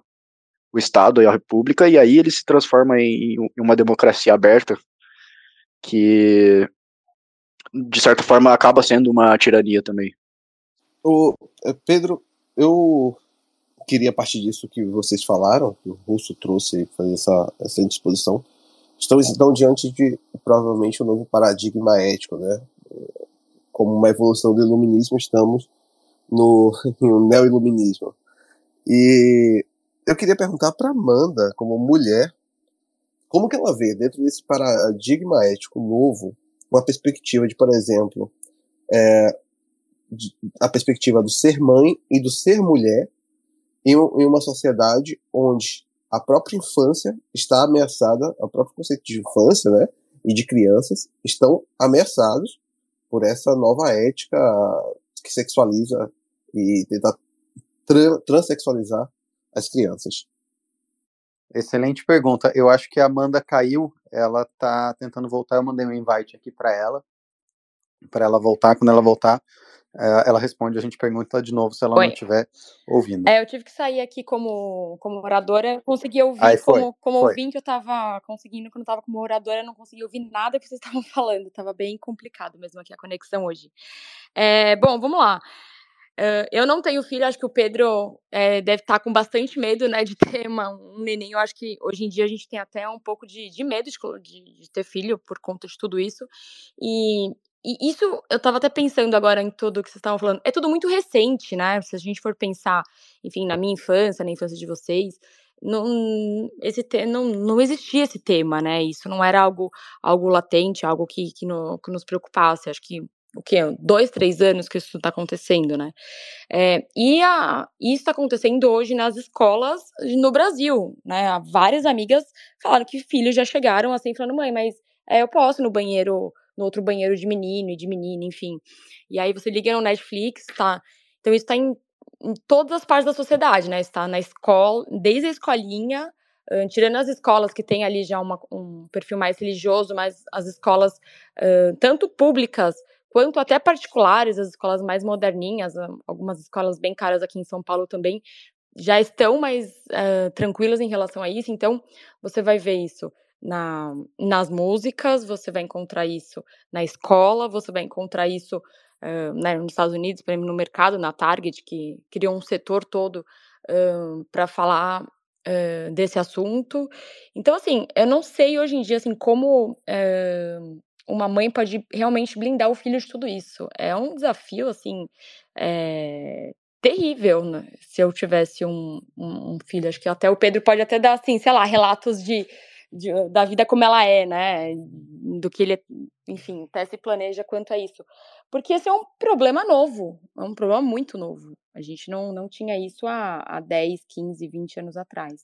o Estado e a República, e aí ele se transforma em, em uma democracia aberta, que, de certa forma, acaba sendo uma tirania também. O, é, Pedro, eu queria, a partir disso que vocês falaram, que o Russo trouxe fazer essa, essa indisposição, estamos então diante de provavelmente um novo paradigma ético, né? como uma evolução do iluminismo, estamos no, neo-iluminismo. E eu queria perguntar para Amanda, como mulher, como que ela vê dentro desse paradigma ético novo uma perspectiva de, por exemplo, é, de, a perspectiva do ser mãe e do ser mulher em, em, uma sociedade onde a própria infância está ameaçada, o próprio conceito de infância, né, e de crianças estão ameaçados por essa nova ética que sexualiza e tenta tra transexualizar as crianças. Excelente pergunta. Eu acho que a Amanda caiu, ela tá tentando voltar. Eu mandei um invite aqui para ela, para ela voltar. Quando ela voltar, ela responde, a gente pergunta de novo se ela Oi. não estiver ouvindo. É, eu tive que sair aqui como, como oradora, consegui ouvir Aí foi, como, como foi. ouvinte, eu estava conseguindo, quando eu estava como oradora, eu não consegui ouvir nada que vocês estavam falando, estava bem complicado mesmo aqui a conexão hoje. É, bom, vamos lá. Uh, eu não tenho filho, acho que o Pedro é, deve estar tá com bastante medo, né, de ter uma, um neném. Eu acho que hoje em dia a gente tem até um pouco de, de medo de, de, de, ter filho por conta de tudo isso. E, e isso, eu estava até pensando agora em tudo que vocês estavam falando, é tudo muito recente, né? Se a gente for pensar, enfim, na minha infância, na infância de vocês, não, esse te, não, não existia esse tema, né? Isso não era algo, algo latente, algo que, que, no, que nos preocupasse. Acho que o que dois, três anos que isso está acontecendo, né? É, e a, isso está acontecendo hoje nas escolas no Brasil, né? Várias amigas falaram que filhos já chegaram assim falando, mãe, mas é, eu posso no banheiro, no outro banheiro de menino e de menina, enfim. E aí você liga no Netflix, tá? Então isso está em, em todas as partes da sociedade, né? Está na escola, desde a escolinha Uh, tirando as escolas que têm ali já uma, um perfil mais religioso, mas as escolas, uh, tanto públicas quanto até particulares, as escolas mais moderninhas, algumas escolas bem caras aqui em São Paulo também, já estão mais uh, tranquilas em relação a isso. Então, você vai ver isso na, nas músicas, você vai encontrar isso na escola, você vai encontrar isso uh, né, nos Estados Unidos, por exemplo, no mercado, na Target, que criou um setor todo uh, para falar uh, desse assunto. Então, assim, eu não sei hoje em dia assim como uma mãe pode realmente blindar o filho de tudo isso. É um desafio, assim, é, terrível, né? Se eu tivesse um, um, um, filho, acho que até o Pedro pode até dar, assim, sei lá, relatos de, de, da vida como ela é, né? Do que ele, enfim, até se planeja quanto a isso. Porque esse é um problema novo, é um problema muito novo. A gente não, não tinha isso há, há 10, 15, 20 anos atrás.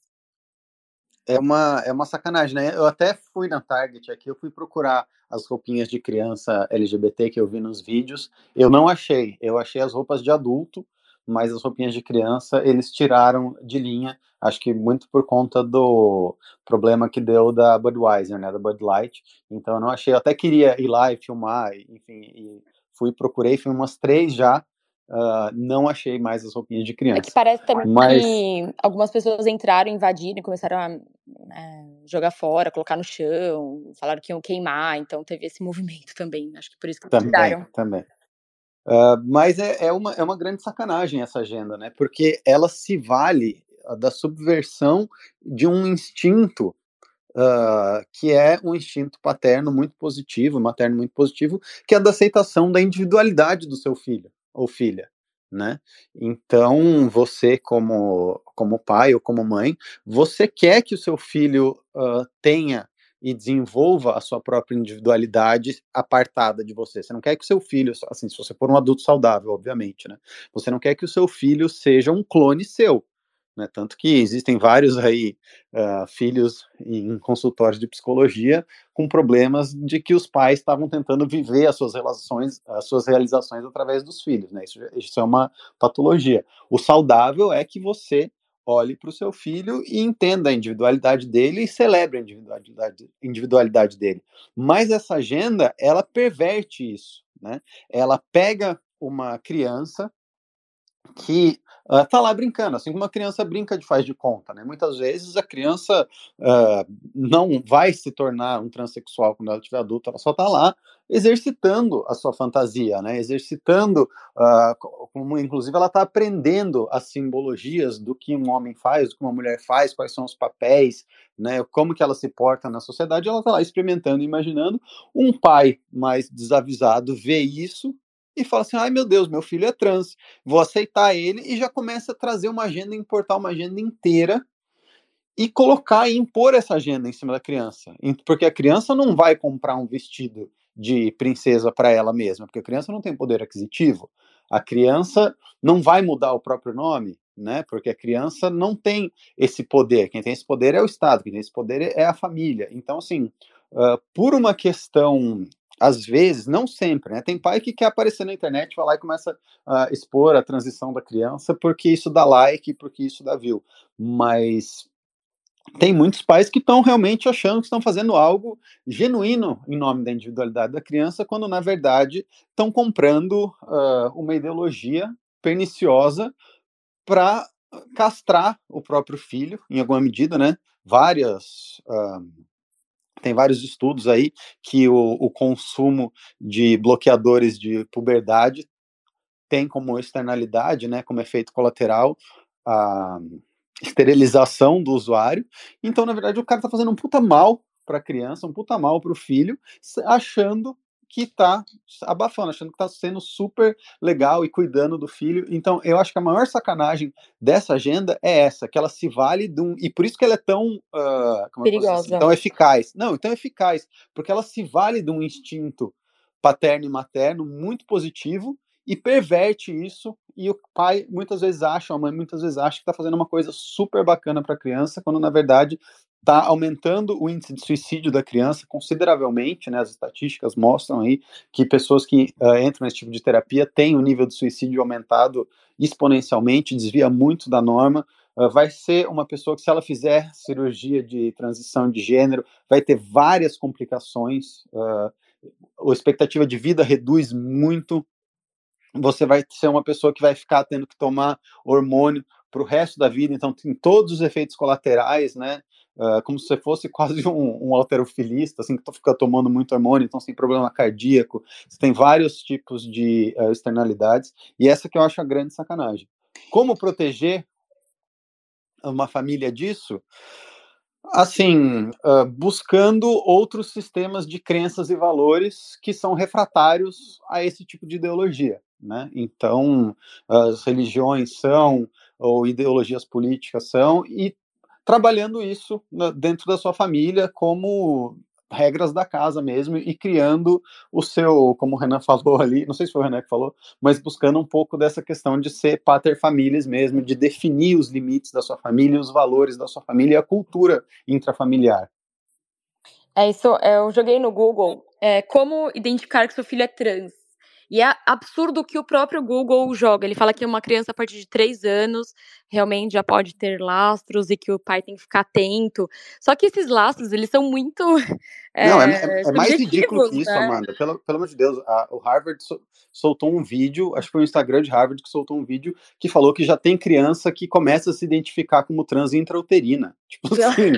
É uma, é uma sacanagem, né? Eu até fui na Target aqui, eu fui procurar as roupinhas de criança LGBT que eu vi nos vídeos. Eu não achei, eu achei as roupas de adulto, mas as roupinhas de criança eles tiraram de linha, acho que muito por conta do problema que deu da Budweiser, né, da Bud Light. Então eu não achei, eu até queria ir lá e filmar, enfim, e fui procurei, fui umas três já, Uh, não achei mais as roupinhas de criança. É que parece também Mas... que algumas pessoas entraram, invadiram e começaram a é, jogar fora, colocar no chão, falaram que iam queimar, então teve esse movimento também. Acho que por isso que também, tiraram. Também. Uh, mas é, é, uma, é uma grande sacanagem essa agenda, né? Porque ela se vale da subversão de um instinto Uh, que é um instinto paterno muito positivo, materno muito positivo, que é da aceitação da individualidade do seu filho ou filha, né? Então, você como, como pai ou como mãe, você quer que o seu filho uh, tenha e desenvolva a sua própria individualidade apartada de você. Você não quer que o seu filho, assim, se você for um adulto saudável, obviamente, né? Você não quer que o seu filho seja um clone seu. Né? Tanto que existem vários aí uh, filhos em consultórios de psicologia com problemas de que os pais estavam tentando viver as suas relações, as suas realizações através dos filhos, né? Isso, isso é uma patologia. O saudável é que você olhe para o seu filho e entenda a individualidade dele e celebre a individualidade, individualidade dele. Mas essa agenda, ela perverte isso, né? Ela pega uma criança que uh, tá lá brincando, assim como uma criança brinca de faz de conta, né? Muitas vezes a criança uh, não vai se tornar um transexual quando ela estiver adulta, ela só tá lá exercitando a sua fantasia, né? Exercitando, uh, como inclusive ela está aprendendo as simbologias do que um homem faz, do que uma mulher faz, quais são os papéis, né? Como que ela se porta na sociedade, ela está lá experimentando, imaginando. Um pai mais desavisado vê isso e fala assim: ai meu Deus, meu filho é trans, vou aceitar ele, e já começa a trazer uma agenda, importar uma agenda inteira e colocar e impor essa agenda em cima da criança. Porque a criança não vai comprar um vestido de princesa para ela mesma, porque a criança não tem poder aquisitivo. A criança não vai mudar o próprio nome, né? Porque a criança não tem esse poder. Quem tem esse poder é o Estado, quem tem esse poder é a família. Então, assim, uh, por uma questão às vezes, não sempre, né? Tem pai que quer aparecer na internet, vai lá e começa a expor a transição da criança porque isso dá like, porque isso dá view. Mas tem muitos pais que estão realmente achando que estão fazendo algo genuíno em nome da individualidade da criança, quando na verdade estão comprando uh, uma ideologia perniciosa para castrar o próprio filho, em alguma medida, né? Várias. Uh, tem vários estudos aí que o, o, consumo de bloqueadores de puberdade tem como externalidade, né, como efeito colateral, a esterilização do usuário. Então, na verdade, o cara está fazendo um puta mal para a criança, um puta mal para o filho, achando que está abafando, achando que está sendo super legal e cuidando do filho. Então, eu acho que a maior sacanagem dessa agenda é essa, que ela se vale de um. E por isso que ela é tão. Uh, Perigosa. Assim, tão eficaz. Não, tão eficaz, porque ela se vale de um instinto paterno e materno muito positivo e perverte isso e o pai muitas vezes acha, a mãe muitas vezes acha que está fazendo uma coisa super bacana para a criança, quando na verdade está aumentando o índice de suicídio da criança consideravelmente, né? As estatísticas mostram aí que pessoas que uh, entram nesse tipo de terapia têm o nível de suicídio aumentado exponencialmente, desvia muito da norma. Uh, vai ser uma pessoa que, se ela fizer cirurgia de transição de gênero, vai ter várias complicações. Uh, a expectativa de vida reduz muito, você vai ser uma pessoa que vai ficar tendo que tomar hormônio para o resto da vida, então tem todos os efeitos colaterais, né? Uh, como se você fosse quase um, um alterofilista, assim, que fica tomando muito hormônio, então tem problema cardíaco, você tem vários tipos de uh, externalidades, e essa que eu acho a grande sacanagem. Como proteger uma família disso? Assim, uh, buscando outros sistemas de crenças e valores que são refratários a esse tipo de ideologia. Né? Então, as religiões são, ou ideologias políticas são, e trabalhando isso dentro da sua família como regras da casa mesmo e criando o seu, como o Renan falou ali, não sei se foi o Renan que falou, mas buscando um pouco dessa questão de ser pater familias mesmo, de definir os limites da sua família, os valores da sua família e a cultura intrafamiliar. É isso, eu joguei no Google é, como identificar que seu filho é trans. E é absurdo que o próprio Google joga. Ele fala que uma criança a partir de três anos realmente já pode ter lastros e que o pai tem que ficar atento. Só que esses lastros, eles são muito. É, Não, é, é, é mais ridículo que isso, né? Amanda. Pelo, pelo amor de Deus, a, o Harvard so, soltou um vídeo, acho que foi o Instagram de Harvard que soltou um vídeo que falou que já tem criança que começa a se identificar como trans intrauterina. Tipo assim,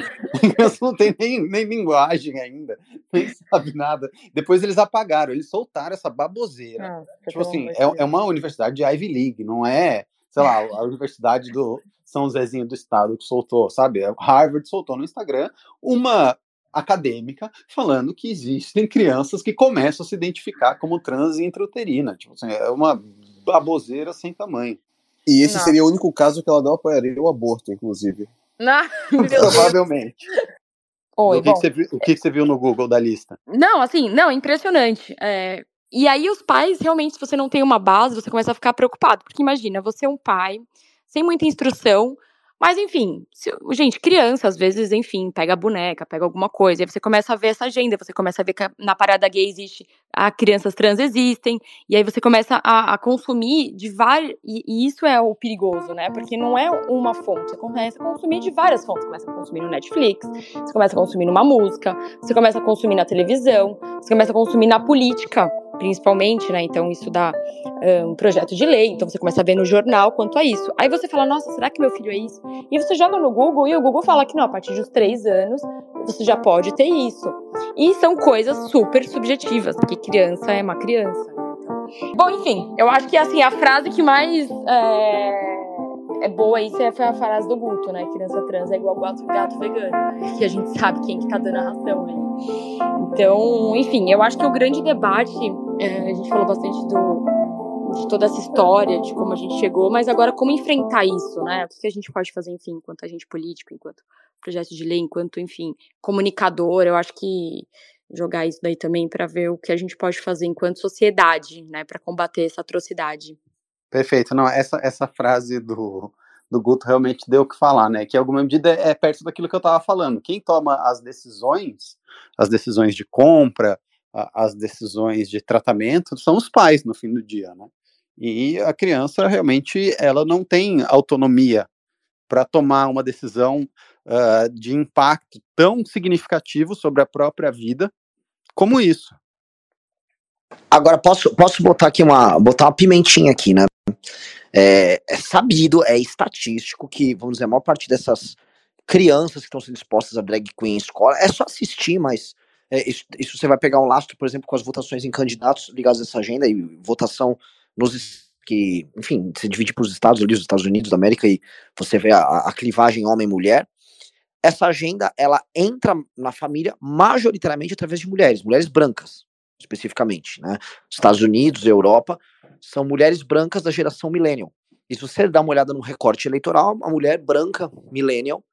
criança não tem nem, nem linguagem ainda, nem sabe nada. Depois eles apagaram, eles soltaram essa baboseira. Ah, tipo assim, é, é uma universidade de Ivy League, não é sei lá, a Universidade do São Zezinho do Estado que soltou, sabe? Harvard soltou no Instagram uma acadêmica falando que existem crianças que começam a se identificar como trans e intrauterina. Tipo assim, é uma baboseira sem tamanho. E esse não. seria o único caso que ela não apoiaria o aborto, inclusive. Não, Provavelmente. Oi, o, que, que você viu, o que, você viu no Google da lista? Não, assim, não, impressionante. É, e aí os pais, realmente, se você não tem uma base, você começa a ficar preocupado. Porque imagina, você é um pai, sem muita instrução, mas enfim, se, gente, criança, às vezes, enfim, pega a boneca, pega alguma coisa, aí você começa a ver essa agenda, você começa a ver que na parada gay existe, a crianças trans existem, e aí você começa a, a consumir de vários, e, e, isso é o perigoso, né, porque não é uma fonte, você começa a consumir de várias fontes, você começa a consumir no Netflix, você começa a consumir numa música, você começa a consumir na televisão, você começa a consumir na política, principalmente, né? Então isso dá um projeto de lei, então você começa a ver no jornal quanto a isso. Aí você fala, nossa, será que meu filho é isso? E você joga no Google e o Google fala que não, a partir dos três anos você já pode ter isso. E são coisas super subjetivas, porque criança é uma criança. Né? Bom, enfim, eu acho que assim, a frase que mais é, é boa aí foi a frase do Guto, né? Criança trans é igual gato, gato vegano, né? Que a gente sabe quem que tá dando a ração aí. Então, enfim, eu acho que o grande debate é, a gente falou bastante do, de toda essa história, de como a gente chegou, mas agora como enfrentar isso, né? O que a gente pode fazer, enfim, enquanto agente político, enquanto projeto de lei, enquanto, enfim, comunicador, eu acho que jogar isso daí também para ver o que a gente pode fazer enquanto sociedade, né, para combater essa atrocidade. Perfeito, não, essa, essa frase do, do Guto realmente deu o que falar, né, que em alguma medida é perto daquilo que eu estava falando, quem toma as decisões, as decisões de compra, as decisões de tratamento são os pais no fim do dia, né? E a criança realmente ela não tem autonomia para tomar uma decisão uh, de impacto tão significativo sobre a própria vida como isso. Agora, posso, posso botar aqui uma, botar uma pimentinha aqui, né? É, é sabido, é estatístico que, vamos dizer, a maior parte dessas crianças que estão sendo expostas a drag queen em escola, é só assistir, mas é, isso, isso, você vai pegar um lastro, por exemplo, com as votações em candidatos ligados a essa agenda e votação nos que, enfim, se divide para os Estados Unidos, os Estados Unidos da América e você vê a, a clivagem homem-mulher. Essa agenda, ela entra na família majoritariamente através de mulheres, mulheres brancas, especificamente, né? Estados Unidos, Europa, são mulheres brancas da geração millennial. E se você dá uma olhada no recorte eleitoral, a mulher branca millennial,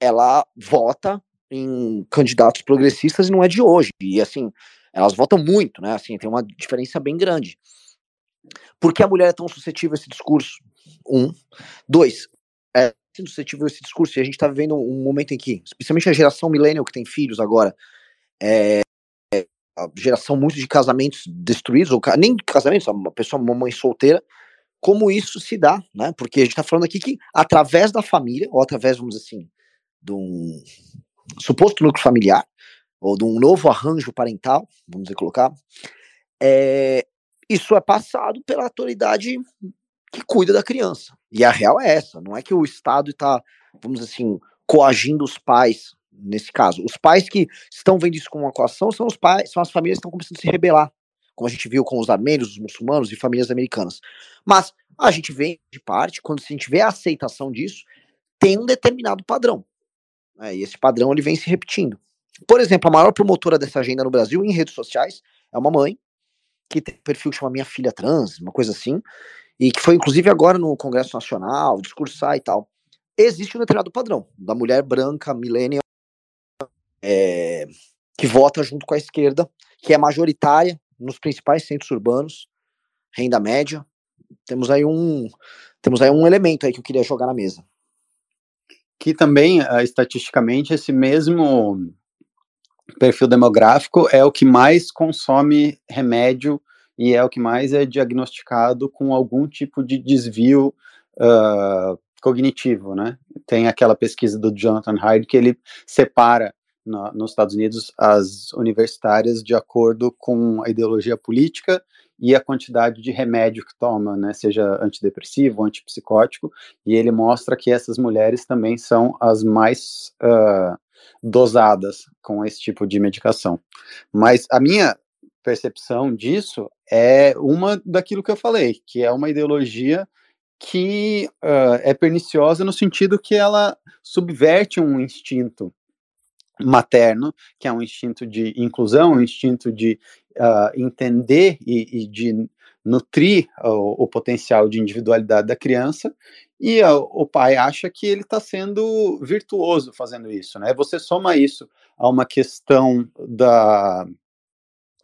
ela vota em candidatos progressistas e não é de hoje. E assim, elas votam muito, né? Assim, tem uma diferença bem grande. Por que a mulher é tão suscetível a esse discurso? Um. Dois, é suscetível a esse discurso. E a gente está vivendo um momento em que, especialmente a geração millennial que tem filhos agora, é, a geração muito de casamentos destruídos, ou nem casamentos, uma pessoa, uma mãe solteira, como isso se dá, né? Porque a gente está falando aqui que através da família, ou através, vamos dizer assim, de um suposto núcleo familiar, ou de um novo arranjo parental, vamos dizer, colocar, é, isso é passado pela autoridade que cuida da criança. E a real é essa, não é que o Estado está, vamos dizer assim, coagindo os pais nesse caso. Os pais que estão vendo isso como uma coação são os pais, são as famílias que estão começando a se rebelar, como a gente viu com os armênios, os muçulmanos e famílias americanas. Mas a gente vê de parte, quando a gente vê a aceitação disso, tem um determinado padrão. Né? E esse padrão ele vem se repetindo. Por exemplo, a maior promotora dessa agenda no Brasil em redes sociais é uma mãe que tem um perfil que chama Minha Filha Trans, uma coisa assim, e que foi inclusive agora no Congresso Nacional, discursar e tal. Existe um determinado padrão da mulher branca, millennial, é, que vota junto com a esquerda, que é majoritária nos principais centros urbanos, renda média. Temos aí um temos aí um elemento aí que eu queria jogar na mesa. Que também, uh, estatisticamente, esse mesmo perfil demográfico é o que mais consome remédio e é o que mais é diagnosticado com algum tipo de desvio uh, cognitivo, né? Tem aquela pesquisa do Jonathan Hyde que ele separa no, nos Estados Unidos as universitárias de acordo com a ideologia política e a quantidade de remédio que toma, né, seja antidepressivo, antipsicótico, e ele mostra que essas mulheres também são as mais uh, dosadas com esse tipo de medicação. Mas a minha percepção disso é uma daquilo que eu falei, que é uma ideologia que uh, é perniciosa no sentido que ela subverte um instinto materno, que é um instinto de inclusão, um instinto de uh, entender e, e, de nutrir o, o, potencial de individualidade da criança, e o pai acha que ele está sendo virtuoso fazendo isso, né? Você soma isso a uma questão da,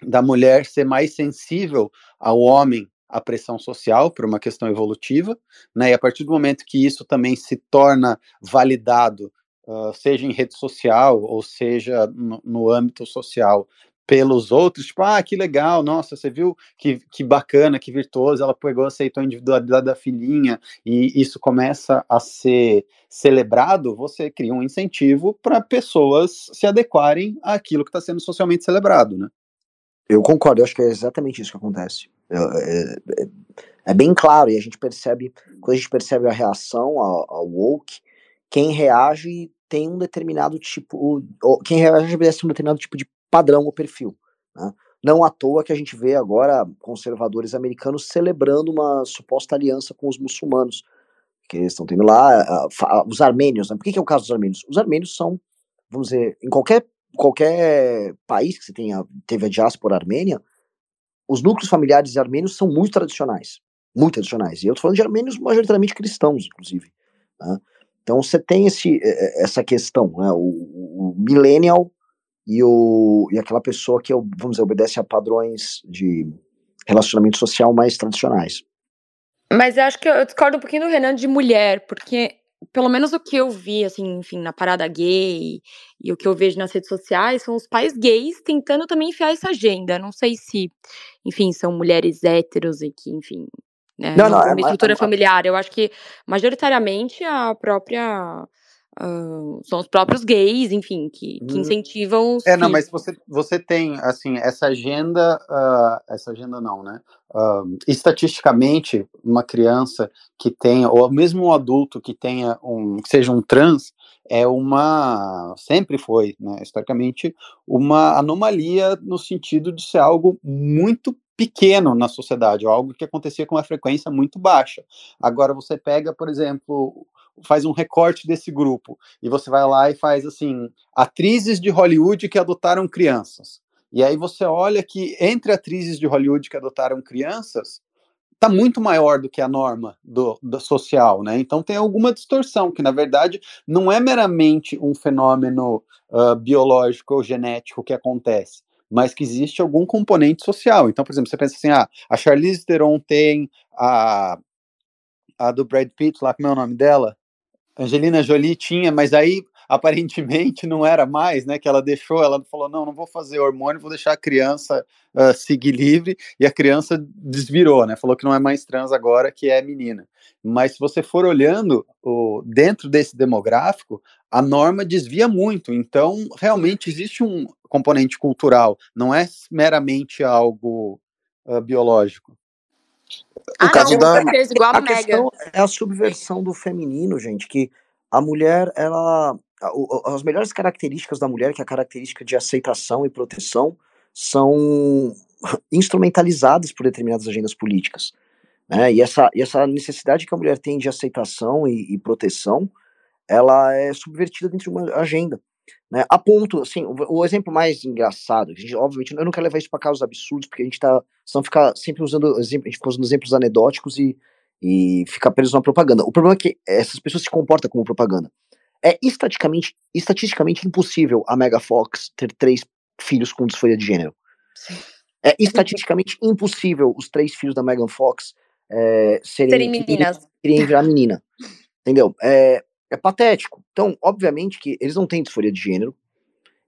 da mulher ser mais sensível ao homem à pressão social por uma questão evolutiva, né? E a partir do momento que isso também se torna validado uh, seja em rede social ou seja no, no, âmbito social, pelos outros, tipo, ah, que legal, nossa, você viu que, que bacana, que virtuoso, ela pegou, aceitou a individualidade da filhinha, e isso começa a ser celebrado, você cria um incentivo para pessoas se adequarem àquilo que está sendo socialmente celebrado, né? Eu concordo, eu acho que é exatamente isso que acontece. É, é, é, bem claro, e a gente percebe, quando a gente percebe a reação ao, ao woke, quem reage tem um determinado tipo, ou, quem reage obedece um determinado tipo de padrão ou perfil. Né? Não à toa que a gente vê agora conservadores americanos celebrando uma suposta aliança com os muçulmanos, que eles estão tendo lá, uh, os armênios. Né? Por que, que, é o caso dos armênios? Os armênios são, vamos dizer, em qualquer, qualquer país que você tenha, teve a diáspora armênia, os núcleos familiares armênios são muito tradicionais. Muito tradicionais. E eu estou falando de armênios majoritariamente cristãos, inclusive. Né? Então você tem esse, essa questão, né? o, o millennial e, o, e aquela pessoa que, vamos dizer, obedece a padrões de relacionamento social mais tradicionais. Mas eu acho que eu discordo um pouquinho do Renan de mulher, porque pelo menos o que eu vi, assim, enfim, na parada gay e o que eu vejo nas redes sociais são os pais gays tentando também enfiar essa agenda. Não sei se, enfim, são mulheres héteros e que, enfim, né? Não, não, é uma estrutura é, familiar. Eu acho que majoritariamente a própria Uh, são os próprios gays, enfim, que, que hum. incentivam os É, não, mas você, você tem, assim, essa agenda, uh, essa agenda não, né? Uh, estatisticamente, uma criança que tenha, ou mesmo um adulto que tenha um, que seja um trans, é uma, sempre foi, né, historicamente, uma anomalia no sentido de ser algo muito pequeno na sociedade, algo que acontecia com uma frequência muito baixa. Agora você pega, por exemplo, faz um recorte desse grupo e você vai lá e faz assim, atrizes de Hollywood que adotaram crianças. E aí você olha que entre atrizes de Hollywood que adotaram crianças, está muito maior do que a norma do, do, social, né? Então tem alguma distorção que na verdade não é meramente um fenômeno uh, biológico ou genético que acontece, mas que existe algum componente social. Então, por exemplo, você pensa assim, ah, a Charlize Theron tem a a do Brad Pitt, lá como é o nome dela? Angelina Jolie tinha, mas aí aparentemente não era mais, né? Que ela deixou, ela falou: não, não vou fazer hormônio, vou deixar a criança uh, seguir livre, e a criança desvirou, né? Falou que não é mais trans agora, que é menina. Mas se você for olhando o, dentro desse demográfico, a norma desvia muito. Então, realmente existe um componente cultural, não é meramente algo uh, biológico. Ah, caso não, da... certeza, igual a, a questão é a subversão do feminino, gente, que a mulher, ela as melhores características da mulher, que é a característica de aceitação e proteção, são instrumentalizadas por determinadas agendas políticas. Né? E, essa, e essa necessidade que a mulher tem de aceitação e, e proteção, ela é subvertida dentro de uma agenda. Né? A ponto, assim, o, o exemplo mais engraçado, a gente, obviamente, eu não quero levar isso para casos absurdos, porque a gente tá, senão fica sempre usando, a gente fica usando exemplos anedóticos e, e fica preso na propaganda. O problema é que essas pessoas se comportam como propaganda. É estatisticamente, estatisticamente impossível a Mega Fox ter três filhos com disforia de gênero. Sim. É estatisticamente impossível os três filhos da Megan Fox é, serem, serem meninas. Serem virar menina. Entendeu? É, é patético. Então, obviamente que eles não têm disforia de gênero.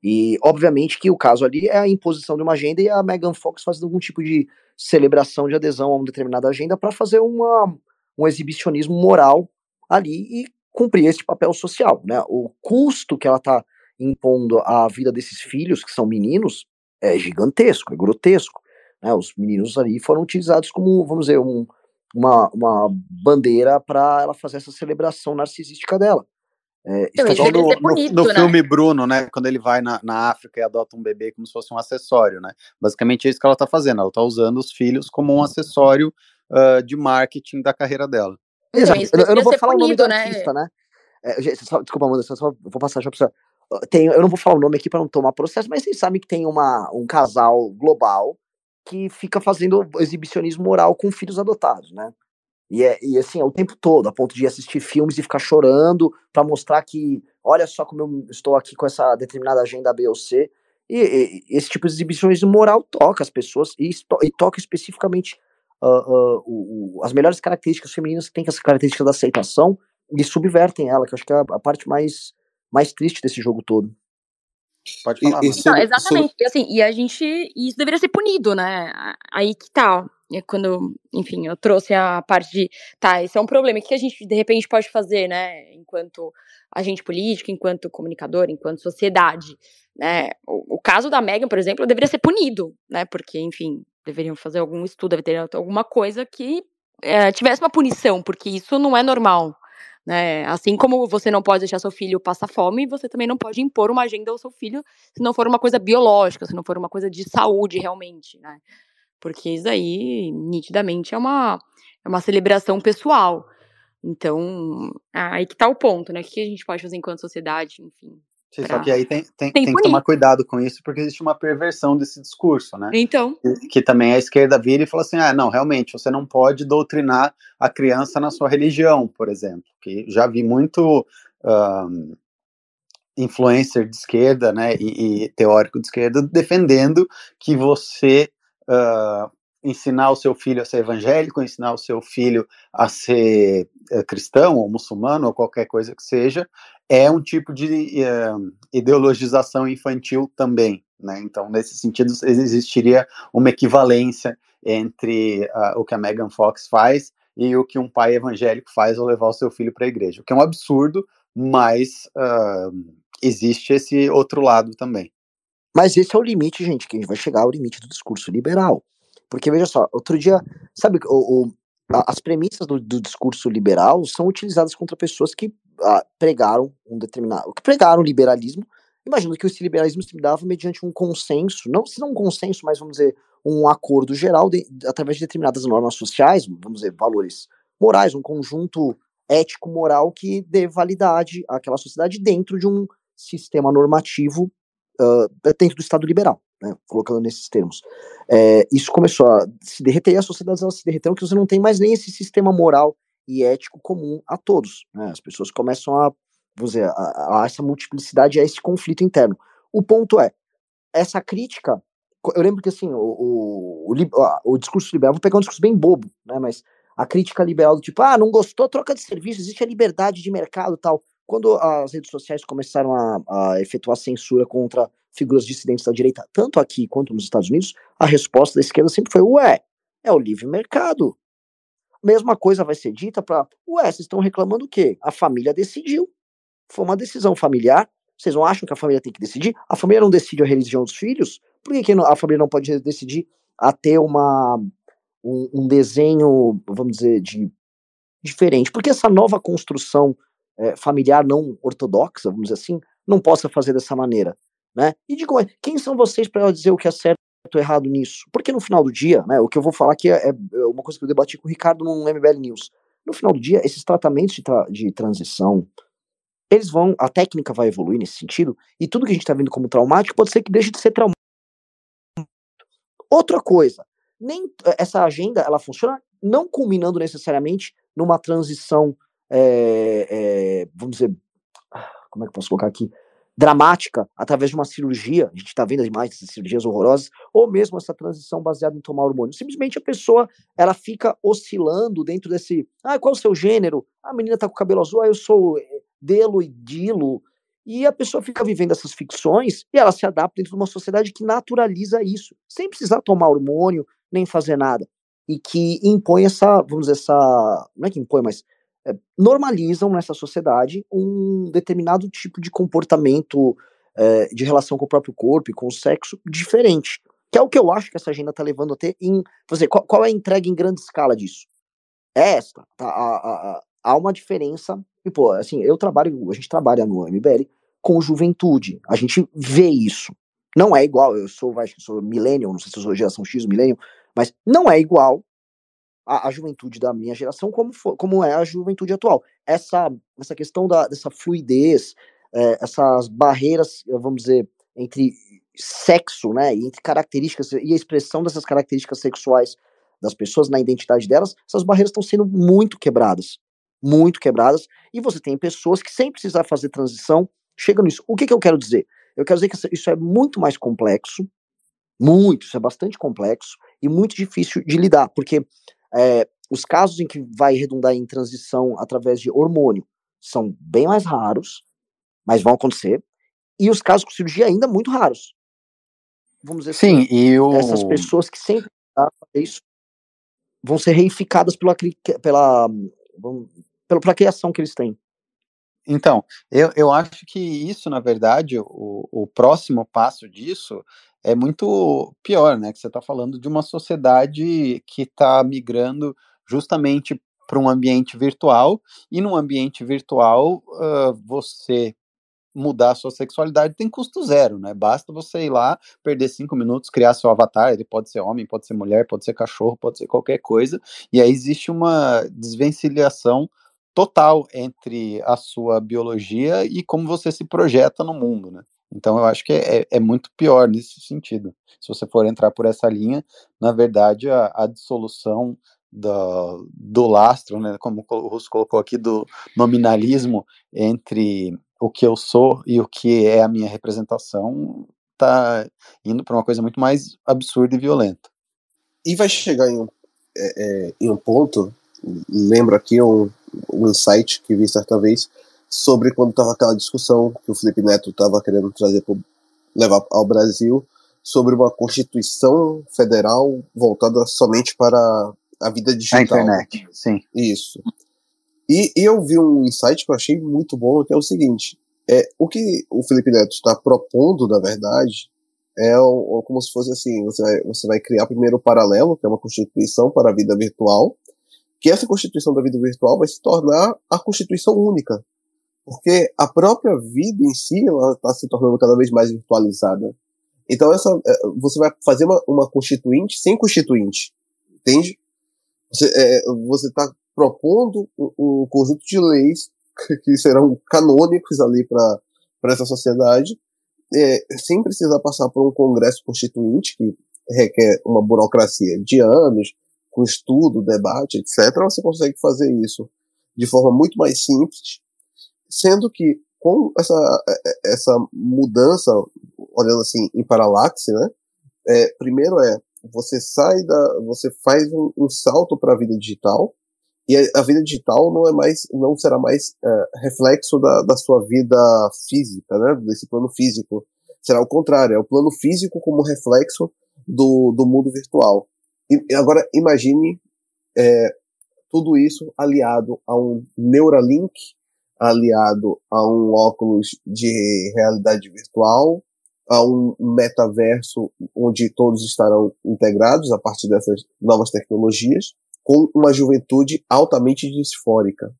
E, obviamente, que o caso ali é a imposição de uma agenda e a Megan Fox fazendo algum tipo de celebração de adesão a uma determinada agenda para fazer uma, um exibicionismo moral ali e cumprir esse papel social. Né? O custo que ela está impondo à vida desses filhos, que são meninos, é gigantesco, é grotesco. Né? Os meninos ali foram utilizados como, vamos dizer, um, uma, uma bandeira para ela fazer essa celebração narcisística dela. É, no, bonito, no, no né? filme Bruno, né, quando ele vai na, na África e adota um bebê como se fosse um acessório, né? Basicamente é isso que ela está fazendo. Ela está usando os filhos como um acessório uh, de marketing da carreira dela. Exato. Eu, eu, não vou falar punido, o nome do né? artista, né? É, só, desculpa, Amanda, só, só vou passar já pra você. Tem, eu não vou falar o nome aqui para não tomar processo, mas vocês sabem que tem uma, um casal global que fica fazendo exibicionismo moral com filhos adotados, né? E, é, e assim, é o tempo todo, a ponto de assistir filmes e ficar chorando para mostrar que, olha só como eu estou aqui com essa determinada agenda B ou C. E, e esse tipo de exibicionismo moral toca as pessoas e, e toca especificamente uh, uh, as melhores características femininas que têm essa característica da aceitação e subvertem ela, que eu acho que é a, a parte mais, mais triste desse jogo todo. Pode falar. E, e Não, exatamente. E, assim, e a gente. Isso deveria ser punido, né? Aí que tal? Tá, quando, enfim, eu trouxe a parte de. Tá, esse é um problema. O que a gente, de repente, pode fazer, né? Enquanto agente político, enquanto comunicador, enquanto sociedade. Né? O, o caso da Megan, por exemplo, deveria ser punido, né? Porque, enfim, deveriam fazer algum estudo, deveria ter alguma coisa que é, tivesse uma punição, porque isso não é normal. Né? Assim como você não pode deixar seu filho passar fome, você também não pode impor uma agenda ao seu filho se não for uma coisa biológica, se não for uma coisa de saúde realmente, né? Porque isso aí, nitidamente, é uma, é uma celebração pessoal. Então, aí que tá o ponto, né? O que a gente pode fazer enquanto sociedade, enfim. Sim, pra... Só que aí tem, tem, tem, tem que tomar cuidado com isso, porque existe uma perversão desse discurso, né? Então. Que, que, também a esquerda vira e fala assim: ah, não, realmente, você não pode doutrinar a criança na sua religião, por exemplo. Que já vi muito um, influencer de esquerda, né, e, e, teórico de esquerda defendendo que você uh, ensinar o seu filho a ser evangélico, ensinar o seu filho a ser uh, cristão ou muçulmano ou qualquer coisa que seja, é um tipo de uh, ideologização infantil também. Né? Então, nesse sentido, existiria uma equivalência entre uh, o que a Megan Fox faz e o que um pai evangélico faz ao levar o seu filho para a igreja. O que é um absurdo, mas uh, existe esse outro lado também. Mas esse é o limite, gente, que a gente vai chegar ao limite do discurso liberal. Porque veja só, outro dia, sabe, o, o as premissas do, do, discurso liberal são utilizadas contra pessoas que ah, pregaram um determinado, que pregaram liberalismo. Imagino que esse liberalismo se dava mediante um consenso, não se não um consenso, mas vamos dizer um acordo geral de, através de determinadas normas sociais, vamos dizer valores morais, um conjunto ético-moral que dê validade àquela sociedade dentro de um sistema normativo uh, dentro do Estado liberal, né, colocando nesses termos. É, isso começou a se derreter e as sociedades elas se derreteram que você não tem mais nem esse sistema moral e ético comum a todos. Né, as pessoas começam a, vamos dizer, a, a essa multiplicidade, a esse conflito interno. O ponto é, essa crítica, eu lembro que assim, o, o, o, o discurso liberal, vou pegar um discurso bem bobo, né, mas a crítica liberal do tipo, ah, não gostou, troca de serviço, existe a liberdade de mercado tal. Quando as redes sociais começaram a, a efetuar censura contra figuras dissidentes da direita, tanto aqui quanto nos Estados Unidos, a resposta da esquerda sempre foi: ué, é o livre mercado. Mesma coisa vai ser dita para: ué, vocês estão reclamando o quê? A família decidiu. Foi uma decisão familiar. Vocês não acham que a família tem que decidir? A família não decide a religião dos filhos? Por que, que a família não pode decidir a ter uma, um, um desenho, vamos dizer, de diferente? Porque essa nova construção é, familiar não ortodoxa, vamos dizer assim, não possa fazer dessa maneira, né? E digo, quem são vocês para dizer o que é certo ou errado nisso? Porque no final do dia, né, o que eu vou falar aqui é, é uma coisa que eu debati com o Ricardo no MBL News. No final do dia, esses tratamentos de, tra de transição, eles vão, a técnica vai evoluir nesse sentido, e tudo que a gente está vendo como traumático pode ser que deixe de ser traumático. Outra coisa, nem essa agenda ela funciona não culminando necessariamente numa transição é, é, vamos dizer, como é que eu posso colocar aqui? Dramática, através de uma cirurgia, a gente está vendo demais essas cirurgias horrorosas, ou mesmo essa transição baseada em tomar hormônio. Simplesmente a pessoa, ela fica oscilando dentro desse, ah, qual é o seu gênero? A menina tá com cabelo azul, ah, eu sou eh, Delo e Dilo, e a pessoa fica vivendo essas ficções e ela se adapta dentro de uma sociedade que naturaliza isso, sem precisar tomar hormônio, nem fazer nada. E que impõe essa, vamos dizer, essa. Não é que impõe, mas normalizam nessa sociedade um determinado tipo de comportamento é, de relação com o próprio corpo e com o sexo diferente. Que é o que eu acho que essa agenda está levando a em. Dizer, qual, qual, é a entrega em grande escala disso? É esta. Tá, há, há, há uma diferença. E, pô, assim, eu trabalho, a gente trabalha no MBL com juventude. A gente vê isso. Não é igual, eu sou, que sou millennial, não sei se eu sou geração X, millennial, mas não é igual a, a juventude da minha geração como, for, como é a juventude atual. Essa, essa questão da, dessa fluidez, é, essas barreiras, vamos dizer, entre sexo, né, entre características e a expressão dessas características sexuais das pessoas na identidade delas, essas barreiras estão sendo muito quebradas, muito quebradas, e você tem pessoas que sem precisar fazer transição chegam nisso. O que, que eu quero dizer? Eu quero dizer que isso é muito mais complexo, muito, isso é bastante complexo e muito difícil de lidar, porque é, os casos em que vai redundar em transição através de hormônio são bem mais raros, mas vão acontecer. E os casos com cirurgia ainda muito raros. Vamos dizer Sim, assim, e o... essas pessoas que sempre isso vão ser reificadas pela, pela, pela, pela criação que eles têm. Então, eu, eu acho que isso, na verdade, o, o próximo passo disso é muito pior, né? Que você está falando de uma sociedade que está migrando justamente para um ambiente virtual, e num ambiente virtual uh, você mudar a sua sexualidade tem custo zero, né? Basta você ir lá, perder cinco minutos, criar seu avatar, ele pode ser homem, pode ser mulher, pode ser cachorro, pode ser qualquer coisa, e aí existe uma desvencilhação total entre a sua biologia e como você se projeta no mundo, né? Então eu acho que é, é, muito pior nesse sentido. Se você for entrar por essa linha, na verdade a, a dissolução do, do lastro, né, como o Russo colocou aqui, do nominalismo entre o que eu sou e o que é a minha representação, está indo para uma coisa muito mais absurda e violenta. E vai chegar em um, é, é, em um ponto, lembro aqui um, um insight que vi certa vez, sobre quando estava aquela discussão que o Felipe Neto estava querendo trazer pro, levar ao Brasil sobre uma constituição federal voltada somente para a vida digital. A internet, sim. Isso. E, e, eu vi um insight que eu achei muito bom, que é o seguinte: é, o que o Felipe Neto está propondo, na verdade, é o, como se fosse assim: você vai, você vai criar primeiro o paralelo, que é uma constituição para a vida virtual, que essa constituição da vida virtual vai se tornar a constituição única. Porque a própria vida em si, ela está se tornando cada vez mais virtualizada. Então, essa, é, você vai fazer uma, uma constituinte sem constituinte. Entende? Você está propondo um, um, conjunto de leis que serão canônicos ali para essa sociedade, é, sem precisar passar por um congresso constituinte, que requer uma burocracia de anos, com estudo, debate, etc., você consegue fazer isso de forma muito mais simples, sendo que com essa, essa mudança, olhando assim em paralaxe, né? É, primeiro é você sai da, você faz um, um salto para a vida digital e a, a, vida digital não é mais, não será mais é, reflexo da, da sua vida física, né? Desse plano físico. Será o contrário, é o plano físico como reflexo do, do mundo virtual. E agora imagine é, tudo isso aliado a um Neuralink aliado a um óculos de realidade virtual, a um metaverso onde todos estarão integrados a partir dessas novas tecnologias, com uma juventude altamente disfórica.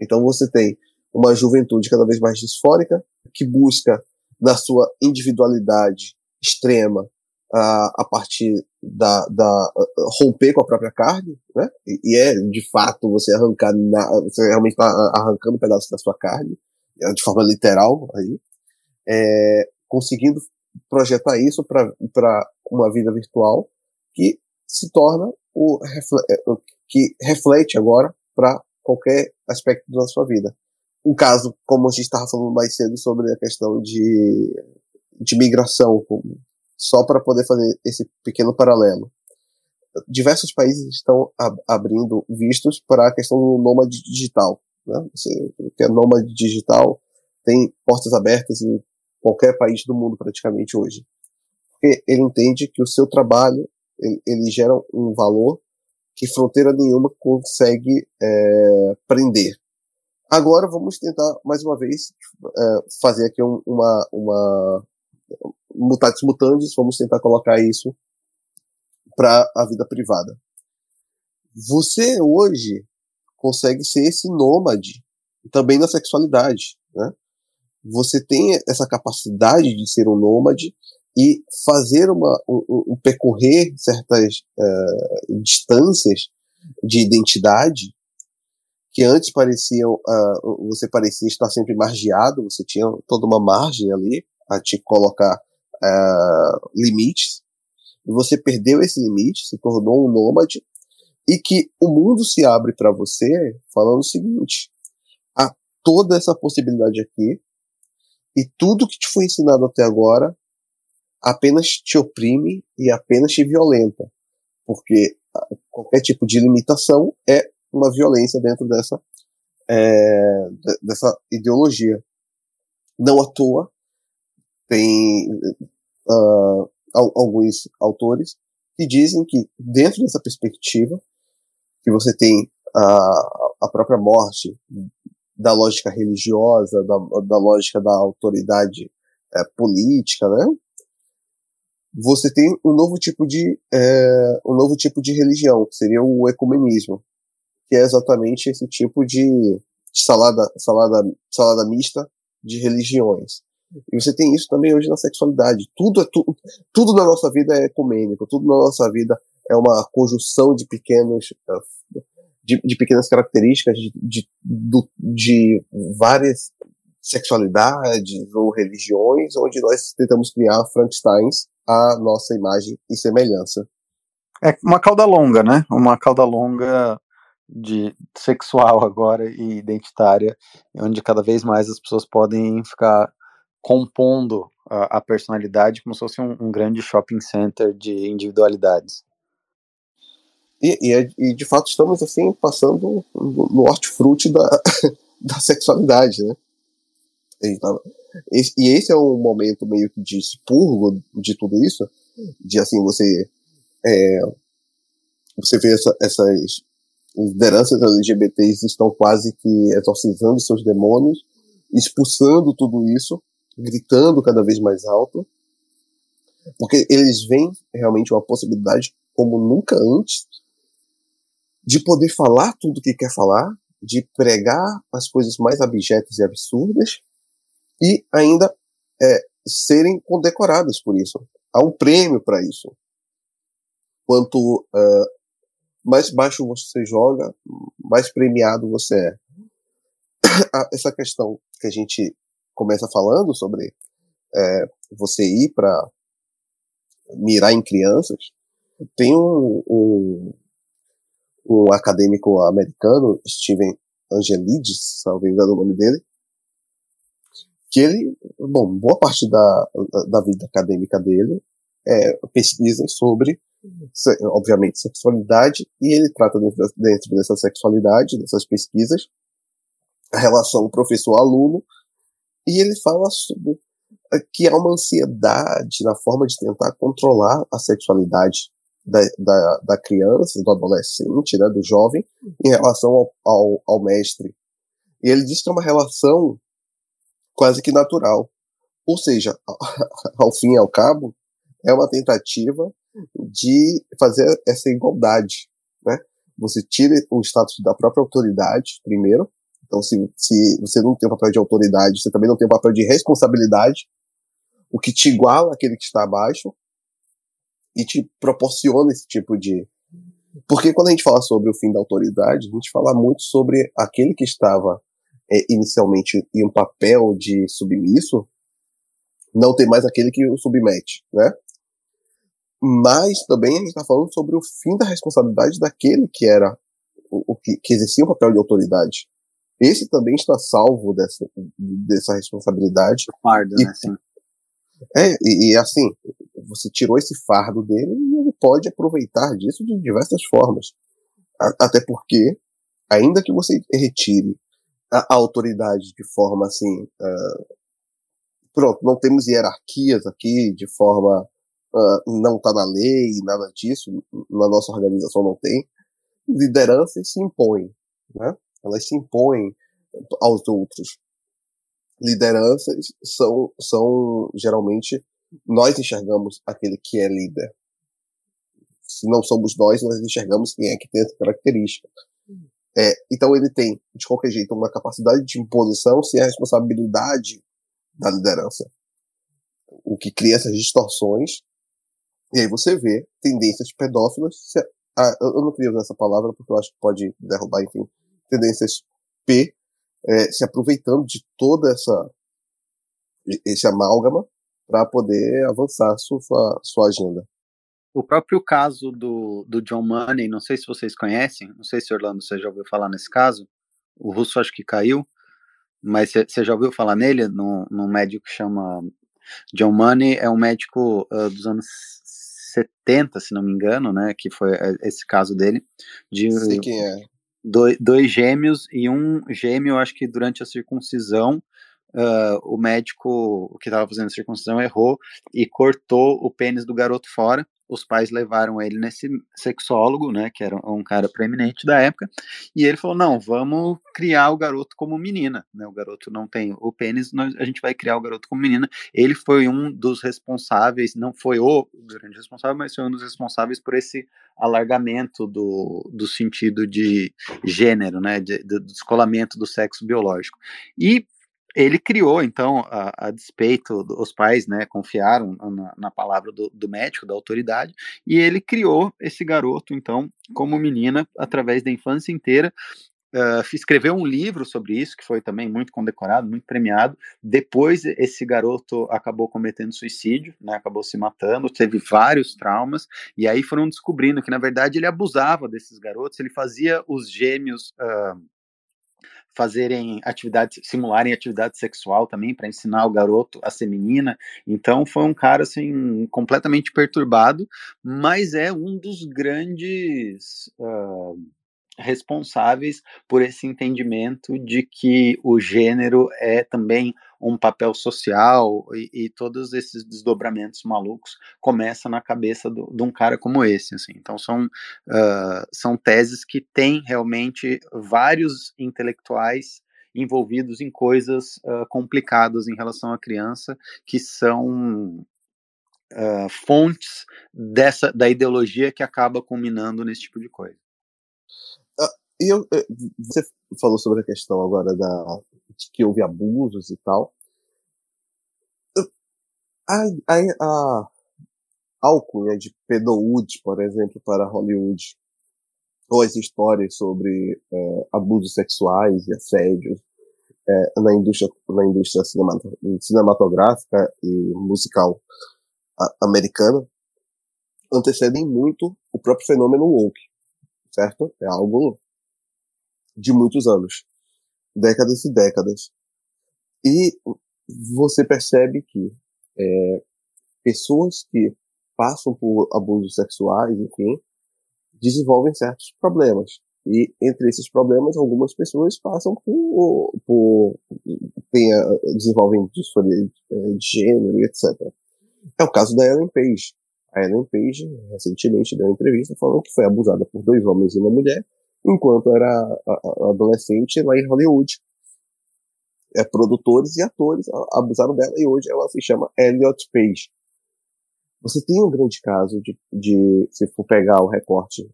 Então você tem uma juventude cada vez mais disfórica, que busca, na sua individualidade extrema, a, a partir da, da romper com a própria carne, né? E, e é de fato você arrancar, na, você realmente está arrancando um pedaço da sua carne, é, de forma literal aí, é, conseguindo projetar isso para uma vida virtual que se torna o é, que reflete agora para qualquer aspecto da sua vida. Um caso, como a gente estava falando mais cedo sobre a questão de, de migração, como só para poder fazer esse pequeno paralelo. Diversos países estão ab abrindo vistos para a questão do nômade digital. Né? Você que é nômade digital tem portas abertas em qualquer país do mundo praticamente hoje. Porque ele entende que o seu trabalho ele, ele gera um valor que fronteira nenhuma consegue é, prender. Agora vamos tentar mais uma vez é, fazer aqui um, uma, uma mutatis mutandis, vamos tentar colocar isso para a vida privada. Você hoje consegue ser esse nômade também na sexualidade, né? Você tem essa capacidade de ser um nômade e fazer uma, um, um percorrer certas uh, distâncias de identidade que antes pareciam uh, você parecia estar sempre margeado, você tinha toda uma margem ali a te colocar uh, limites, e você perdeu esse limite, se tornou um nômade, e que o mundo se abre para você falando o seguinte: há toda essa possibilidade aqui, e tudo que te foi ensinado até agora apenas te oprime e apenas te violenta, porque qualquer tipo de limitação é uma violência dentro dessa, é, dessa ideologia. Não à toa, tem uh, alguns autores que dizem que dentro dessa perspectiva que você tem a, a própria morte da lógica religiosa, da, da lógica da autoridade é, política, né? Você tem um novo tipo de é, um novo tipo de religião, que seria o ecumenismo, que é exatamente esse tipo de salada salada salada mista de religiões. E você tem isso também hoje na sexualidade. Tudo é tudo, tudo na nossa vida é ecumênico, tudo na nossa vida é uma conjunção de pequenos de, de pequenas características de, de, de várias sexualidades ou religiões, onde nós tentamos criar Frankensteins à nossa imagem e semelhança. É uma cauda longa, né? Uma cauda longa de sexual agora e identitária, onde cada vez mais as pessoas podem ficar compondo a, a personalidade como se fosse um, um, grande shopping center de individualidades. E, e, é, e de fato estamos assim passando no, no hortifruti da, da sexualidade, né? E, e esse é um momento meio que de expurgo de tudo isso, de assim você é, você vê essa, essas lideranças LGBTs estão quase que exorcizando seus demônios, expulsando tudo isso, gritando cada vez mais alto, porque eles veem realmente uma possibilidade como nunca antes de poder falar tudo o que quer falar, de pregar as coisas mais abjetas e absurdas e ainda é, serem condecoradas por isso. Há um prêmio para isso. Quanto uh, mais baixo você joga, mais premiado você é. Essa questão que a gente começa falando sobre é, você ir para mirar em crianças, tem um, um, um acadêmico americano, Steven Angelides, se engano o nome dele, que ele, bom, boa parte da, da vida acadêmica dele é pesquisa sobre, obviamente, sexualidade, e ele trata dentro, dentro dessa sexualidade, dessas pesquisas, a relação professor-aluno, e ele fala sobre que há uma ansiedade na forma de tentar controlar a sexualidade da, da, da criança, do adolescente, né, do jovem, em relação ao, ao, ao mestre. E ele diz que é uma relação quase que natural. Ou seja, ao fim e ao cabo, é uma tentativa de fazer essa igualdade, né? Você tira o status da própria autoridade, primeiro. Então, se, se você não tem o papel de autoridade, você também não tem o papel de responsabilidade, o que te iguala aquele que está abaixo e te proporciona esse tipo de. Porque quando a gente fala sobre o fim da autoridade, a gente fala muito sobre aquele que estava é, inicialmente em um papel de submisso, não ter mais aquele que o submete, né? Mas também a gente está falando sobre o fim da responsabilidade daquele que era o, o que, que, exercia o papel de autoridade. Esse também está salvo dessa, dessa responsabilidade. Fardo, e, né? Sim. É, e, e, assim, você tirou esse fardo dele e ele pode aproveitar disso de diversas formas. A, até porque, ainda que você retire a, a autoridade de forma assim. Uh, pronto, não temos hierarquias aqui de forma. Uh, não está na lei, nada disso, na nossa organização não tem. Lideranças se impõem, né? Elas se impõem aos outros. Lideranças são, são geralmente nós enxergamos aquele que é líder. Se não somos nós, nós enxergamos quem é que tem essa característica. É, então ele tem, de qualquer jeito, uma capacidade de imposição sem a responsabilidade da liderança. O que cria essas distorções. E aí você vê tendências pedófilas. Se, ah, eu não queria usar essa palavra porque eu acho que pode derrubar, enfim, tendências P é, se aproveitando de toda essa esse amálgama para poder avançar sua, sua agenda. O próprio caso do, do John Money, não sei se vocês conhecem, não sei se Orlando você já ouviu falar nesse caso, o russo acho que caiu, mas você já ouviu falar nele, num, num médico que chama John Money, é um médico uh, dos anos 70, se não me engano, né, que foi é, esse caso dele, de sei quem é. Dois, dois gêmeos e um gêmeo, acho que durante a circuncisão, Uh, o médico que estava fazendo a circuncisão errou e cortou o pênis do garoto fora os pais levaram ele nesse sexólogo, né, que era um cara preeminente da época, e ele falou: não, vamos criar o garoto como menina, né? O garoto não tem o pênis, nós, a gente vai criar o garoto como menina. Ele foi um dos responsáveis, não foi o grande responsável, mas foi um dos responsáveis por esse alargamento do, do sentido de gênero, né, de, do descolamento do sexo biológico. E ele criou, então, a, a despeito, os pais né, confiaram na, na palavra do, do, médico, da autoridade, e ele criou esse garoto, então, como menina, através da infância inteira. Uh, escreveu um livro sobre isso, que foi também muito condecorado, muito premiado. Depois, esse garoto acabou cometendo suicídio, né, acabou se matando, teve vários traumas, e aí foram descobrindo que, na verdade, ele abusava desses garotos, ele fazia os gêmeos. Uh, fazerem atividade, simularem atividade sexual também para ensinar o garoto a ser menina. Então foi um cara assim completamente perturbado, mas é um dos grandes uh, responsáveis por esse entendimento de que o gênero é também um papel social e, e todos esses desdobramentos malucos começam na cabeça do, de um cara como esse, assim. Então são, uh, são teses que têm realmente vários intelectuais envolvidos em coisas uh, complicadas em relação à criança que são uh, fontes dessa da ideologia que acaba culminando nesse tipo de coisa. E eu, eh, você falou sobre a questão agora da, de que houve abusos e tal. A, a, a alcunha de pedowood, por exemplo, para Hollywood, ou as histórias sobre é, abusos sexuais e assédios é, na indústria, na indústria cinematográfica e musical americana, antecedem muito o próprio fenômeno woke, certo? É algo de muitos anos, décadas e décadas. E você percebe que é, pessoas que passam por abusos sexuais, enfim, desenvolvem certos problemas. E entre esses problemas, algumas pessoas passam por, por tem, desenvolvem disforia de gênero, etc. É o caso da Ellen Page. A Ellen Page recentemente deu uma entrevista falando que foi abusada por dois homens e uma mulher enquanto era adolescente lá em Hollywood. É, produtores e atores abusaram dela e hoje ela se chama Elliot Page. Você tem um grande caso de, de se for pegar o recorte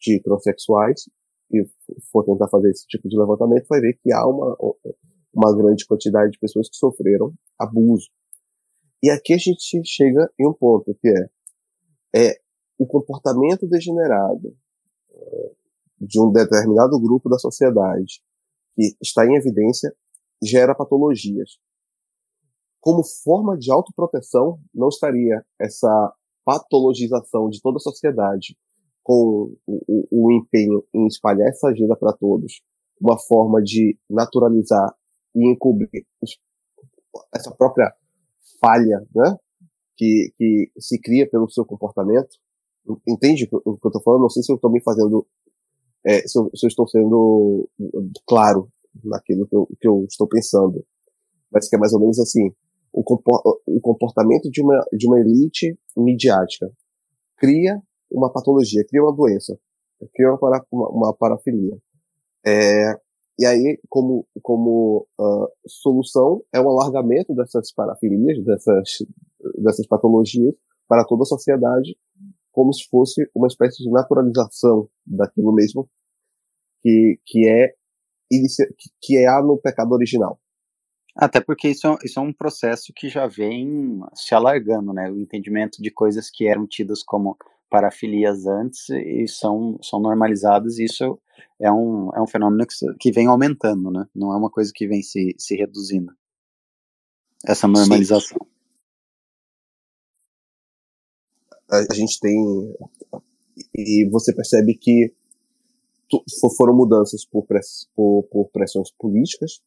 de transexuais e for tentar fazer esse tipo de levantamento, vai ver que há uma, uma grande quantidade de pessoas que sofreram abuso. E aqui a gente chega em um ponto que é, é o comportamento degenerado de um determinado grupo da sociedade que está em evidência gera patologias. Como forma de autoproteção, não estaria essa patologização de toda a sociedade com o, o, o empenho em espalhar essa agenda para todos, uma forma de naturalizar e encobrir essa própria falha né, que, que se cria pelo seu comportamento. Entende o que eu estou falando? Não sei se eu estou me fazendo é, se, eu, se, eu, estou sendo claro naquilo que eu, que eu, estou pensando. Mas que é mais ou menos assim, o, comportamento de uma, de uma elite midiática cria uma patologia, cria uma doença, cria uma, para, uma, uma parafilia. É, e aí, como, como uh, solução, é o alargamento dessas parafilias, dessas, dessas patologias para toda a sociedade, como se fosse uma espécie de naturalização daquilo mesmo que, que é que é no pecado original. Até porque isso é, isso é um processo que já vem se alargando, né? O entendimento de coisas que eram tidas como parafilias antes e são, são normalizadas, e isso é um, é um fenômeno que, que vem aumentando, né? Não é uma coisa que vem se, se reduzindo. Essa normalização. Sim a, gente tem. E você percebe que foram mudanças por, press, por, por pressões políticas.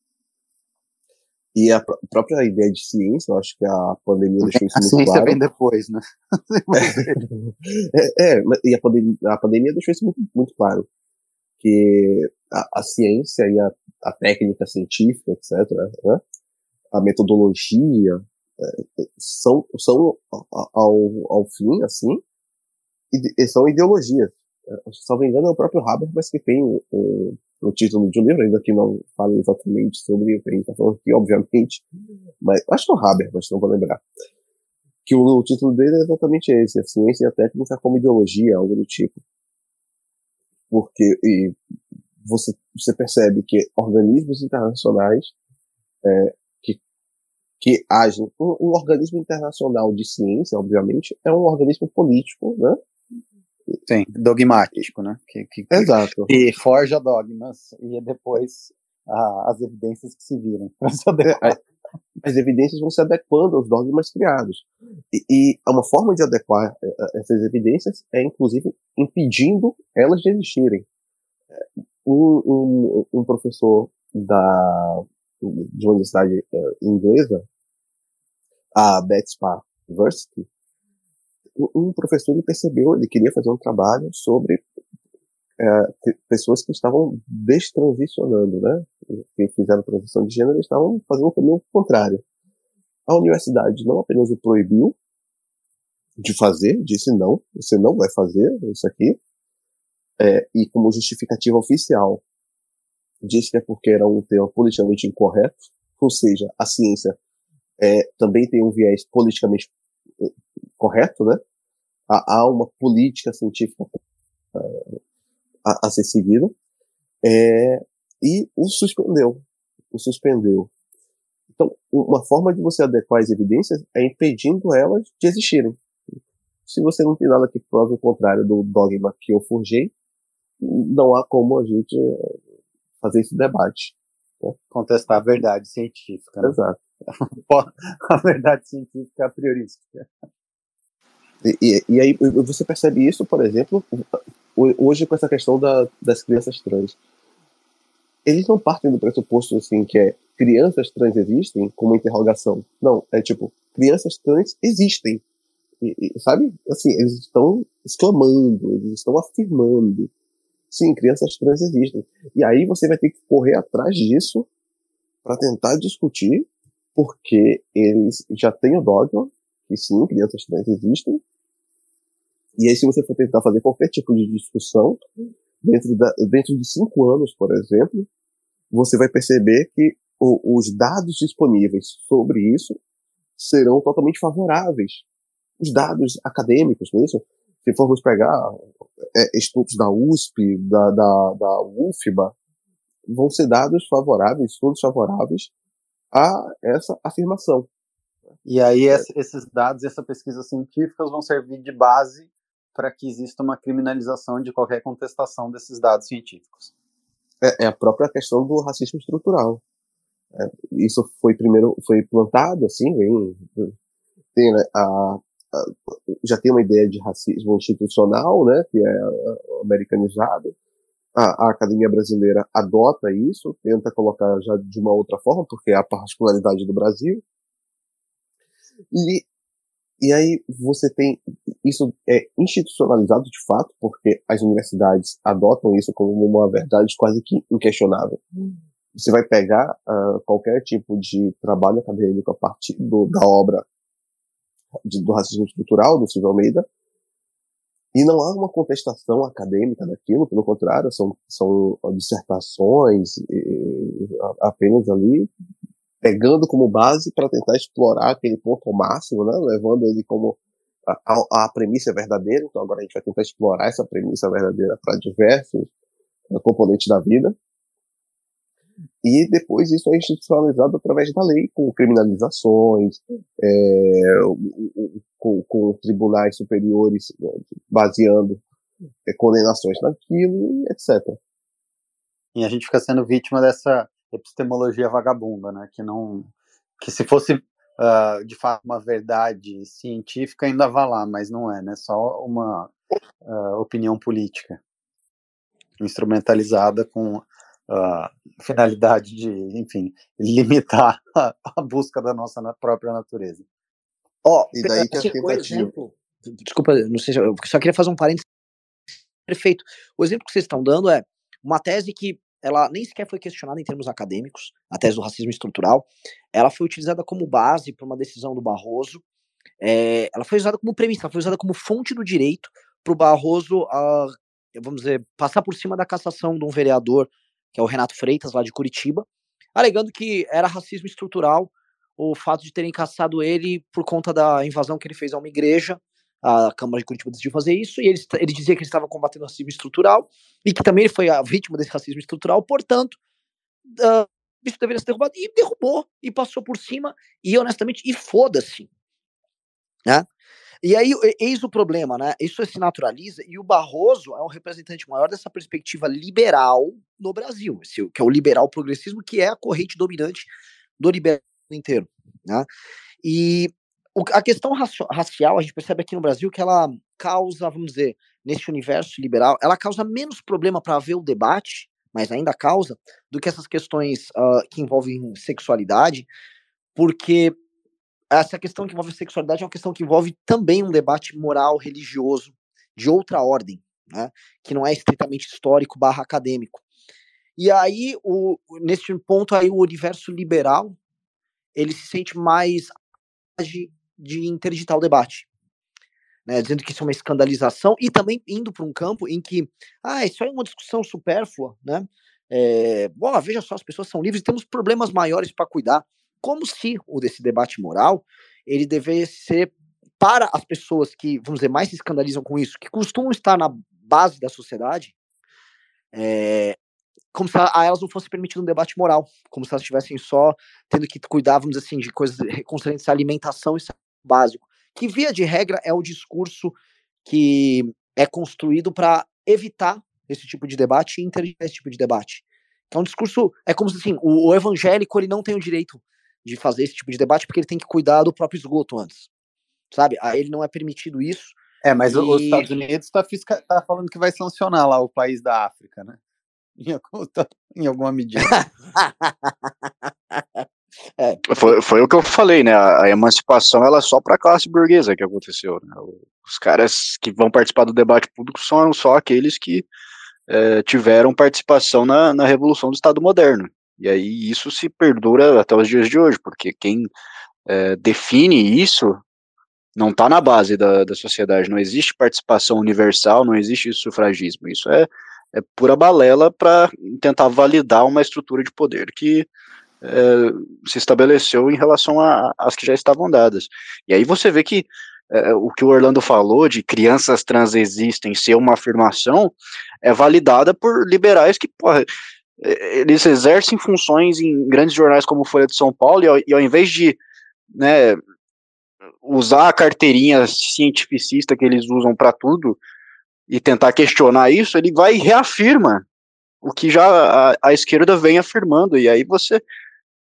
E a própria ideia de ciência, eu acho que a pandemia deixou isso a muito claro. vem depois, né? é, é, e a pandemia, a pandemia deixou isso muito, muito claro. Que a, a ciência e a, a, técnica científica, etc., né? a metodologia, são, são ao, ao fim, assim, ide, são ideologias. É, se não me engano, é o próprio Habermas que tem o, título de um livro, ainda que não fale exatamente sobre o que a gente está falando aqui, obviamente, mas acho que é o Habermas, não vou lembrar. Que o, o título dele é exatamente esse, a ciência e a técnica como ideologia, algo do tipo. Porque e você, você percebe que organismos internacionais é, que agem. Um, um, organismo internacional de ciência, obviamente, é um organismo político, né? Sim, dogmático, né? Que, que, Exato. Que forja dogmas e depois a, as evidências que se virem adequar. É, as evidências vão se adequando aos dogmas criados. E, e uma forma de adequar é, é, essas evidências é, inclusive, impedindo elas de existirem. Um, um, um professor da, de uma universidade uh, inglesa, a Beth Spa University, um professor ele percebeu, ele queria fazer um trabalho sobre é, pessoas que estavam destransicionando, né? Que fizeram transição de gênero estavam fazendo o caminho contrário. A universidade não apenas o proibiu de fazer, disse não, você não vai fazer isso aqui, é, e como justificativa oficial disse que é porque era um tema politicamente incorreto, ou seja, a ciência é, também tem um viés politicamente é, correto, né? Há, uma política científica uh, a, a, ser seguida, é, e o suspendeu, o suspendeu. Então, uma forma de você adequar as evidências é impedindo elas de existirem. Se você não tem nada que prove o contrário do dogma que eu forjei, não há como a gente fazer esse debate. Né? Contestar a verdade científica. Né? Exato. a verdade científica é a priorística. E, e, e, aí você percebe isso, por exemplo, hoje com essa questão da, das crianças trans. Eles não partem do pressuposto assim que é crianças trans existem como interrogação. Não, é tipo, crianças trans existem. E, e, sabe? Assim, eles estão exclamando, eles estão afirmando. Sim, crianças trans existem. E aí você vai ter que correr atrás disso para tentar discutir, porque eles já têm o dogma que sim, crianças trans existem. E aí, se você for tentar fazer qualquer tipo de discussão, dentro, da, dentro de cinco anos, por exemplo, você vai perceber que o, os dados disponíveis sobre isso serão totalmente favoráveis. Os dados acadêmicos, isso? Se formos pegar é, estudos da USP, da, da, da UFBA, vão ser dados favoráveis, estudos favoráveis a essa afirmação. E aí é. esses dados, essa pesquisa científica vão servir de base para que exista uma criminalização de qualquer contestação desses dados científicos. É, é a própria questão do racismo estrutural. É, isso foi primeiro foi plantado assim, vem, tem né, a, já tem uma ideia de racismo institucional, né, que é americanizado. A, a, academia brasileira adota isso, tenta colocar já de uma outra forma, porque é a particularidade do Brasil. E, e aí você tem isso é institucionalizado de fato, porque as universidades adotam isso como uma verdade quase que inquestionável. Você vai pegar uh, qualquer tipo de trabalho acadêmico a partir do, da obra de, do racismo estrutural, do Silvio Almeida, e não há uma contestação acadêmica daquilo, pelo contrário, são, são dissertações e, apenas ali pegando como base para tentar explorar aquele ponto ao máximo, né, levando ele como a, a, a, premissa verdadeira. Então agora a gente vai tentar explorar essa premissa verdadeira para diversos uh, componentes da vida. E depois isso é institucionalizado através da lei, com criminalizações, é, com, com, tribunais superiores né, baseando é, condenações naquilo, etc. E a gente fica sendo vítima dessa epistemologia vagabunda, né? Que não, que se fosse uh, de fato uma verdade científica ainda vá lá, mas não é, né? Só uma uh, opinião política instrumentalizada com a finalidade de, enfim, limitar a, a, busca da nossa própria natureza. Ó, oh, e daí que é o exemplo, desculpa, não sei, eu só queria fazer um parênteses. Perfeito. O exemplo que vocês estão dando é uma tese que ela nem sequer foi questionada em termos acadêmicos, a tese do racismo estrutural. Ela foi utilizada como base para uma decisão do Barroso. É, ela foi usada como premissa, ela foi usada como fonte do direito para o Barroso, uh, vamos dizer, passar por cima da cassação de um vereador que é o Renato Freitas, lá de Curitiba, alegando que era racismo estrutural o fato de terem caçado ele por conta da invasão que ele fez a uma igreja. A Câmara de Curitiba decidiu fazer isso, e ele, ele dizia que ele estava combatendo racismo estrutural, e que também ele foi a vítima desse racismo estrutural, portanto, uh, isso deveria ser derrubado, e derrubou, e passou por cima, e honestamente, e foda-se. Né? E aí, eis o problema, né? Isso se naturaliza e o Barroso é um representante maior dessa perspectiva liberal no Brasil, esse, que é o liberal progressismo, que é a corrente dominante do liberalismo inteiro, né? E o, a questão racial, a gente percebe aqui no Brasil que ela causa, vamos dizer, nesse universo liberal, ela causa menos problema para haver o debate, mas ainda causa, do que essas questões uh, que envolvem sexualidade, porque essa questão que envolve sexualidade é uma questão que envolve também um debate moral, religioso, de outra ordem, né, que não é estritamente histórico barra acadêmico. E aí, o, nesse ponto aí, o universo liberal, ele se sente mais de, de interditar o debate. Né, dizendo que isso é uma escandalização e também indo para um campo em que, ah, isso é uma discussão supérflua, né? É, veja só, as pessoas são livres temos problemas maiores para cuidar. Como se o desse debate moral ele devesse ser para as pessoas que, vamos dizer, mais se escandalizam com isso, que costumam estar na base da sociedade, é, como se a, elas não fosse permitido um debate moral, como se elas estivessem só tendo que cuidar, vamos dizer assim, de coisas concernentes à alimentação, isso é básico. Que, via de regra, é o discurso que é construído para evitar esse tipo de debate e intervir esse tipo de debate. Então, o discurso é como se, assim, o, o evangélico ele não tem o direito de fazer esse tipo de debate porque ele tem que cuidar do próprio esgoto antes, sabe? A ele não é permitido isso. É, mas e... os Estados Unidos está tá falando que vai sancionar lá o país da África, né? Em, alguma medida. é. foi, foi o que eu falei, né? A, emancipação ela é só para a classe burguesa que aconteceu. Né? Os caras que vão participar do debate público são só aqueles que é, tiveram participação na, na Revolução do Estado Moderno. E aí isso se perdura até os dias de hoje, porque quem é, define isso não está na base da, da sociedade. Não existe participação universal, não existe sufragismo. Isso é, é pura balela para tentar validar uma estrutura de poder que é, se estabeleceu em relação às que já estavam dadas. E aí você vê que é, o que o Orlando falou de crianças trans existem ser uma afirmação é validada por liberais que, porra, eles exercem funções em grandes jornais como Folha de São Paulo e ao, e ao invés de né, usar a carteirinha cientificista que eles usam para tudo e tentar questionar isso, ele vai e reafirma o que já a, a, esquerda vem afirmando, e aí você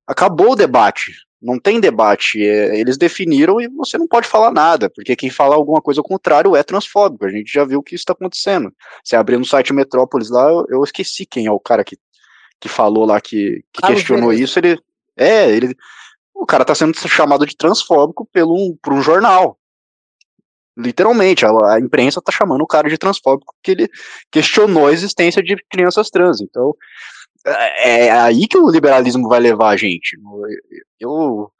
acabou o debate. Não tem debate. É, eles definiram e você não pode falar nada, porque quem fala alguma coisa ao contrário é transfóbico. A gente já viu que isso está acontecendo. Você abrir no site Metrópolis lá, eu, esqueci quem é o cara que, que falou lá, que, que questionou isso. Ele. É, ele o cara está sendo chamado de transfóbico pelo, por um jornal. Literalmente, a, a imprensa está chamando o cara de transfóbico porque ele questionou a existência de crianças trans. Então, é, é aí que o liberalismo vai levar a gente. Eu,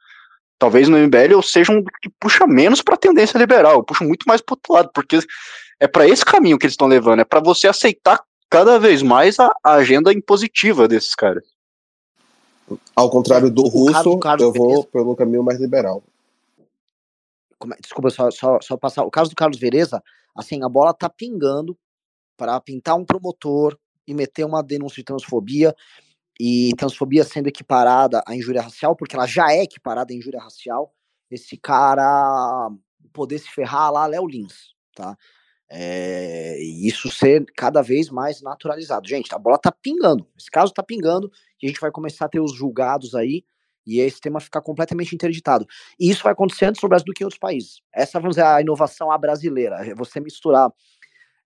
talvez no MBL eu seja um que puxa menos para a tendência liberal, eu puxo muito mais para outro lado, porque é para esse caminho que eles estão levando, é para você aceitar cada vez mais a, a agenda impositiva desses caras. Ao contrário do russo, eu vou pelo caminho mais liberal. É, desculpa, só, só, só, passar. O caso do Carlos Vereza, assim, a bola tá pingando para pintar um promotor e meter uma denúncia de transfobia e transfobia sendo equiparada à injúria racial, porque ela já é equiparada à injúria racial. Esse cara poder se ferrar lá, Léo Lins, tá? É, isso ser cada vez mais naturalizado. Gente, a bola tá pingando. Esse caso tá pingando e a gente vai começar a ter os julgados aí e esse tema ficar completamente interditado. E isso vai acontecer antes no Brasil do que em outros países. Essa, vamos dizer, a inovação a brasileira. É você misturar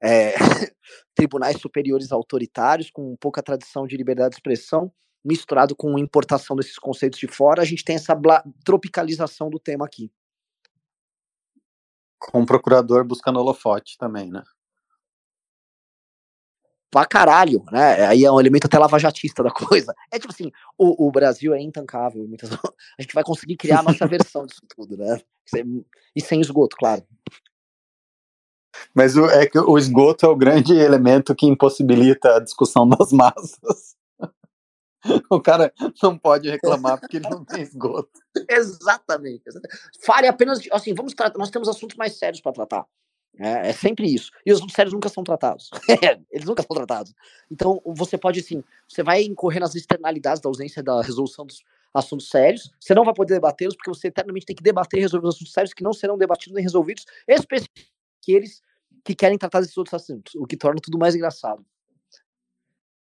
é, tribunais superiores autoritários com pouca tradição de liberdade de expressão, misturado com importação desses conceitos de fora, a gente tem essa tropicalização do tema aqui com o procurador buscando holofote também, né? Pra caralho, né? Aí é um elemento até lavajatista da coisa. É tipo assim, o, o Brasil é intancável. Muitas... A gente vai conseguir criar a nossa versão disso tudo, né? E sem esgoto, claro. Mas o, é que o esgoto é o grande elemento que impossibilita a discussão das massas. O cara não pode reclamar porque ele não tem esgoto. exatamente. Fale apenas de, assim, vamos tratar, nós temos assuntos mais sérios para tratar. É, é, sempre isso. E os assuntos sérios nunca são tratados. Eles nunca são tratados. Então, você pode, assim, você vai incorrer nas externalidades da ausência da resolução dos assuntos sérios. Você não vai poder debatê-los, porque você eternamente tem que debater e resolver os assuntos sérios que não serão debatidos nem resolvidos, especialmente aqueles que querem tratar desses outros assuntos, o que torna tudo mais engraçado.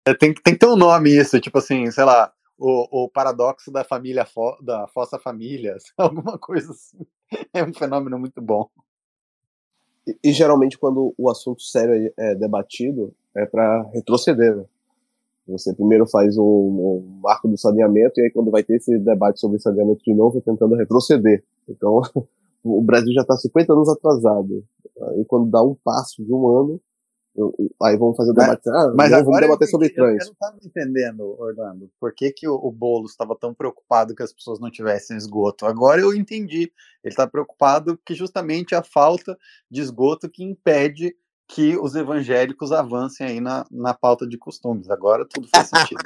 É, tem, tem que ter um nome isso, tipo assim, sei lá, o, o paradoxo da família, fo, da fossa família, alguma coisa assim. É um fenômeno muito bom. E, e geralmente quando o assunto sério é, é debatido, é para retroceder, né? Você primeiro faz um, um, marco do saneamento e aí quando vai ter esse debate sobre saneamento de novo, é tentando retroceder. Então, o Brasil já está 50 anos atrasado. Aí quando dá um passo de um ano, Aí vamos fazer o debate. Mas, ah, mas agora vamos debater eu, sobre eu, trans. Eu não estava entendendo, Orlando, por que, que o, o Boulos estava tão preocupado que as pessoas não tivessem esgoto. Agora eu entendi. Ele está preocupado que justamente a falta de esgoto que impede que os evangélicos avancem aí na, na pauta de costumes. Agora tudo faz sentido.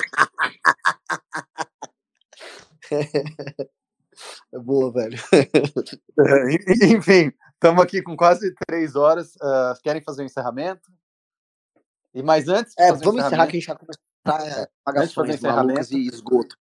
É boa, velho. Enfim, estamos aqui com quase três horas. Uh, querem fazer o um encerramento? E mais antes. É, vamos encerrar que a gente já começou a pagar de fazer encerramento e esgoto.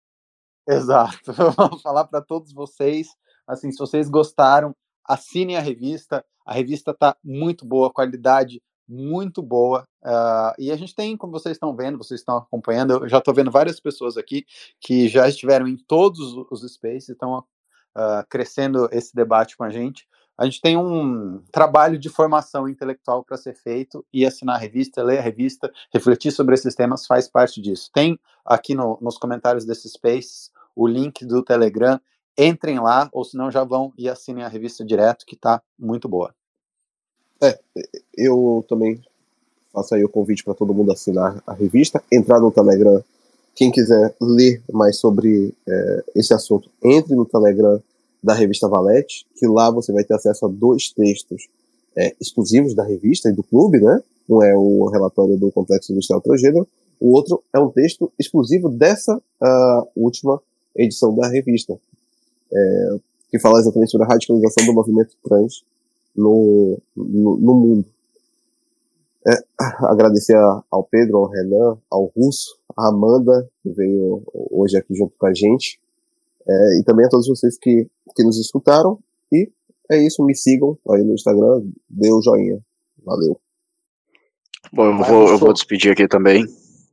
Exato. Vamos falar para todos vocês. Assim, se vocês gostaram, assinem a revista. A revista está muito boa, qualidade muito boa. Uh, e a gente tem, como vocês estão vendo, vocês estão acompanhando, eu já estou vendo várias pessoas aqui que já estiveram em todos os spaces, estão uh, crescendo esse debate com a gente. A gente tem um trabalho de formação intelectual para ser feito e assinar a revista, ler a revista, refletir sobre esses temas faz parte disso. Tem aqui no, nos comentários desse space o link do Telegram. Entrem lá, ou senão já vão e assinem a revista direto, que está muito boa. É, eu também faço aí o convite para todo mundo assinar a revista, entrar no Telegram. Quem quiser ler mais sobre é, esse assunto, entre no Telegram da revista Valete, que lá você vai ter acesso a dois textos é, exclusivos da revista e do clube, né? Um é o relatório do Complexo Industrial Transgênero, o outro é um texto exclusivo dessa uh, última edição da revista, é, que fala exatamente sobre a radicalização do movimento trans no, no, no mundo. É, agradecer a, ao Pedro, ao Renan, ao Russo, à Amanda, que veio hoje aqui junto com a gente, é, e também a todos vocês que, que nos escutaram. E é isso, me sigam aí no Instagram, dê o um joinha. Valeu. Bom, eu vou, eu vou despedir aqui também.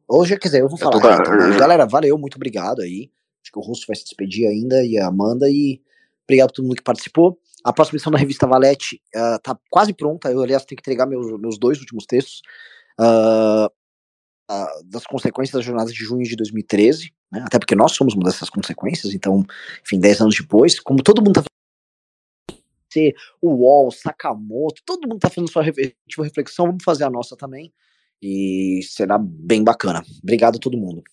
Hoje, quer dizer, eu vou falar. Eu então, galera, valeu, muito obrigado aí. Acho que o Russo vai se despedir ainda e a Amanda. E obrigado a todo mundo que participou. A próxima edição da revista Valete uh, tá quase pronta. Eu, aliás, tenho que entregar meus, meus dois últimos textos. Uh, das consequências das jornadas de junho de 2013, né? até porque nós somos uma dessas consequências, então, enfim, 10 anos depois, como todo mundo tá fazendo o UOL, Sakamoto, todo mundo tá fazendo sua reflexão, vamos fazer a nossa também, e será bem bacana. Obrigado a todo mundo.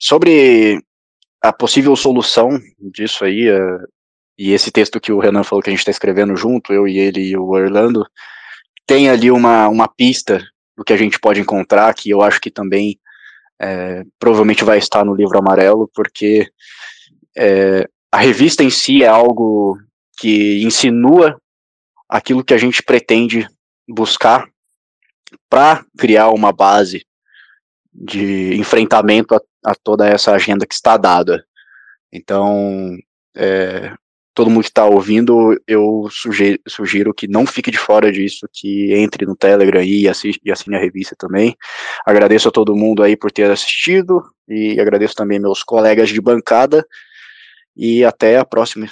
Sobre a possível solução disso aí, uh, e esse texto que o Renan falou que a gente está escrevendo junto, eu e ele e o Orlando, tem ali uma, uma pista do que a gente pode encontrar, que eu acho que também é, provavelmente vai estar no livro amarelo, porque é, a revista em si é algo que insinua aquilo que a gente pretende buscar para criar uma base de enfrentamento a, a, toda essa agenda que está dada. Então, é, todo mundo que está ouvindo, eu sugiro, sugiro, que não fique de fora disso, que entre no Telegram e, assiste, e assine a revista também. Agradeço a todo mundo aí por ter assistido e agradeço também meus colegas de bancada e até a próxima.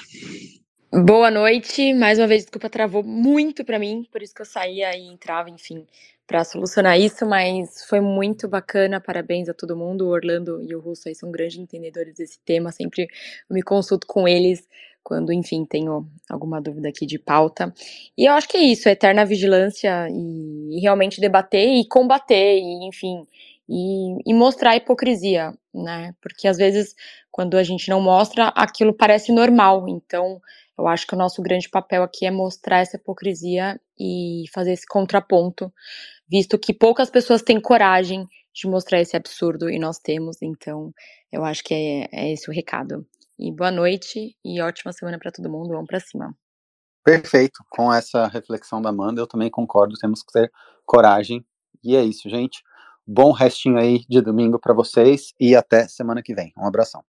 Boa noite, mais uma vez, desculpa, travou muito para mim, por isso que eu saía e entrava, enfim, para solucionar isso, mas foi muito bacana, parabéns a todo mundo, o Orlando e o Russo aí são grandes entendedores desse tema, sempre me consulto com eles quando, enfim, tenho alguma dúvida aqui de pauta. E eu acho que é isso, eterna vigilância e, e realmente debater e combater, e, enfim, e, e, mostrar a hipocrisia, né? Porque às vezes, quando a gente não mostra, aquilo parece normal. Então, eu acho que o nosso grande papel aqui é mostrar essa hipocrisia e fazer esse contraponto, visto que poucas pessoas têm coragem de mostrar esse absurdo e nós temos. Então, eu acho que é, é esse o recado. E boa noite e ótima semana para todo mundo. Vamos para cima. Perfeito. Com essa reflexão da Amanda, eu também concordo. Temos que ter coragem. E é isso, gente. Bom restinho aí de domingo para vocês e até semana que vem. Um abração.